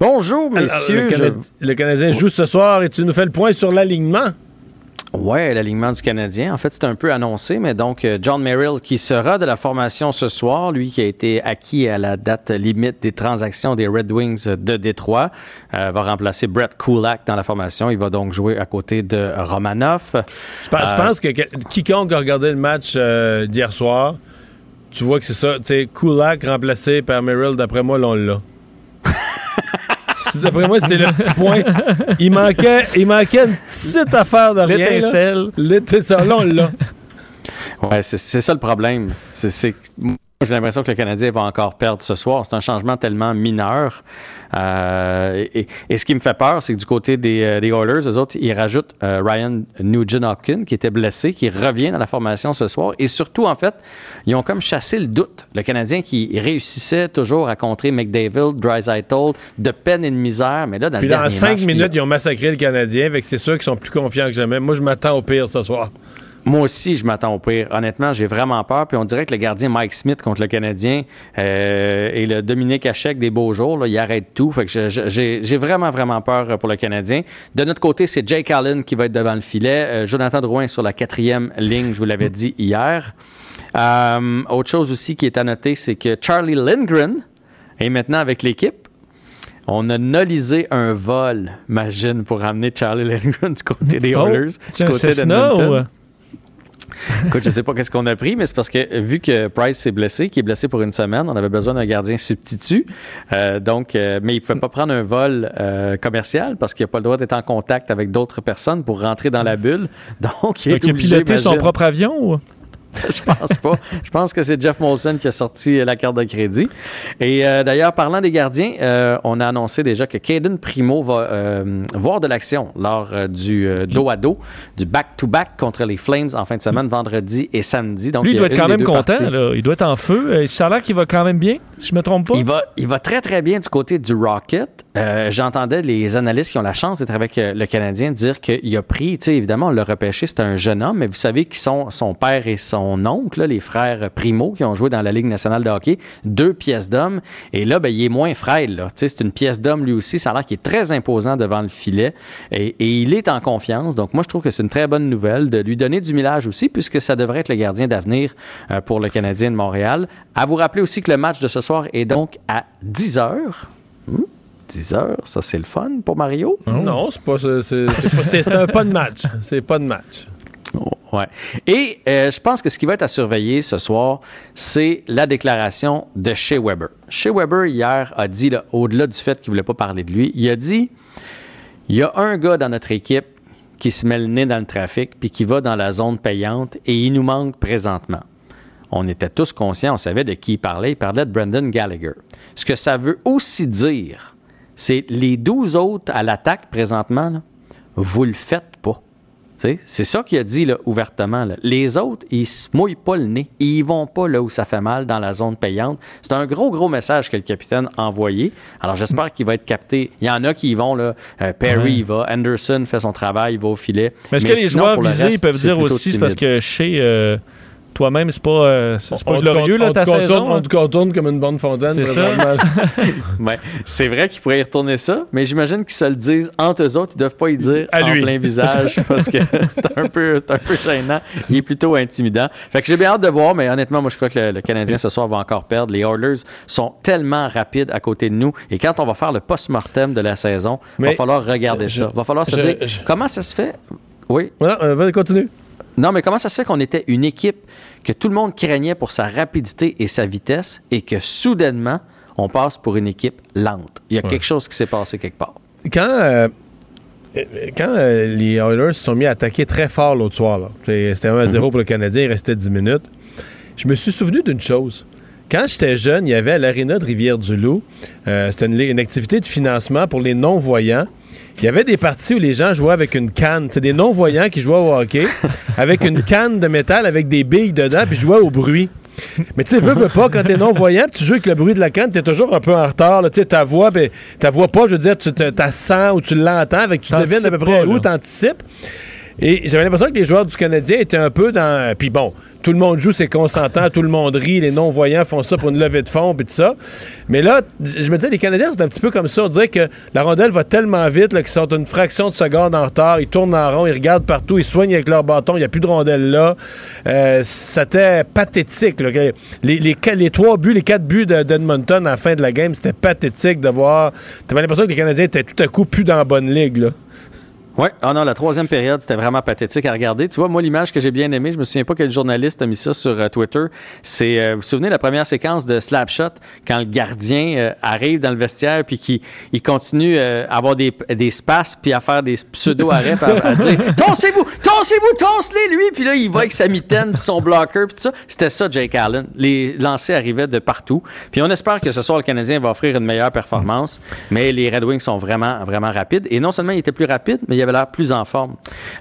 Bonjour, Alors, messieurs. le, Canadi- le Canadien joue ce soir et tu nous fais le point sur l'alignement. Ouais, l'alignement du Canadien. En fait, c'est un peu annoncé, mais donc euh, John Merrill qui sera de la formation ce soir, lui qui a été acquis à la date limite des transactions des Red Wings de Détroit, euh, va remplacer Brett Kulak dans la formation. Il va donc jouer à côté de Romanov. Je pense, je pense que, que- quiconque a regardé le match euh, d'hier soir, tu vois que c'est ça. Tu sais, Kulak remplacé par Merrill, d'après moi, là, on l'a. <laughs> D'après moi, c'était le petit point. Il manquait, il manquait une petite affaire de. L'étincelle. L'étincelle, là, on l'a. Ouais, c'est c'est ça le problème. C'est que j'ai l'impression que le Canadien va encore perdre ce soir. C'est un changement tellement mineur. Euh, et, et ce qui me fait peur, c'est que du côté des, euh, des Oilers, eux autres, ils rajoutent euh, Ryan Nugent-Hopkins, qui était blessé, qui revient dans la formation ce soir. Et surtout, en fait, ils ont comme chassé le doute. Le Canadien qui réussissait toujours à contrer McDavid, Drysaitel, de peine et de misère. Mais là, dans Puis le dans cinq match, minutes, ils ont massacré le Canadien. Fait que c'est sûr qu'ils sont plus confiants que jamais. Moi, je m'attends au pire ce soir. Moi aussi, je m'attends au pire. Honnêtement, j'ai vraiment peur. Puis on dirait que le gardien Mike Smith contre le Canadien euh, et le Dominique Hachek des beaux jours, là, il arrête tout. Fait que j'ai vraiment, vraiment peur pour le Canadien. De notre côté, c'est Jake Allen qui va être devant le filet. Euh, Jonathan Drouin sur la quatrième ligne, je vous l'avais dit hier. Euh, autre chose aussi qui est à noter, c'est que Charlie Lindgren est maintenant avec l'équipe. On a nolisé un vol, imagine, pour ramener Charlie Lindgren du côté des Oh, Oilers, du côté de Écoute, je sais pas qu'est-ce qu'on a pris, mais c'est parce que vu que Price s'est blessé, qui est blessé pour une semaine, on avait besoin d'un gardien substitut. Euh, donc, euh, mais il pouvait pas prendre un vol euh, commercial parce qu'il n'a pas le droit d'être en contact avec d'autres personnes pour rentrer dans la bulle. Donc, il est Donc, il a piloté son propre avion ou? <laughs> je pense pas. Je pense que c'est Jeff Molson qui a sorti la carte de crédit. Et euh, d'ailleurs, parlant des gardiens, euh, on a annoncé déjà que Caden Primo va euh, voir de l'action lors du dos à dos, du back-to-back contre les Flames en fin de semaine, vendredi et samedi. Donc, Lui, il doit être quand même content. là. Il doit être en feu. Ça a l'air qu'il va quand même bien, si je me trompe pas. Il va, il va très, très bien du côté du Rocket. J'entendais les analystes qui ont la chance d'être avec le Canadien dire qu'il a pris, tu sais, évidemment, on l'a repêché, c'est un jeune homme, mais vous savez qui sont son père et son oncle, là, les frères Primo, qui ont joué dans la Ligue nationale de hockey, deux pièces d'homme. Et là, ben, il est moins frêle, c'est une pièce d'homme lui aussi. Ça a l'air qu'il est très imposant devant le filet. Et, il est en confiance. Donc, moi, je trouve que c'est une très bonne nouvelle de lui donner du millage aussi, puisque ça devrait être le gardien d'avenir euh, pour le Canadien de Montréal. À vous rappeler aussi que le match de ce soir est donc à 10 heures. Hmm, 10 heures, ça c'est le fun pour Mario? Non, c'est pas, c'est un pas de match. C'est pas de match. Ouais. Et euh, je pense que ce qui va être à surveiller ce soir, c'est la déclaration de Shea Weber. Shea Weber, hier, a dit, là, au-delà du fait qu'il ne voulait pas parler de lui, il a dit il y a un gars dans notre équipe qui se met le nez dans le trafic puis qui va dans la zone payante et il nous manque présentement. On était tous conscients, on savait de qui il parlait. Il parlait de Brendan Gallagher. Ce que ça veut aussi dire, c'est les 12 autres à l'attaque présentement, vous le faites C'est ça qu'il a dit là, ouvertement. là. Les autres, ils se mouillent pas le nez. Ils vont pas là où ça fait mal dans la zone payante. C'est un gros, gros message que le capitaine a envoyé. Alors j'espère qu'il va être capté. Il y en a qui y vont. Là. Euh, Perry Ouais. va. Anderson fait son travail, il va au filet. Mais est-ce que les joueurs le visés reste, peuvent dire aussi, c'est parce que chez euh, toi-même, c'est pas, euh, c'est pas On glorieux, là, on ta contourne-. On hein? te contourne comme une bonne fontaine. C'est ça. <laughs> Ouais, c'est vrai qu'ils pourraient y retourner ça, mais j'imagine qu'ils se le disent entre eux autres. Ils doivent pas y dire À en lui. plein visage <laughs> parce que <laughs> c'est un, peu, c'est un peu gênant. Il est plutôt intimidant. Fait que j'ai bien hâte de voir, mais honnêtement, moi, je crois que le, le Canadien ce soir va encore perdre. Les Oilers sont tellement rapides à côté de nous. Et quand on va faire le post-mortem de la saison, il va falloir regarder je- ça. va falloir se je- dire je- comment ça se fait? Oui. Voilà, euh, continue. Non, mais comment ça se fait qu'on était une équipe que tout le monde craignait pour sa rapidité et sa vitesse et que soudainement, on passe pour une équipe lente? Il y a quelque chose qui s'est passé quelque part. Quand, euh, euh, quand euh, les Oilers se sont mis à attaquer très fort l'autre soir, c'était 1 à 0 pour le Canadien, il restait 10 minutes, je me suis souvenu d'une chose. Quand j'étais jeune, il y avait à l'Arena de Rivière-du-Loup, euh, c'était une activité de financement pour les non-voyants. Il y avait des parties où les gens jouaient avec une canne. C'est des non-voyants qui jouaient au hockey avec une canne de métal avec des billes dedans puis jouaient au bruit. Mais tu sais, veux, veux pas, quand t'es non-voyant, tu joues avec le bruit de la canne, t'es toujours un peu en retard. Tu sais, ta voix, ben, ta voix pas, je veux dire, tu t'as sens ou tu l'entends, avec tu devines à peu près pas, où t'anticipes. Et j'avais l'impression que les joueurs du Canadien étaient un peu dans. Puis bon, tout le monde joue, c'est consentant, tout le monde rit, les non-voyants font ça pour une levée de fond, puis tout ça. Mais là, je me disais, les Canadiens sont un petit peu comme ça. On dirait que la rondelle va tellement vite qu'ils sont une fraction de seconde en retard. Ils tournent en rond, ils regardent partout, ils soignent avec leur bâton, il n'y a plus de rondelle là. Euh, C'était pathétique. Les, trois buts, les quatre buts de- d'Edmonton à la fin de la game, c'était pathétique de voir. T'avais l'impression que les Canadiens étaient tout à coup plus dans la bonne ligue. Là. Oui, ah non, la troisième période, c'était vraiment pathétique à regarder. Tu vois, moi, l'image que j'ai bien aimée, je me souviens pas quel journaliste a mis ça sur euh, Twitter. C'est, euh, vous vous souvenez, la première séquence de Slapshot, quand le gardien euh, arrive dans le vestiaire puis qu'il il continue à avoir des, des spasmes puis à faire des pseudo-arrêts à, dire « Tossez-vous! Tossez-vous! Tosse-les, lui! » Puis là, il va avec sa mitaine son blocker puis tout ça. C'était ça, Jake Allen. Les lancers arrivaient de partout. Puis on espère que ce soir, le Canadien va offrir une meilleure performance. Mais les Red Wings sont vraiment, vraiment rapides. Et non seulement ils étaient plus rapides, mais il avait l'air plus en forme.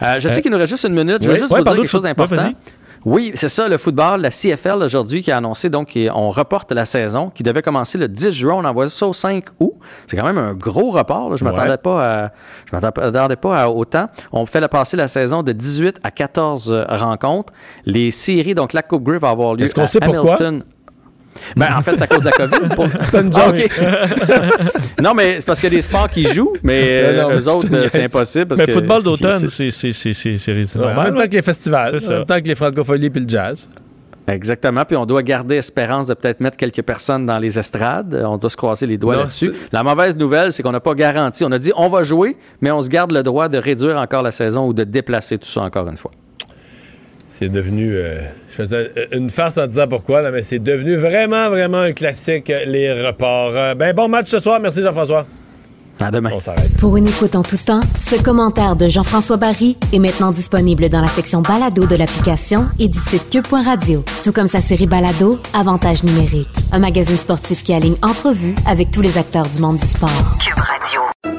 Euh, je sais Euh, qu'il nous reste juste une minute. Je veux juste vous dire quelque chose d'important. Oui, c'est ça, le football, la CFL aujourd'hui qui a annoncé, donc et on reporte la saison qui devait commencer le 10 juin, on envoie ça au 5 août. C'est quand même un gros report, là. je Ouais. m'attendais pas à je m'attendais pas à autant. On fait passer la saison de 18 à 14 euh, rencontres. Les séries, donc la Coupe Grey va avoir lieu Est-ce qu'on à sait pourquoi? Ben, en fait, c'est à cause de la COVID. Pour- <laughs> C'était une Ah, joke. OK. <laughs> non, mais c'est parce qu'il y a des sports qui jouent, mais euh, <laughs> Non, non, eux autres, c'est euh, c'est impossible. Parce Mais que- football d'automne, c'est- c'est c'est- c'est- c'est- c'est Ouais, en normal. même temps que les festivals, C'est en même temps que les francopholies puis le jazz. Exactement. Puis on doit garder espérance de peut-être mettre quelques personnes dans les estrades. On doit se croiser les doigts là-dessus. c'est- La mauvaise nouvelle, c'est qu'on n'a pas garanti. On a dit on va jouer, mais on se garde le droit de réduire encore la saison ou de déplacer tout ça encore une fois. C'est devenu. euh, je faisais euh, une farce en disant pourquoi, là, mais c'est devenu vraiment, vraiment un classique, euh, les reports. Euh, ben, bon match ce soir. Merci, Jean-François. À demain. On s'arrête. Pour une écoute en tout temps, ce commentaire de Jean-François Barry est maintenant disponible dans la section balado de l'application et du site cube.radio. Tout comme sa série balado, Avantage numérique. Un magazine sportif qui aligne entrevues avec tous les acteurs du monde du sport. Cube Radio.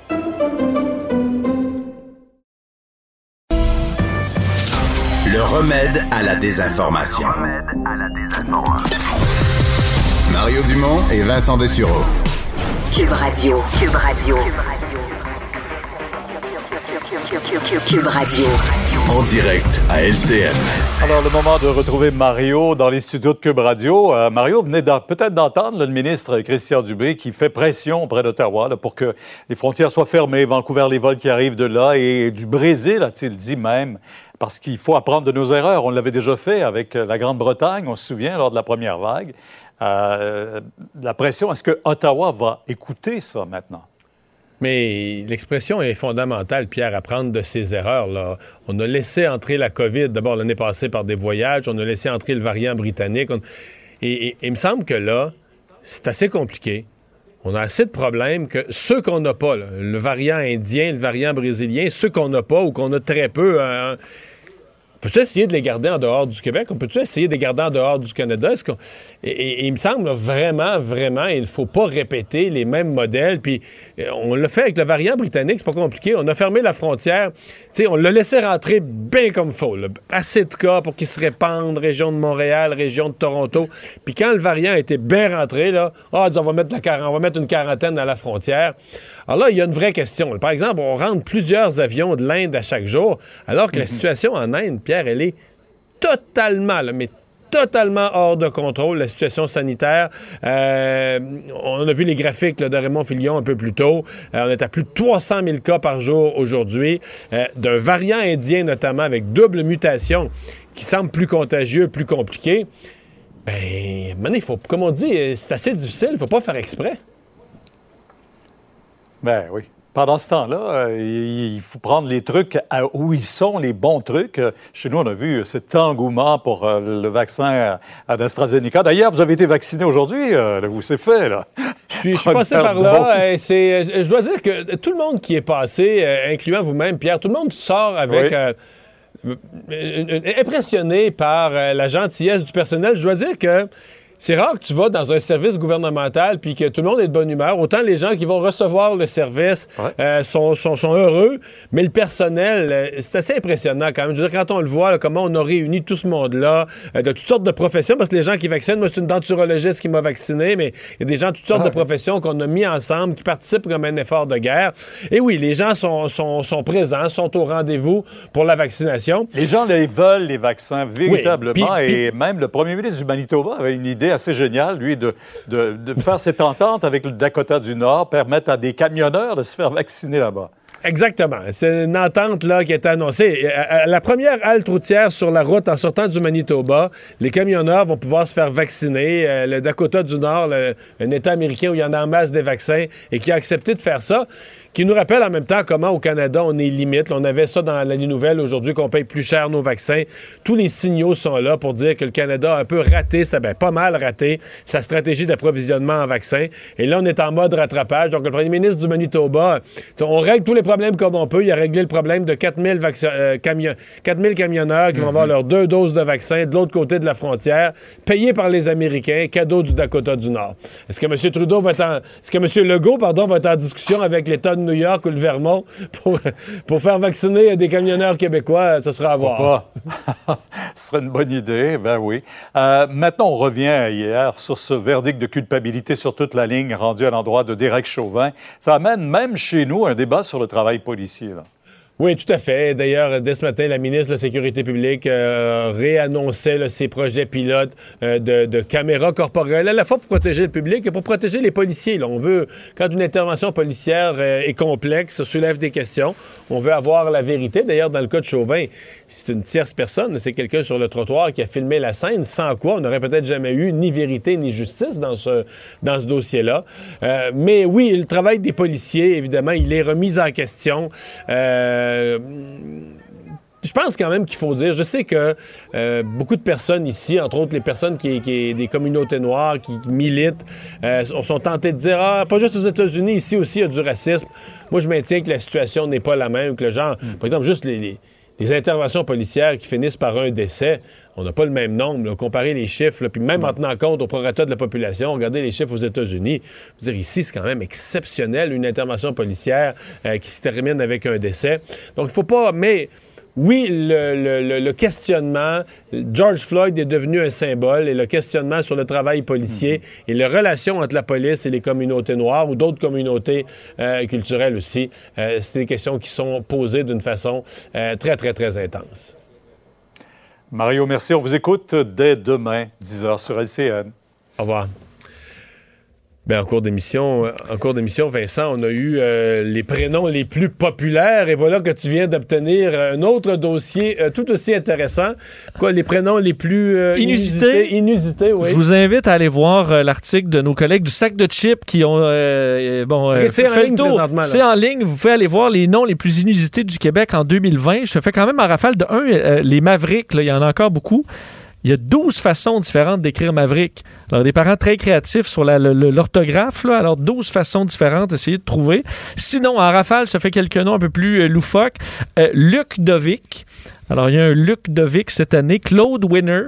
Le remède à la désinformation. Mario Dumont et Vincent Dessureau. Cube Radio. Cube Radio. Cube Radio. En direct à LCN. Alors, le moment de retrouver Mario dans les studios de Cube Radio. Euh, Mario, venait peut-être d'entendre le ministre Christian Dubé qui fait pression auprès d'Ottawa là, pour que les frontières soient fermées. Vancouver, les vols qui arrivent de là et du Brésil, a-t-il dit même, parce qu'il faut apprendre de nos erreurs. On l'avait déjà fait avec la Grande-Bretagne, on se souvient, lors de la première vague. Euh, la pression, est-ce que Ottawa va écouter ça maintenant? Mais l'expression est fondamentale, Pierre, apprendre de ses erreurs. Là. On a laissé entrer la COVID, d'abord l'année passée par des voyages, on a laissé entrer le variant britannique. Et, il me semble que là, c'est assez compliqué. On a assez de problèmes que ceux qu'on n'a pas, le variant indien, le variant brésilien, ceux qu'on n'a pas ou qu'on a très peu, euh, on peut-tu essayer de les garder en dehors du Québec? On peut-tu essayer de les garder en dehors du Canada? Est-ce qu'on... Et, et- et il me semble là, vraiment, vraiment, il ne faut pas répéter les mêmes modèles. Puis euh, on l'a fait avec le variant britannique, c'est pas compliqué. On a fermé la frontière. Tu sais, on l'a laissé rentrer bien comme il faut. là. Assez de cas pour qu'il se répande, région de Montréal, région de Toronto. Puis quand le variant était bien rentré, là, ah, on va mettre la on va mettre une quarantaine à la frontière. Alors là, il y a une vraie question. Par exemple, on rentre plusieurs avions de l'Inde à chaque jour, alors que la situation en Inde, Elle est totalement, mais totalement hors de contrôle, la situation sanitaire. Euh, on a vu les graphiques de Raymond Filion un peu plus tôt. Euh, on est à plus de 300 000 cas par jour aujourd'hui, euh, d'un variant indien notamment avec double mutation qui semble plus contagieux, plus compliqué. Ben, il faut, comme on dit, c'est assez difficile, il faut pas faire exprès. Ben oui. Pendant ce temps-là, euh, il faut prendre les trucs à où ils sont, les bons trucs. Euh, Chez nous, on a vu cet engouement pour euh, le vaccin à, AstraZeneca. D'ailleurs, vous avez été vacciné aujourd'hui. euh, vous, c'est fait, là. Je suis, je suis <laughs> passé par là. je dois dire que tout le monde qui est passé, incluant vous-même, Pierre, tout le monde sort avec. Oui. impressionné par la gentillesse du personnel. Je dois dire que c'est rare que tu vas dans un service gouvernemental puis que tout le monde est de bonne humeur. Autant les gens qui vont recevoir le service euh, sont, sont- sont heureux, mais le personnel, euh, c'est assez impressionnant quand même. Je veux dire, quand on le voit, là, comment on a réuni tout ce monde-là, euh, de toutes sortes de professions, parce que les gens qui vaccinent, moi, c'est une denturologiste qui m'a vacciné, mais il y a des gens de toutes sortes Ah. de professions qu'on a mis ensemble, qui participent comme un effort de guerre. Et oui, les gens sont, sont, sont présents, sont au rendez-vous pour la vaccination. Les gens là, ils veulent les vaccins véritablement. et même le premier ministre du Manitoba avait une idée assez géniale, lui, de, de- faire cette entente avec le Dakota du Nord, permettre à des camionneurs de se faire vacciner là-bas. Exactement. C'est une entente là qui été annoncée. À- à La première halte routière sur la route en sortant du Manitoba, les camionneurs vont pouvoir se faire vacciner. Euh, le Dakota du Nord, un État américain où il y en a en masse des vaccins et qui a accepté de faire ça, qui nous rappelle en même temps comment au Canada on est limite. Là, on avait ça dans la nouvelle aujourd'hui qu'on paye plus cher nos vaccins. Tous les signaux sont là pour dire que le Canada a un peu raté, ça ben, pas mal raté sa stratégie d'approvisionnement en vaccins. Et là, on est en mode rattrapage. Donc, le premier ministre du Manitoba, on règle tous les problèmes comme on peut. Il a réglé le problème de 4000, vacci- euh, camion- 4000 camionneurs qui vont avoir leurs deux doses de vaccin de l'autre côté de la frontière, payés par les Américains, cadeau du Dakota du Nord. Est-ce que M. Trudeau va être en, est-ce que M. Legault, pardon, va être en discussion avec l'État de New York ou le Vermont pour, <laughs> pour faire vacciner des camionneurs québécois? Ce sera à voir. <laughs> Ce serait une bonne idée, ben oui. Euh, maintenant, on revient hier sur ce verdict de culpabilité sur toute la ligne rendu à l'endroit de Derek Chauvin. Ça amène même chez nous un débat sur le travail policier. Là. Oui, tout à fait. D'ailleurs, dès ce matin, la ministre de la Sécurité publique euh, réannonçait ses projets pilotes euh, de, caméras corporelles, à la fois pour protéger le public et pour protéger les policiers. Là. On veut, quand une intervention policière euh, est complexe, soulève des questions, on veut avoir la vérité. D'ailleurs, dans le cas de Chauvin, c'est une tierce personne, c'est quelqu'un sur le trottoir qui a filmé la scène, sans quoi on n'aurait peut-être jamais eu ni vérité ni justice dans ce, dossier-là. Mais oui, le travail des policiers, évidemment, il est remis en question. Je pense quand même qu'il faut dire, je sais que euh, beaucoup de personnes ici, entre autres les personnes qui, qui des communautés noires, qui, qui militent, euh, sont tentées de dire ah pas juste aux États-Unis, ici aussi il y a du racisme. Moi je maintiens que la situation n'est pas la même, que le genre, par exemple juste les, les- les interventions policières qui finissent par un décès, on n'a pas le même nombre. là. Comparer les chiffres, là, puis même en tenant compte au prorata de la population, regardez les chiffres aux États-Unis. Dire, ici, c'est quand même exceptionnel, une intervention policière euh, qui se termine avec un décès. Donc, il faut pas... Mais oui, le, le- le- le questionnement, George Floyd est devenu un symbole et le questionnement sur le travail policier et les relations entre la police et les communautés noires ou d'autres communautés euh, culturelles aussi, euh, c'est des questions qui sont posées d'une façon euh, très, très, très intense. Mario, merci. On vous écoute dès demain, 10h sur LCN. Au revoir. Ben, en cours d'émission, en cours d'émission, Vincent, on a eu euh, les prénoms les plus populaires et voilà que tu viens d'obtenir un autre dossier euh, tout aussi intéressant. Quoi, les prénoms les plus euh, Inusités? inusités, inusités, oui. Je vous invite à aller voir l'article de nos collègues du sac de chips qui ont bon c'est en ligne présentement. C'est en ligne. Vous pouvez aller voir les noms les plus inusités du Québec en 2020. Je fais quand même en rafale de un les Mavericks. là, Il y en a encore beaucoup. Il y a 12 façons différentes d'écrire Maverick. Alors, des parents très créatifs sur l'orthographe. Alors, 12 façons différentes, essayez de trouver. Sinon, en rafale, ça fait quelques noms un peu plus euh, loufoques. Euh, Luc Dovic. Alors, il y a un Luc Dovic cette année. Claude Winner.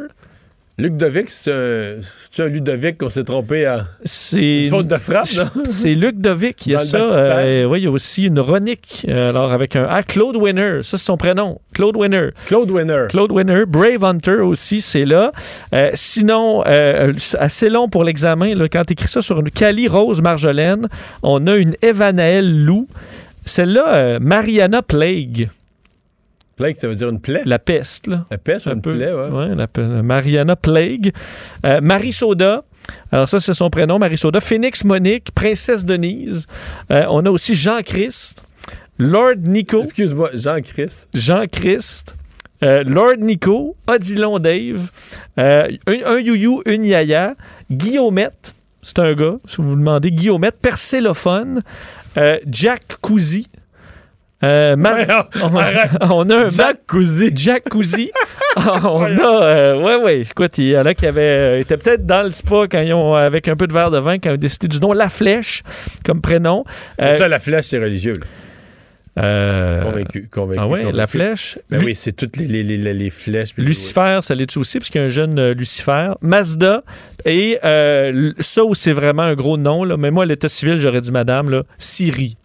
Luc Dovic, c'est un, Ludovic qu'on s'est trompé à. C'est Une faute de frappe, non? <laughs> C'est Luc Dovic. Il y a ça. euh, oui, il y a aussi une Ronique. euh, alors, avec un. Ah, Claude Winner. Ça, c'est son prénom. Claude Winner. Claude Winner. Claude Winner. Brave Hunter aussi, c'est là. Euh, sinon, euh, assez long pour l'examen. Quand tu écris ça sur une Cali Rose Marjolaine, on a une Evanaël Lou. Celle-là, Mariana Plague. Plague, ça veut dire une plaie? La peste, là. La peste, Un une peu. plaie, ouais. Ouais, la pe- Mariana Plague. Euh, Marie Soda. Alors ça, c'est son prénom, Marie Soda. Phoenix Monique, Princesse Denise. Euh, on a aussi Jean-Christ. Lord Nico. Excuse-moi, Jean-Christ. Jean-Christ. Euh, Lord Nico. Odilon Dave. un, un Youyou, une Yaya. Guillaumette. C'est un gars, si vous vous demandez. Guillaumette. Percélophone. euh, Jack Cousy. Euh, on, <laughs> on a un. Jack Cousy. <laughs> on a, euh, ouais, ouais. Écoute, il y en a qui avaient, euh, étaient peut-être dans le spa quand ils ont, avec un peu de verre de vin, quand ils ont décidé du nom La Flèche comme prénom. Euh, ça, la flèche, c'est religieux. là. euh, Convaincu, convaincu. ah ouais, convaincu. La Flèche. Ben Lu- oui, c'est toutes les, les, les, les flèches. Lucifer, ça l'est aussi, parce qu'il y a un jeune euh, Lucifer. Mazda. Et euh, ça où c'est vraiment un gros nom, là, mais moi, à l'état civil, j'aurais dit madame, là, Siri.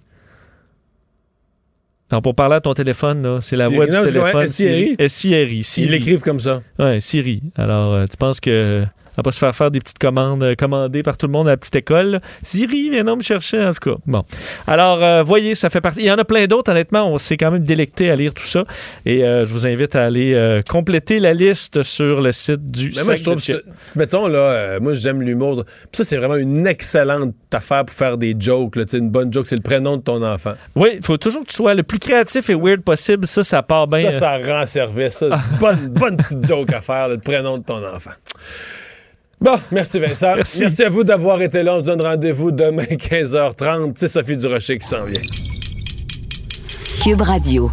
Alors, pour parler à ton téléphone, là, c'est la voix du téléphone. Siri. Siri. Siri. Ils l'écrivent comme ça. Ouais, Siri. Alors, euh, tu penses que pas se faire faire des petites commandes euh, commandées par tout le monde à la petite école? Siri, viens donc me chercher, en tout cas. Bon. Alors, euh, voyez, ça fait partie. Il y en a plein d'autres, honnêtement. On s'est quand même délecté à lire tout ça. Et euh, je vous invite à aller euh, compléter la liste sur le site du Mais moi, je trouve que, mettons, là, moi, j'aime l'humour. Ça, c'est vraiment une excellente affaire pour faire des jokes. Là, une bonne joke, c'est le prénom de ton enfant. Oui, il faut toujours que tu sois le plus créatif et weird possible. Ça, ça part bien. ça, ça rend service. Ça, <laughs> bonne, bonne petite joke à faire, là, le prénom de ton enfant. Bon, merci Vincent. Merci. à vous d'avoir été là. On se donne rendez-vous demain <laughs> 15h30. C'est Sophie Durocher qui s'en vient. Cube Radio.